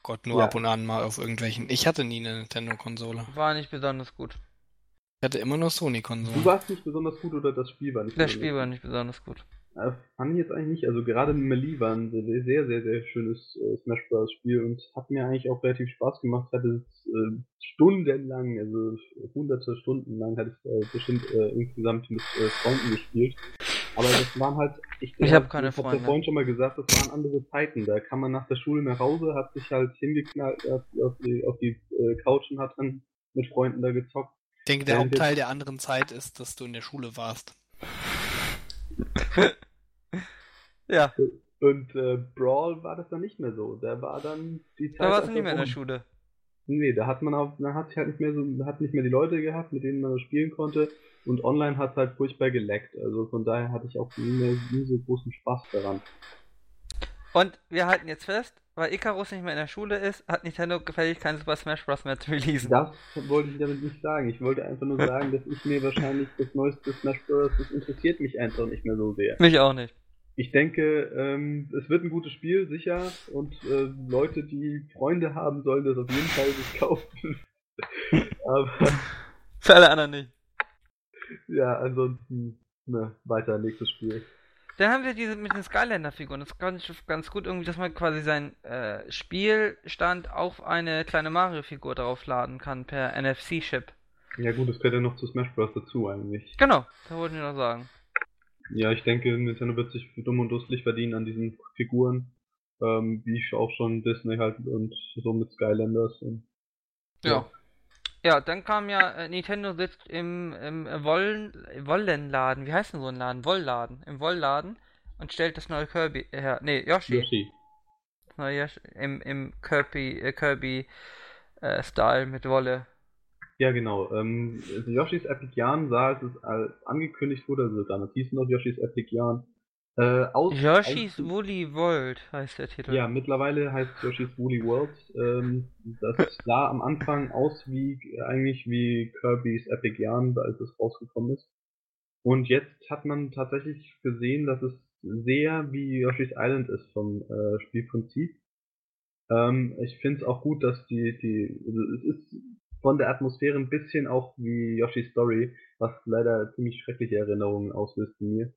Gott, nur ja. ab und an mal auf irgendwelchen. Ich hatte nie eine Nintendo-Konsole. War nicht besonders gut. Ich hatte immer nur Sony-Konsolen. Du warst nicht besonders gut oder das Spiel war nicht Das Spiel war nicht besonders gut. Äh, fand ich jetzt eigentlich nicht. Also gerade Melee war ein sehr, sehr, sehr, sehr schönes äh, Smash Bros. Spiel und hat mir eigentlich auch relativ Spaß gemacht. Hatte es äh, stundenlang, also hunderte Stunden lang hatte ich äh, bestimmt äh, insgesamt mit äh, Freunden gespielt. Aber das waren halt, ich, ich habe keine Freunde. Ich habe vorhin schon mal gesagt, das waren andere Zeiten. Da kam man nach der Schule nach Hause, hat sich halt hingeknallt auf, auf die, auf die äh, Couch und hat dann mit Freunden da gezockt. Ich denke, der Hauptteil der anderen Zeit ist, dass du in der Schule warst. Ja. Und äh, Brawl war das dann nicht mehr so. Da war dann die Zeit. Da warst du nicht mehr in der Schule. Nee, da hat man auch, da hat sich halt nicht mehr so, hat nicht mehr die Leute gehabt, mit denen man spielen konnte. Und online hat es halt furchtbar geleckt. Also von daher hatte ich auch nie, mehr, nie so großen Spaß daran. Und wir halten jetzt fest, weil Icarus nicht mehr in der Schule ist, hat Nintendo gefällig kein Super Smash Bros. mehr zu releasen. Das wollte ich damit nicht sagen. Ich wollte einfach nur sagen, dass ich mir wahrscheinlich das neueste Smash Bros. das interessiert mich einfach nicht mehr so sehr. Mich auch nicht ich denke, ähm, es wird ein gutes Spiel, sicher. Und äh, Leute, die Freunde haben, sollen das auf jeden Fall sich kaufen. Aber. Für alle anderen nicht. Ja, ansonsten, ne, weiter, nächstes Spiel. Dann haben wir diese mit den Skylander-Figuren. Das kann ich ganz gut irgendwie, dass man quasi seinen äh, Spielstand auf eine kleine Mario-Figur draufladen kann per NFC-Chip. Ja gut, das gehört ja noch zu Smash Bros. dazu eigentlich. Genau, da wollte ich noch sagen. Ja, ich denke, Nintendo wird sich dumm und dusselig verdienen an diesen Figuren. Ähm, wie ich auch schon Disney halt und so mit Skylanders. Und, ja. ja. Ja, dann kam ja, äh, Nintendo sitzt im, im Wollen, Wollenladen, wie heißt denn so ein Laden? Wollladen, im Wollladen und stellt das neue Kirby her. Nee, Yoshi. Yoshi. Das neue Yoshi im, im Kirby, äh, Kirby äh, Style mit Wolle. Ja, genau. Ähm, also Yoshi's Epic Yarn sah, als es als angekündigt wurde, also damals hieß es noch Yoshi's Epic Yarn, äh, aus, Yoshi's Woolly World heißt der Titel. Ja, mittlerweile heißt Yoshi's Woolly World. Ähm, das sah am Anfang aus wie eigentlich wie Kirby's Epic Yarn, als es rausgekommen ist. Und jetzt hat man tatsächlich gesehen, dass es sehr wie Yoshi's Island ist vom äh, Spielprinzip. Ähm, ich finde es auch gut, dass die, die, also es ist von der Atmosphäre ein bisschen auch wie Yoshi's Story, was leider ziemlich schreckliche Erinnerungen auslöst in mir.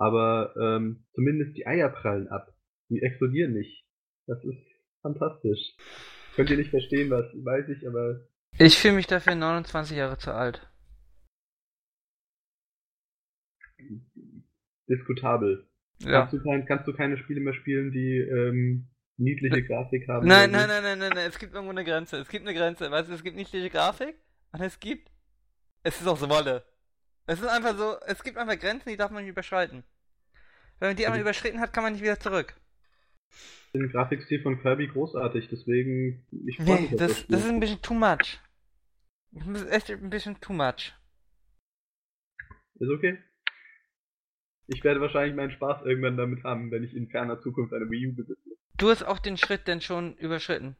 Aber ähm, zumindest die Eier prallen ab. Die explodieren nicht. Das ist fantastisch. Könnt ihr nicht verstehen, was weiß ich, aber. Ich fühle mich dafür 29 Jahre zu alt. Diskutabel. Ja. Kannst, du kannst du keine Spiele mehr spielen, die ähm, niedliche Grafik haben. Nein, nein, nein, nein, nein, nein, es gibt irgendwo eine Grenze. Es gibt eine Grenze. Weißt du, es gibt niedliche Grafik und es gibt. Es ist auch so Wolle. Es ist einfach so, es gibt einfach Grenzen, die darf man nicht überschreiten. Wenn man die einmal überschritten hat, kann man nicht wieder zurück. Den Grafikstil von Kirby großartig, deswegen ich nee, mich das, das, das ist ein bisschen too much. Das ist echt ein bisschen too much. Ist okay. Ich werde wahrscheinlich meinen Spaß irgendwann damit haben, wenn ich in ferner Zukunft eine Wii U besitze. Du hast auch den Schritt denn schon überschritten.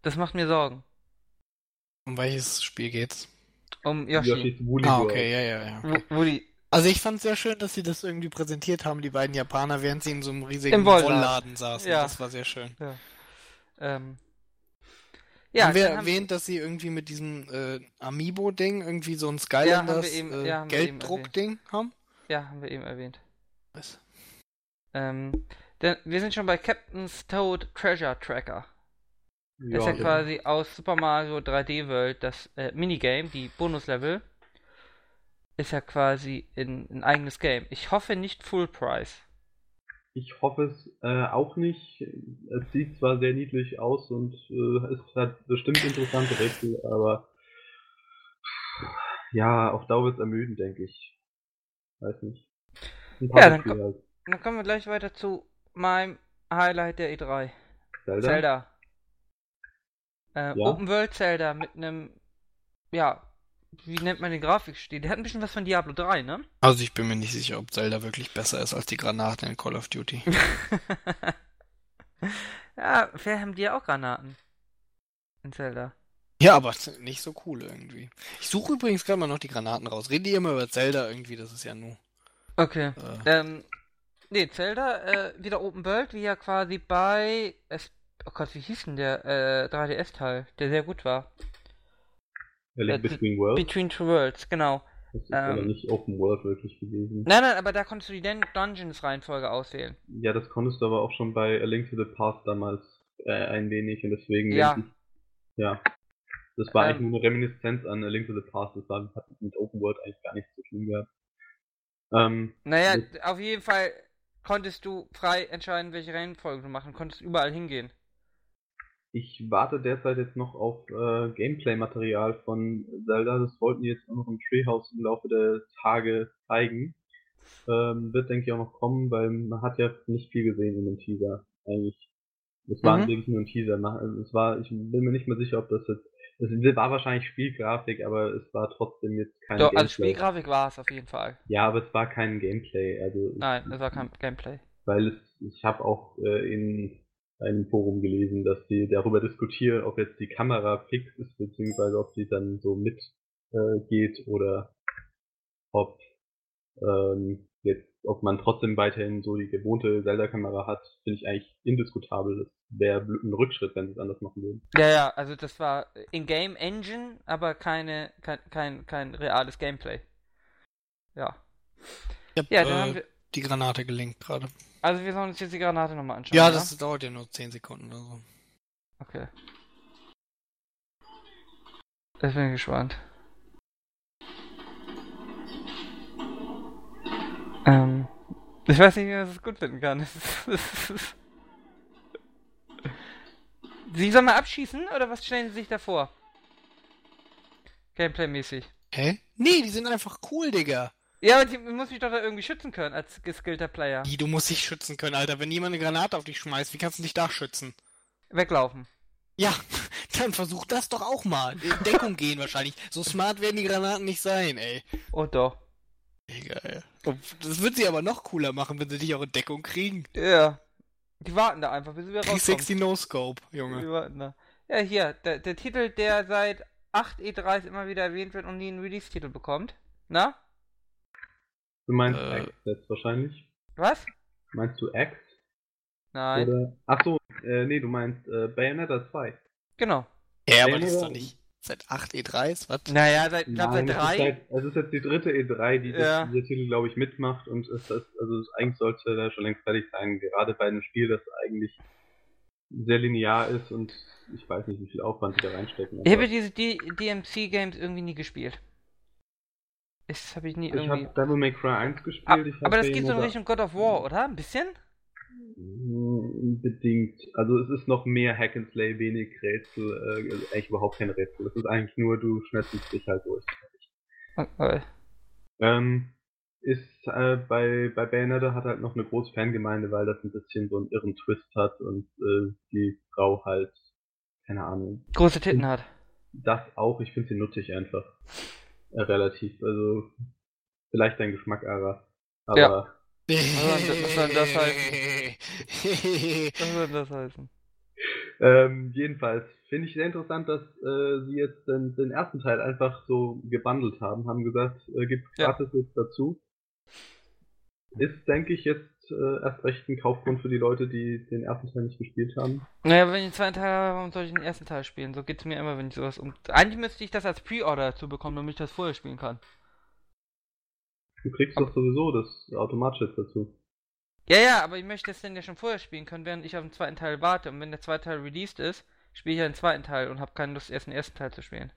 Das macht mir Sorgen. Um welches Spiel geht's? Um Yoshi. Yoshi ah, okay, ja, ja, ja. Okay. Woody. Also ich fand es sehr schön, dass sie das irgendwie präsentiert haben, die beiden Japaner, während sie in so einem riesigen Im Wollladen saßen. Ja. Das war sehr schön. Ja. Ähm. Ja, haben wir erwähnt, dass sie irgendwie mit diesem äh, Amiibo-Ding irgendwie so ein Skylanders ja, äh, ja, Gelddruck-Ding haben? Ja, haben wir eben erwähnt. Was? Ähm, denn wir sind schon bei Captain's Toad Treasure Tracker. Ja, das ist ja quasi aus Super Mario 3D World das äh, Minigame, die Bonuslevel. Ist ja quasi ein, ein eigenes Game. Ich hoffe nicht Full Price. Ich hoffe es äh, auch nicht. Es sieht zwar sehr niedlich aus und äh, es hat bestimmt interessante Rätsel, aber ja, auf Dauer wird es ermüden, denke ich. Weiß nicht. ja, dann, ko halt. dann kommen wir gleich weiter zu mein Highlight der E3. Zelda? Zelda. Äh, ja? Open World Zelda mit einem, ja, wie nennt man den Grafikstil? Der hat ein bisschen was von Diablo 3, ne? Also ich bin mir nicht sicher, ob Zelda wirklich besser ist als die Granaten in Call of Duty. ja, vielleicht haben die ja auch Granaten. in Zelda. Ja, aber nicht so cool irgendwie. Ich suche übrigens gerade mal noch die Granaten raus. Reden die immer über Zelda irgendwie, das ist ja nur. Okay. Äh. Ähm, nee, Zelda, äh, wieder Open World, wie ja quasi bei. Es, oh Gott, wie hieß denn der äh, 3DS-Teil, der sehr gut war? Ja, Link äh, Between Worlds. Between Two Worlds, genau. Das ist ähm, aber nicht Open World wirklich gewesen. Nein, nein, aber da konntest du die Dungeons-Reihenfolge auswählen. Ja, das konntest du aber auch schon bei A Link to the Past damals äh, ein wenig und deswegen. Ja. Ich, ja. Das war ähm, eigentlich nur eine Reminiszenz an A Link to the Past. Das war, hat mit Open World eigentlich gar nichts zu tun gehabt. Ähm, naja, auf jeden Fall konntest du frei entscheiden, welche Reihenfolge du machen, konntest überall hingehen. Ich warte derzeit jetzt noch auf äh, Gameplay-Material von Zelda. Das wollten die jetzt auch noch im Treehouse im Laufe der Tage zeigen. Ähm, wird, denke ich, auch noch kommen, weil man hat ja nicht viel gesehen in dem Teaser, eigentlich. Es war mhm. wirklich nur ein Teaser. Es war, ich bin mir nicht mehr sicher, ob das jetzt, es war wahrscheinlich Spielgrafik, aber es war trotzdem jetzt kein Doch, also Gameplay. Also Spielgrafik war es auf jeden Fall. Ja, aber es war kein Gameplay. Also Nein, es war kein Gameplay. Weil es, ich habe auch äh, in einem Forum gelesen, dass sie darüber diskutieren, ob jetzt die Kamera fix ist, beziehungsweise ob sie dann so mit äh, geht oder ob ähm, jetzt, ob man trotzdem weiterhin so die gewohnte Zelda-Kamera hat, finde ich eigentlich indiskutabel. Das wäre ein Rückschritt, wenn sie es anders machen würden. Ja, ja, also das war in-game Engine, aber keine, kein, kein, kein reales Gameplay. Ja. Ich hab, ja, dann äh, haben wir die Granate gelinkt gerade. Also wir sollen uns jetzt die Granate nochmal anschauen. Ja, das dauert ja nur 10 Sekunden oder so. Okay. Ich bin gespannt. Ähm, ich weiß nicht, wie man das gut finden kann. Sie sollen mal abschießen oder was stellen Sie sich da vor? Gameplay-mäßig. Hä? Nee, die sind einfach cool, Digga. Ja, aber ich muss mich doch da irgendwie schützen können als geskillter Player. Wie, du musst dich schützen können, Alter. Wenn jemand eine Granate auf dich schmeißt, wie kannst du dich da schützen? Weglaufen. Ja, dann versuch das doch auch mal. In Deckung gehen wahrscheinlich. So smart werden die Granaten nicht sein, ey. Oh doch. Egal. Das wird sie aber noch cooler machen, wenn sie dich auch in Deckung kriegen. Ja. Die warten da einfach, bis sie wieder rauskommen. Die sexy No-Scope, Junge. Die warten da. Ja, hier, der, der Titel, der seit 8 E3s immer wieder erwähnt wird und nie einen Release-Titel bekommt. Na? Du meinst äh, Axe jetzt wahrscheinlich? Was? Meinst du Axe? Nein. Oder, achso, äh, nee, du meinst äh, Bayonetta 2. Genau. Ja, aber das ist doch nicht seit 8 E3s, was? Naja, seit, ich glaube seit 3. Es ist jetzt die dritte E3, die ja. dieser Titel, glaube ich, mitmacht und es ist, also eigentlich sollte da schon längst fertig sein, gerade bei einem Spiel, das eigentlich sehr linear ist und ich weiß nicht, wie viel Aufwand sie da reinstecken. Ich habe diese DMC-Games irgendwie nie gespielt. Das habe ich nie ich irgendwie. Ich habe Devil May Cry 1 gespielt. Ah, aber das geht so in Richtung God of War, oder? Ein bisschen? Mm, bedingt. Also es ist noch mehr Hack and Slay, wenig Rätsel, äh, also eigentlich überhaupt kein Rätsel. Es ist eigentlich nur, du schmetzelst dich halt durch. Okay. Ähm, ist äh, bei, bei Bayonetta hat halt noch eine große Fangemeinde, weil das ein bisschen so einen irren Twist hat und äh, die Frau halt, keine Ahnung. Große Titten hat. Das auch, ich finde sie nuttig einfach relativ. Also vielleicht dein Geschmack, Ara. Aber. Ja. Was soll das heißen? Was soll das heißen? Ähm, jedenfalls finde ich sehr interessant, dass äh, sie jetzt den, den, ersten Teil einfach so gebundelt haben, haben gesagt, äh, gibt gratis ja. jetzt dazu. Ist, denke ich, jetzt äh, erst recht ein Kaufgrund für die Leute, die den ersten Teil nicht gespielt haben. Naja, wenn ich den zweiten Teil habe, warum soll ich den ersten Teil spielen? So geht es mir immer, wenn ich sowas um. Eigentlich müsste ich das als Pre-Order dazu bekommen, damit ich das vorher spielen kann. Du kriegst aber doch sowieso das automatisch dazu. Ja, ja, aber ich möchte es dann ja schon vorher spielen können, während ich auf den zweiten Teil warte. Und wenn der zweite Teil released ist, spiele ich ja den zweiten Teil und habe keine Lust, erst den ersten Teil zu spielen.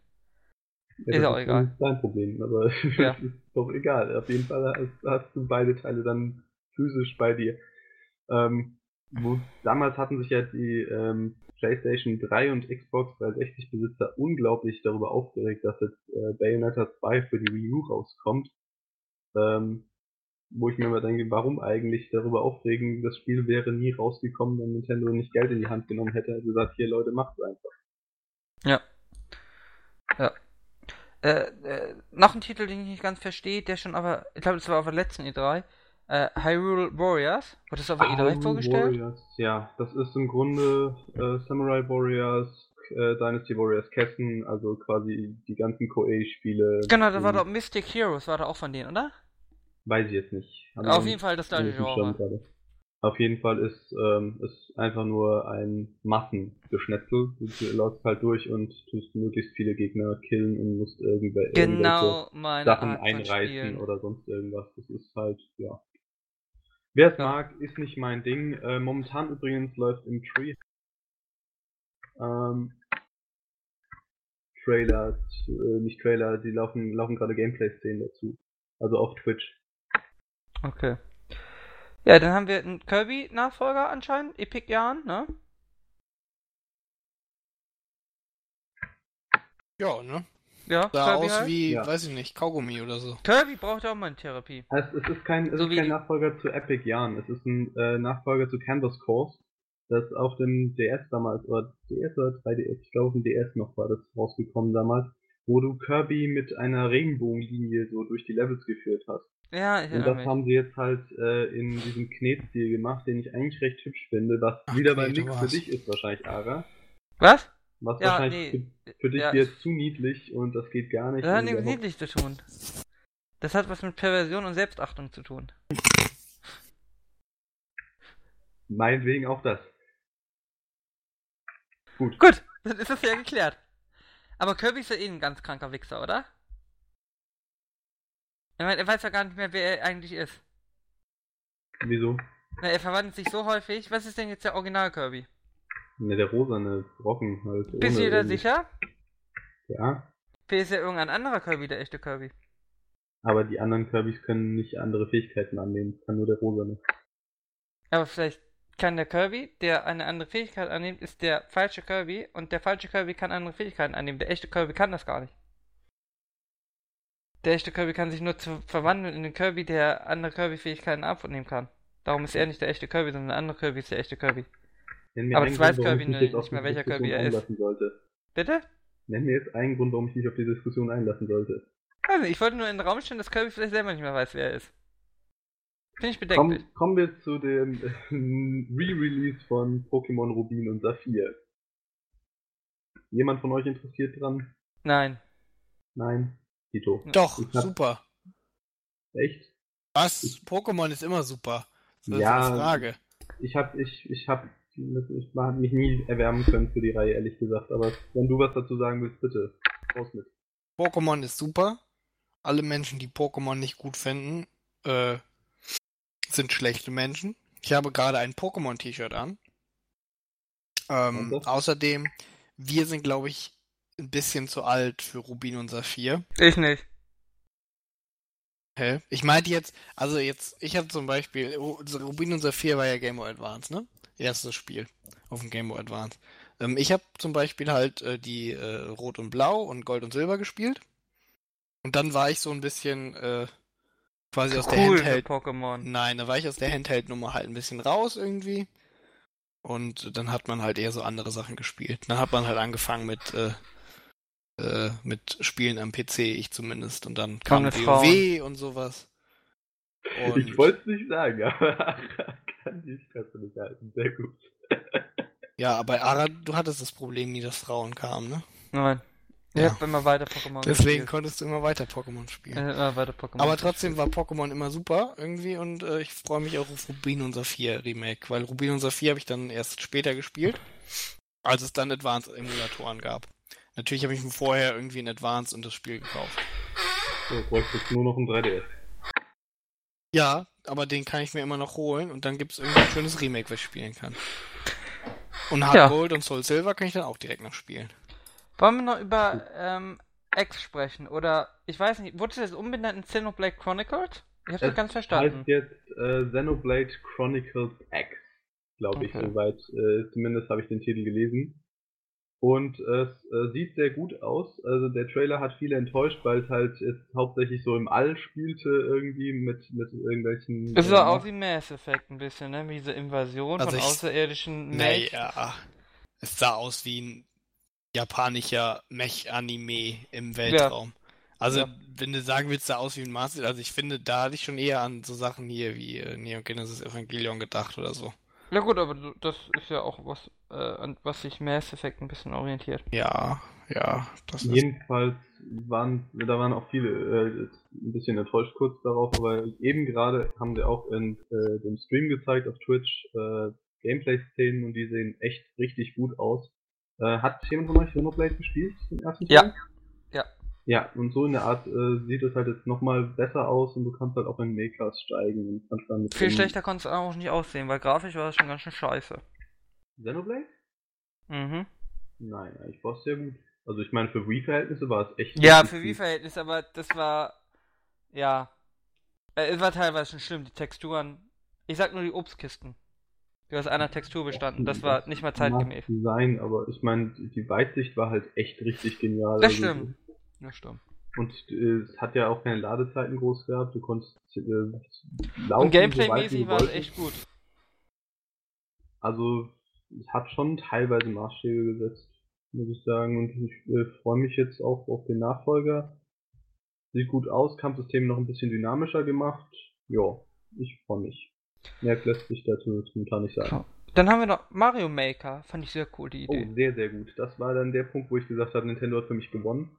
Ja, ist auch egal. ist dein Problem, aber ja. ist doch egal. Auf jeden Fall hast, hast, du beide Teile dann physisch bei dir. Ähm, wo, damals hatten sich ja die ähm, PlayStation 3 und Xbox 360 Besitzer unglaublich darüber aufgeregt, dass jetzt äh, Bayonetta 2 für die Wii U rauskommt. Ähm, wo ich mir immer denke, warum eigentlich darüber aufregen? Das Spiel wäre nie rausgekommen, wenn Nintendo nicht Geld in die Hand genommen hätte. Also gesagt, hier Leute, macht's einfach. Ja. Ja. Äh, äh, noch ein Titel, den ich nicht ganz verstehe, der schon aber, ich glaube, das war auf der letzten E3, äh, Hyrule Warriors. Wurde das auf der E3 vorgestellt? Warriors, ja. Das ist im Grunde äh, Samurai Warriors äh, Dynasty Warriors Kessen, also quasi die ganzen Koei-Spiele. Genau, da war doch Mystic Heroes, war da auch von denen, oder? Weiß ich jetzt nicht. Auf jeden Fall das gleiche Genre. Auf jeden Fall ist ähm, ist einfach nur ein Massengeschnetzel. Du läufst halt durch und tust möglichst viele Gegner killen und musst irgendwelche genau Sachen einreißen oder sonst irgendwas. Das ist halt, ja. Wer es ja. mag, ist nicht mein Ding. Äh, momentan übrigens läuft im Tree ähm, Trailer, äh, nicht Trailer, die laufen, laufen gerade Gameplay-Szenen dazu. Also auf Twitch. Okay. Ja, dann haben wir einen Kirby-Nachfolger anscheinend, Epic Yarn, ne? Ja, ne? Ja, Sah Kirby aus halt? wie, ja. weiß ich nicht, Kaugummi oder so. Kirby braucht auch mal eine Therapie. Es, es ist kein, es so ist kein Nachfolger zu Epic Yarn, es ist ein äh, Nachfolger zu Canvas Course, das auf dem DS damals, oder DS oder 3DS, ich glaube auf dem DS noch war das rausgekommen damals, wo du Kirby mit einer Regenbogenlinie so durch die Levels geführt hast. Ja, ich Und das mich. haben sie jetzt halt äh, in diesem Knetstil gemacht, den ich eigentlich recht hübsch finde, was Ach, wieder mal nichts für dich ist wahrscheinlich, Ara. Was? Was ja, wahrscheinlich nee, für, für, dich ja. jetzt zu niedlich und das geht gar nicht. Das hat nichts mit niedlich zu tun. Das hat was mit Perversion und Selbstachtung zu tun. Meinetwegen auch das. Gut. Gut, dann ist das ja geklärt. Aber Kirby ist ja eh ein ganz kranker Wichser, oder? Ich meine, er weiß ja gar nicht mehr, wer er eigentlich ist. Wieso? Na, er verwandelt sich so häufig. Was ist denn jetzt der Original Kirby? Ne, der rosane Brocken halt. Bist du dir sicher? Ja. Wer ist ja irgendein anderer Kirby, der echte Kirby? Aber die anderen Kirbys können nicht andere Fähigkeiten annehmen. Kann nur der rosane. Aber vielleicht kann der Kirby, der eine andere Fähigkeit annimmt, ist der falsche Kirby und der falsche Kirby kann andere Fähigkeiten annehmen. Der echte Kirby kann das gar nicht. Der echte Kirby kann sich nur zu verwandeln in den Kirby, der andere Kirby-Fähigkeiten abnehmen kann. Darum ist er nicht der echte Kirby, sondern der andere Kirby ist der echte Kirby. Aber das weiß Kirby nicht, nicht mehr, welcher Kirby er ist. Sollte. Bitte? Nenn mir jetzt einen Grund, warum ich mich auf die Diskussion einlassen sollte. Also, ich wollte nur in den Raum stellen, dass Kirby vielleicht selber nicht mehr weiß, wer er ist. Finde ich bedenklich. Komm, kommen wir zu dem Re-Release von Pokémon Rubin und Saphir. Jemand von euch interessiert dran? Nein. Nein. Tito. Doch, hab... super. Echt? Was? Pokémon ist immer super. Das ja, ist eine Frage. Ich hab, ich, ich hab, ich hab mich nie erwärmen können für die Reihe, ehrlich gesagt. Aber wenn du was dazu sagen willst, bitte. Raus mit. Pokémon ist super. Alle Menschen, die Pokémon nicht gut finden, äh, sind schlechte Menschen. Ich habe gerade ein Pokémon-T-Shirt an. Ähm, außerdem, wir sind, glaube ich, ein bisschen zu alt für Rubin und Saphir. Ich nicht. Hä? Ich meinte jetzt, also jetzt, ich habe zum Beispiel, Rubin und Saphir war ja Game Boy Advance, ne? Erstes Spiel auf dem Game Boy Advance. Ähm, ich habe zum Beispiel halt äh, die äh, Rot und Blau und Gold und Silber gespielt. Und dann war ich so ein bisschen äh, quasi aus cool der Handheld. Pokémon. Nein, da war ich aus der Handheld-Nummer halt ein bisschen raus irgendwie. Und dann hat man halt eher so andere Sachen gespielt. Dann hat man halt angefangen mit äh, äh, mit Spielen am PC, ich zumindest. Und dann kam WoW und sowas. Und ich wollte es nicht sagen, aber kann ich kannst du nicht halten. Sehr gut. ja, aber Ara, du hattest das Problem nie, dass Frauen kamen, ne? Nein. Ich ja. habe immer weiter Pokémon Deswegen gespielt. konntest du immer weiter Pokémon spielen. Ja, immer weiter Pokémon Aber trotzdem war Pokémon immer super irgendwie und äh, ich freue mich auch auf Rubin und Saphir Remake, weil Rubin und Saphir habe ich dann erst später gespielt, als es dann Advanced Emulatoren gab. Natürlich habe ich mir vorher irgendwie in Advanced und das Spiel gekauft. So, bräuchte jetzt nur noch ein 3DS. Ja, aber den kann ich mir immer noch holen und dann gibt es irgendwie ein schönes Remake, was ich spielen kann. Und Hard ja. Gold und Soul Silver kann ich dann auch direkt noch spielen. Wollen wir noch über ähm, X sprechen? Oder, ich weiß nicht, wurde das umbenannt in Xenoblade Chronicles? Ich hab's nicht ganz verstanden. heißt jetzt äh, Xenoblade Chronicles X, glaube ich, okay. soweit. Äh, zumindest habe ich den Titel gelesen. Und es äh, sieht sehr gut aus. Also der Trailer hat viele enttäuscht, weil es halt jetzt hauptsächlich so im All spielte irgendwie mit, mit irgendwelchen. Es sah äh, auch wie Mass Effect ein bisschen, ne? Wie diese Invasion also von ich, außerirdischen Mech. Naja, es sah aus wie ein japanischer Mech-Anime im Weltraum. Ja. Also, ja. wenn du sagen willst, sah aus wie ein Master, also ich finde, da hatte ich schon eher an so Sachen hier wie äh, Neon Genesis Evangelion gedacht oder so. Ja gut, aber das ist ja auch was, äh, an was sich Mass Effect ein bisschen orientiert. Ja, ja. Das Jedenfalls waren, da waren auch viele äh, ein bisschen enttäuscht kurz darauf, aber eben gerade haben sie auch in äh, dem Stream gezeigt auf Twitch äh, Gameplay-Szenen und die sehen echt richtig gut aus. Äh, hat jemand von euch Xenoblade gespielt, den ersten Teil? Ja. Ja. Und so in der Art äh, sieht es halt jetzt nochmal besser aus und du kannst halt auch in Megas steigen und kannst dann Viel schlechter konnte es auch nicht aussehen, weil grafisch war es schon ganz schön scheiße. Xenoblade? Mhm. Nein, eigentlich war es sehr gut. Also ich meine, für Wii-Verhältnisse war es echt. Ja, für Wii-Verhältnisse, aber das war. Ja. Äh, es war teilweise schon schlimm, die Texturen. Ich sag nur die Obstkisten. Die aus einer Textur bestanden. Das war nicht mal zeitgemäß. Sein, aber ich meine, die Weitsicht war halt echt richtig genial. Das also, stimmt. Das stimmt. Und äh, es hat ja auch keine Ladezeiten groß gehabt. Du konntest äh, laufen. Und Gameplay-mäßig war es echt gut. Also, es hat schon teilweise Maßstäbe gesetzt muss ich sagen. Und ich äh, freue mich jetzt auch auf den Nachfolger. Sieht gut aus, Kampfsystem noch ein bisschen dynamischer gemacht. Ja, ich freue mich. Mehr lässt sich dazu momentan nicht sagen. Dann haben wir noch Mario Maker, fand ich sehr cool, die Idee. Oh, sehr, sehr gut. Das war dann der Punkt, wo ich gesagt habe, Nintendo hat für mich gewonnen.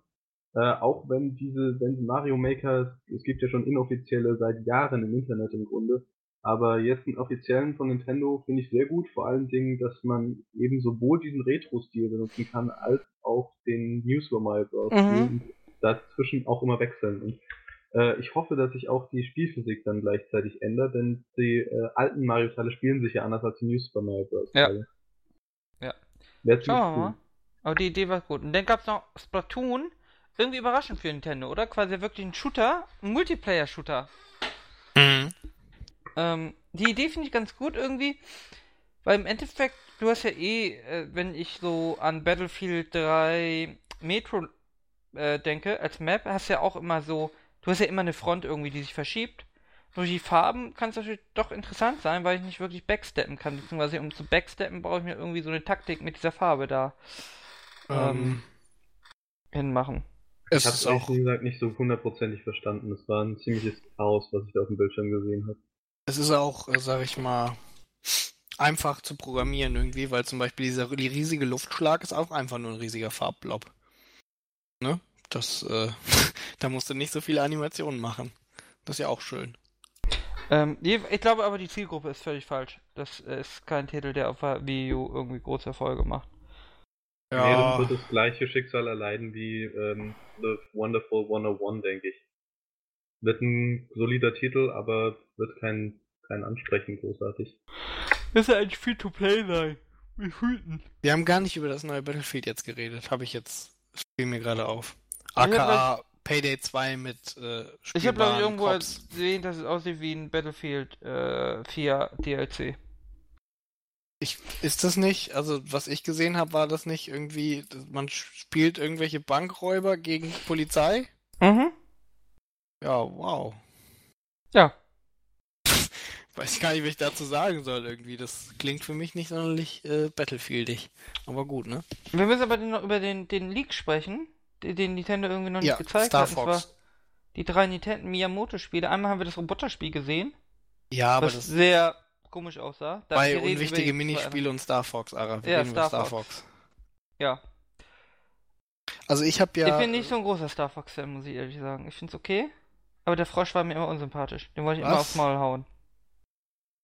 Äh, auch wenn diese, wenn Mario Maker, es gibt ja schon inoffizielle seit Jahren im Internet im Grunde, aber jetzt einen offiziellen von Nintendo finde ich sehr gut, vor allen Dingen, dass man eben sowohl diesen Retro-Stil benutzen kann, als auch den New Super Mario Bros. Mhm. und dazwischen auch immer wechseln. Und äh, ich hoffe, dass sich auch die Spielphysik dann gleichzeitig ändert, denn die äh, alten Mario-Teile spielen sich ja anders als die New Super Mario Bros. Ja. Ja. Schauen wir mal. Aber die Idee war gut. Und dann gab es noch Splatoon. Irgendwie überraschend für Nintendo, oder? Quasi wirklich ein Shooter, ein Multiplayer-Shooter. Mhm. Ähm, die Idee finde ich ganz gut irgendwie, weil im Endeffekt, du hast ja eh, äh, wenn ich so an Battlefield 3 Metro äh, denke, als Map, hast du ja auch immer so, du hast ja immer eine Front irgendwie, die sich verschiebt. Durch die Farben kann es natürlich doch interessant sein, weil ich nicht wirklich backsteppen kann. Beziehungsweise um zu backsteppen brauche ich mir irgendwie so eine Taktik mit dieser Farbe da ähm, ähm, hinmachen. Es ich habe es auch, wie gesagt, nicht so hundertprozentig verstanden. Es war ein ziemliches Chaos, was ich da auf dem Bildschirm gesehen habe. Es ist auch, sag ich mal, einfach zu programmieren irgendwie, weil zum Beispiel dieser die riesige Luftschlag ist auch einfach nur ein riesiger Farbblob. Ne? Das, äh, da musst du nicht so viele Animationen machen. Das ist ja auch schön. Ähm, ich glaube aber, die Zielgruppe ist völlig falsch. Das ist kein Titel, der auf der Wii U irgendwie große Erfolge macht. Ja. Nee, das wird das gleiche Schicksal erleiden wie ähm, The Wonderful 101, denke ich. Wird ein solider Titel, aber wird kein, kein Ansprechen großartig. Das ist ja eigentlich Free-to-Play sein. Wir fühlten. Wir haben gar nicht über das neue Battlefield jetzt geredet. Habe ich jetzt. Fiel mir gerade auf. AKA Payday 2 mit äh, Ich habe glaube ich irgendwo Cops. gesehen, dass es aussieht wie ein Battlefield äh, 4 DLC. Ich, ist das nicht, also was ich gesehen habe, war das nicht irgendwie, man spielt irgendwelche Bankräuber gegen Polizei? Mhm. Ja, wow. Ja. Weiß gar nicht, was ich dazu sagen soll irgendwie. Das klingt für mich nicht sonderlich äh, Battlefieldig. Aber gut, ne? Wir müssen aber noch über den, den Leak sprechen, den Nintendo irgendwie noch nicht ja, gezeigt Star hat. Fox. die drei Nintendo Miyamoto-Spiele. Einmal haben wir das Roboterspiel gesehen. Ja, aber das sehr komisch aussah. Da bei unwichtige Minispiele und Star Fox, Ara. Wir ja, Star, Star Fox. Fox. Ja. Also ich habe ja. Ich bin nicht so ein großer Star Fox-Fan, muss ich ehrlich sagen. Ich find's okay. Aber der Frosch war mir immer unsympathisch. Den wollte ich Was? immer aufs Maul hauen.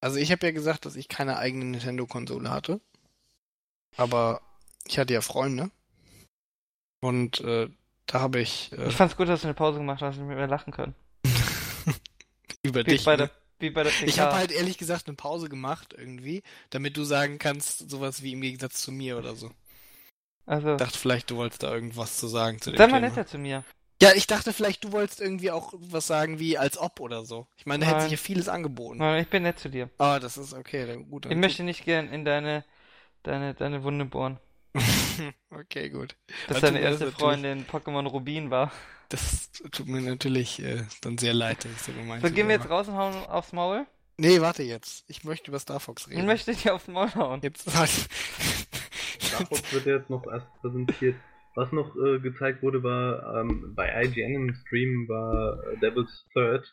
Also ich habe ja gesagt, dass ich keine eigene Nintendo-Konsole hatte. Aber ich hatte ja Freunde. Und äh, da habe ich. Äh, ich fand's gut, dass du eine Pause gemacht hast und mit mir lachen können. Über wie dich. Bei der, ne? Wie bei der PK. Ich habe halt ehrlich gesagt eine Pause gemacht irgendwie, damit du sagen kannst, sowas wie im Gegensatz zu mir oder so. Also. Ich dachte vielleicht, du wolltest da irgendwas zu sagen zu dem Sei mal netter zu mir. Ja, ich dachte vielleicht, du wolltest irgendwie auch was sagen wie als ob oder so. Ich meine, da hätte sich ja vieles angeboten. Nein, ich bin nett zu dir. Ah, das ist okay, dann gut. Dann ich möchte nicht gern in deine, deine, deine Wunde bohren. okay, gut. Dass deine erste Freundin Pokémon Rubin war. Das tut mir natürlich äh, dann sehr leid, dass ich so gemeint So, gehen wir jetzt raus und hauen aufs Maul? Nee, warte jetzt. Ich möchte über Star Fox reden. Ich möchte dir aufs Maul hauen. Jetzt, warte. Star Fox wird jetzt noch erst präsentiert. Was noch äh, gezeigt wurde, war ähm, bei IGN im Stream war äh, Devil's Third.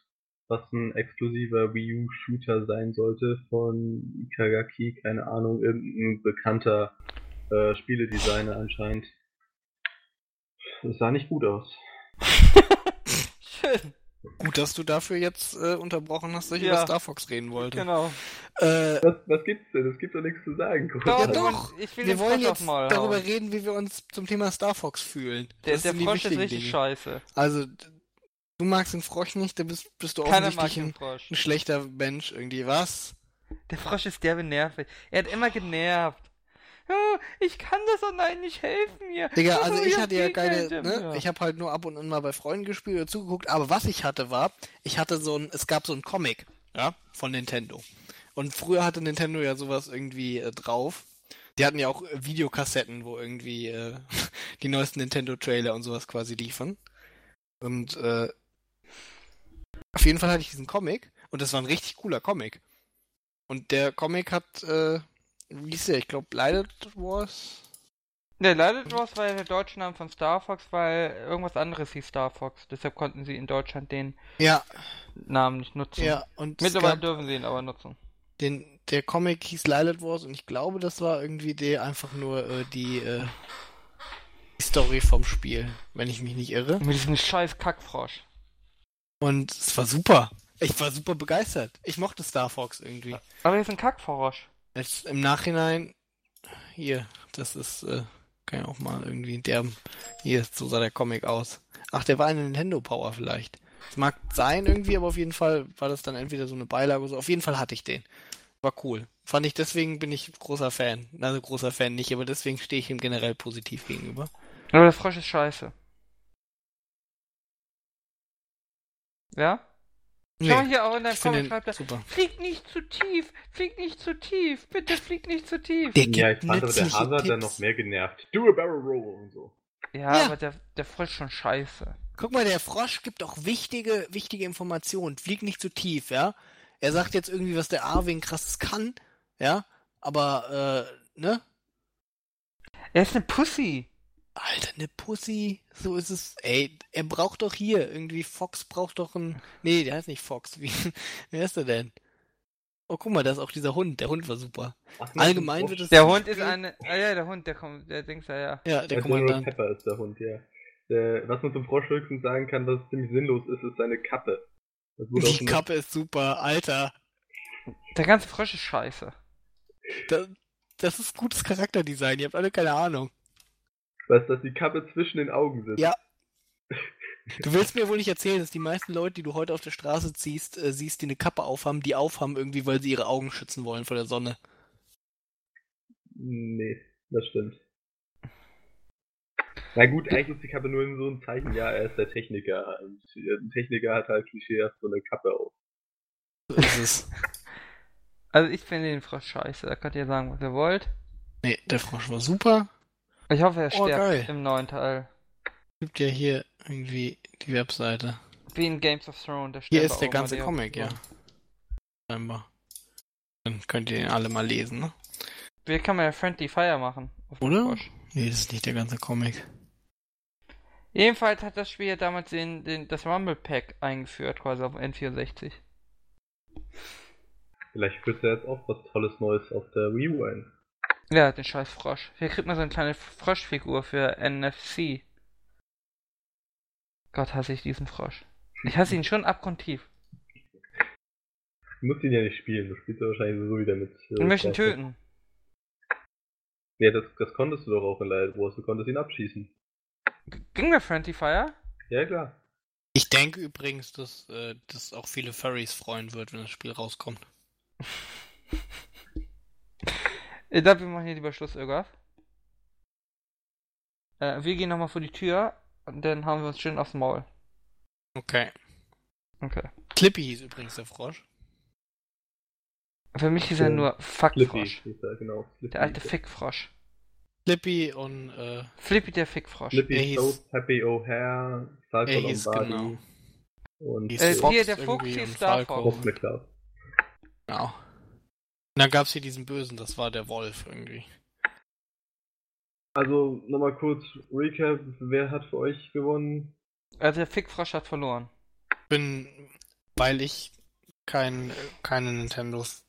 was ein exklusiver Wii U Shooter sein sollte von Ikagaki, keine Ahnung, irgendein bekannter äh, Spieledesigner anscheinend. Das sah nicht gut aus. Schön. Gut, dass du dafür jetzt äh, unterbrochen hast, dass ich ja. über Star Fox reden wollte. Genau. Äh, was, was gibt's denn? Es gibt doch nichts zu sagen. Doch, ja doch. wir wollen jetzt darüber hauen. reden, wie wir uns zum Thema Star Fox fühlen. Der, der Frosch ist richtig Dinge. scheiße. Also, du magst den Frosch nicht, da bist, bist du Keiner offensichtlich ein, ein, schlechter Mensch irgendwie. Was? Der Frosch ist derbe nervig. Er hat immer genervt ich kann das nein nicht helfen mir. Digga, also ich hatte ja keine, ne? Ich habe halt nur ab und an mal bei Freunden gespielt oder zugeguckt, aber was ich hatte war, ich hatte so ein, es gab so ein Comic, ja, von Nintendo. Und früher hatte Nintendo ja sowas irgendwie äh, drauf. Die hatten ja auch äh, Videokassetten, wo irgendwie äh, die neuesten Nintendo-Trailer und sowas quasi liefern. Und äh, auf jeden Fall hatte ich diesen Comic und das war ein richtig cooler Comic. Und der Comic hat äh, wie ist der? Ich glaube, Lighted Wars. Ne, Lighted Wars war ja der deutsche Name von Star Fox, weil irgendwas anderes hieß Star Fox. Deshalb konnten sie in Deutschland den ja. Namen nicht nutzen. Ja, und Mittlerweile dürfen sie ihn aber nutzen. Den, der Comic hieß Lighted Wars und ich glaube, das war irgendwie der einfach nur äh, die, äh, die Story vom Spiel, wenn ich mich nicht irre. Mit diesem scheiß Kackfrosch. Und es war super. Ich war super begeistert. Ich mochte Star Fox irgendwie. Aber er ist ein Kackfrosch. Jetzt im Nachhinein, hier, das ist, äh, kann ich auch mal irgendwie der, hier, so sah der Comic aus. Ach, der war eine Nintendo Power vielleicht. Das mag sein irgendwie, aber auf jeden Fall war das dann entweder so eine Beilage oder so. Auf jeden Fall hatte ich den. War cool. Fand ich, deswegen bin ich großer Fan. Also großer Fan nicht, aber deswegen stehe ich ihm generell positiv gegenüber. Aber der Frosch ist scheiße. Ja? Schau nee, hier auch in deinem er, super. flieg nicht zu tief, flieg nicht zu tief, bitte flieg nicht zu tief. Der ja, ich fand aber der Hazard dann noch mehr genervt. Do a barrel roll und so. Ja, ja, aber der, der Frosch schon scheiße. Guck mal, der Frosch gibt auch wichtige, wichtige Informationen. Flieg nicht zu tief, ja. Er sagt jetzt irgendwie, was der Arwing krasses kann, ja. Aber, äh, ne? Er ist eine Pussy. Alter, eine Pussy, so ist es. Ey, er braucht doch hier irgendwie, Fox braucht doch ein. Nee, der heißt nicht Fox. Wie, wer ist der denn? Oh, guck mal, da ist auch dieser Hund. Der Hund war super. Ach, Allgemein wird es. Der Hund ist eine. Ah ja, der Hund, der kommt, der Dings ja, ja. Ja, der Kommandant. Pepper ist der Hund, ja. Der, was man zum Frosch höchstens sagen kann, was ziemlich sinnlos ist, ist seine Kappe. Die Kappe ist super, Alter. Der ganze Frosch ist scheiße. Das, das ist gutes Charakterdesign, ihr habt alle keine Ahnung. Was, dass die Kappe zwischen den Augen sitzt? Ja. Du willst mir wohl nicht erzählen, dass die meisten Leute, die du heute auf der Straße ziehst, äh, siehst, die eine Kappe aufhaben, die aufhaben irgendwie, weil sie ihre Augen schützen wollen vor der Sonne. Nee, das stimmt. Na gut, eigentlich ist die Kappe nur so ein Zeichen, ja, er ist der Techniker. Und ein Techniker hat halt klischeehaft so eine Kappe auf. So ist es. Also ich finde den Frosch scheiße, da könnt ihr sagen, was ihr wollt. Nee, der Frosch war super. Ich hoffe, er oh, stirbt geil. im neuen Teil. Gibt ja hier irgendwie die Webseite. Wie in Games of Thrones. Der hier ist der ganze Comic, ja. Scheinbar. Dann könnt ihr ihn alle mal lesen, ne? Wie kann man ja Friendly Fire machen? Oder? Nee, das ist nicht der ganze Comic. Jedenfalls hat das Spiel ja damals den, den, das Rumble Pack eingeführt, quasi auf N64. Vielleicht führt er jetzt auch was Tolles Neues auf der Wii U ein. Ja, den scheiß Frosch. Hier kriegt man so eine kleine Froschfigur für NFC. Gott, hasse ich diesen Frosch. Ich hasse ihn schon abgrundtief. Du musst ihn ja nicht spielen, du spielst ja wahrscheinlich so wieder mit. Äh, ich möchte ihn töten. Ja, das, das konntest du doch auch in Light Wars, du konntest ihn abschießen. Ging mir Friendly Fire? Ja, klar. Ich denke übrigens, dass äh, das auch viele Furries freuen wird, wenn das Spiel rauskommt. Ich glaube, wir machen hier lieber Schluss, Irgaf. Äh, wir gehen nochmal vor die Tür und dann hauen wir uns schön aufs Maul. Okay. Okay. Clippy hieß übrigens der Frosch. Für mich hieß er nur Fuckfrosch. Genau. Der alte Fickfrosch. Flippy und äh, Flippy der Fickfrosch. Flippy er hieß, Happy O'Hare, Falco er hieß, Lombardi. Genau. Und äh, hier der Fuchs hieß Star Fox. Genau. Und dann gab es hier diesen Bösen, das war der Wolf irgendwie. Also nochmal kurz Recap, wer hat für euch gewonnen? Also der Fickfrosch hat verloren. Bin weil ich kein, keine Nintendos.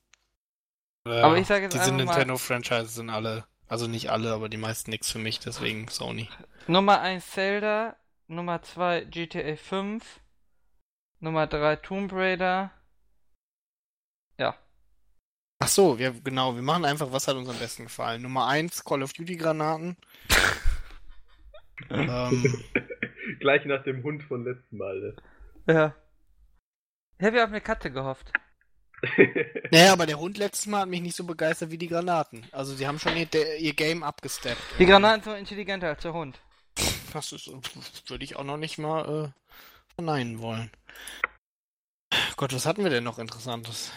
Äh, aber ich sage jetzt Diese Nintendo-Franchises sind alle, also nicht alle, aber die meisten nichts für mich, deswegen Sony. Nummer 1 Zelda, Nummer 2 GTA 5, Nummer 3 Tomb Raider. Ach so, wir, genau, wir machen einfach, was hat uns am besten gefallen. Nummer 1 Call of Duty Granaten. ähm, Gleich nach dem Hund von letzten Mal. Ne? Ja. Ich habe ja auf eine Katze gehofft. naja, aber der Hund letztes Mal hat mich nicht so begeistert wie die Granaten. Also sie haben schon ihr, ihr Game abgesteppt. Die Granaten sind intelligenter als der Hund. Das ist, würde ich auch noch nicht mal äh, verneinen wollen. Gott, was hatten wir denn noch Interessantes?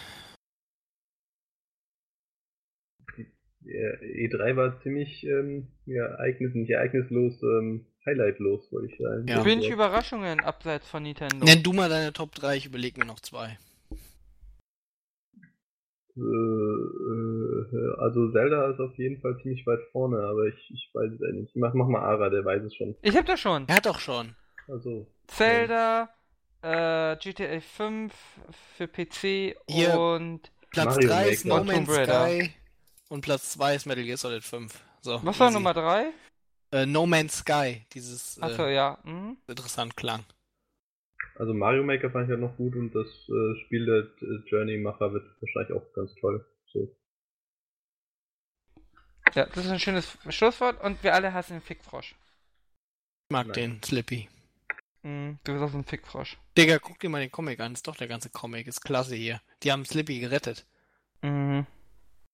Der E3 war ziemlich ähm, ja, ereignis, nicht ereignislos, ähm, highlightlos, wollte ich sagen. Ja. Wenig Überraschungen abseits von Nintendo. Nenn du mal deine Top 3, ich überlege mir noch zwei. Äh, äh, also Zelda ist auf jeden Fall ziemlich weit vorne, aber ich, ich weiß es ja nicht. Mach, mach mal Ara, der weiß es schon. Ich hab das schon. Er hat doch schon. Also. Zelda, äh, GTA 5 für PC Hier, und Platz 3 ist No Man's Sky und Platz 2 ist Metal Gear Solid 5. So, Was war Nummer 3? Äh, no Man's Sky, dieses Achso, äh, ja. Mhm. interessant klang. Also Mario Maker fand ich ja noch gut und das äh, Spiel der äh, Journey-Macher wird wahrscheinlich auch ganz toll. So. Ja, das ist ein schönes Schlusswort und wir alle hassen den Fickfrosch. Ich mag Nein. den, Slippy. Mm, du bist auch so ein Fickfrosch. Digga, guck dir mal den Comic an. Ist doch der ganze Comic. Ist klasse hier. Die haben Slippy gerettet. Mhm.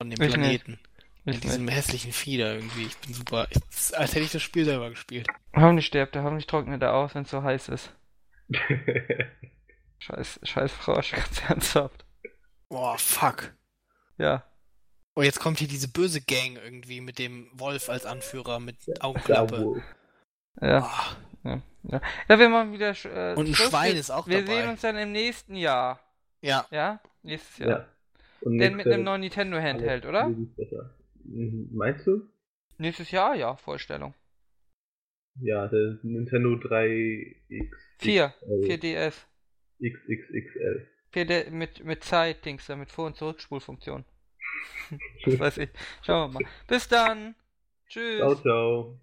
Von dem ich Planeten. Nicht. Mit diesem nicht. hässlichen Fieder irgendwie. Ich bin super. Ich, als hätte ich das Spiel selber gespielt. Hoffentlich stirbt er, hoffentlich trocknet er aus, wenn es so heiß ist. scheiß, scheiß Frosch, ganz ernsthaft. Boah, fuck. Ja. Oh, jetzt kommt hier diese böse Gang irgendwie mit dem Wolf als Anführer mit Augenklappe. Ja. Oh. Ja, ja. ja, wir machen wieder. Äh, Und ein. Schwein ist auch wir dabei. Wir sehen uns dann im nächsten Jahr. Ja. Ja? Nächstes Jahr. Ja. Denn mit einem neuen Nintendo Handheld, oder? Mhm. Meinst du? Nächstes Jahr, ja, Vorstellung. Ja, der Nintendo 3X. 4, 4DS. XXXL. 4D mit, mit Zeit-Dings, mit Vor- und Zurückspulfunktion. das weiß ich. Schauen wir mal. Bis dann. Tschüss. Ciao, ciao.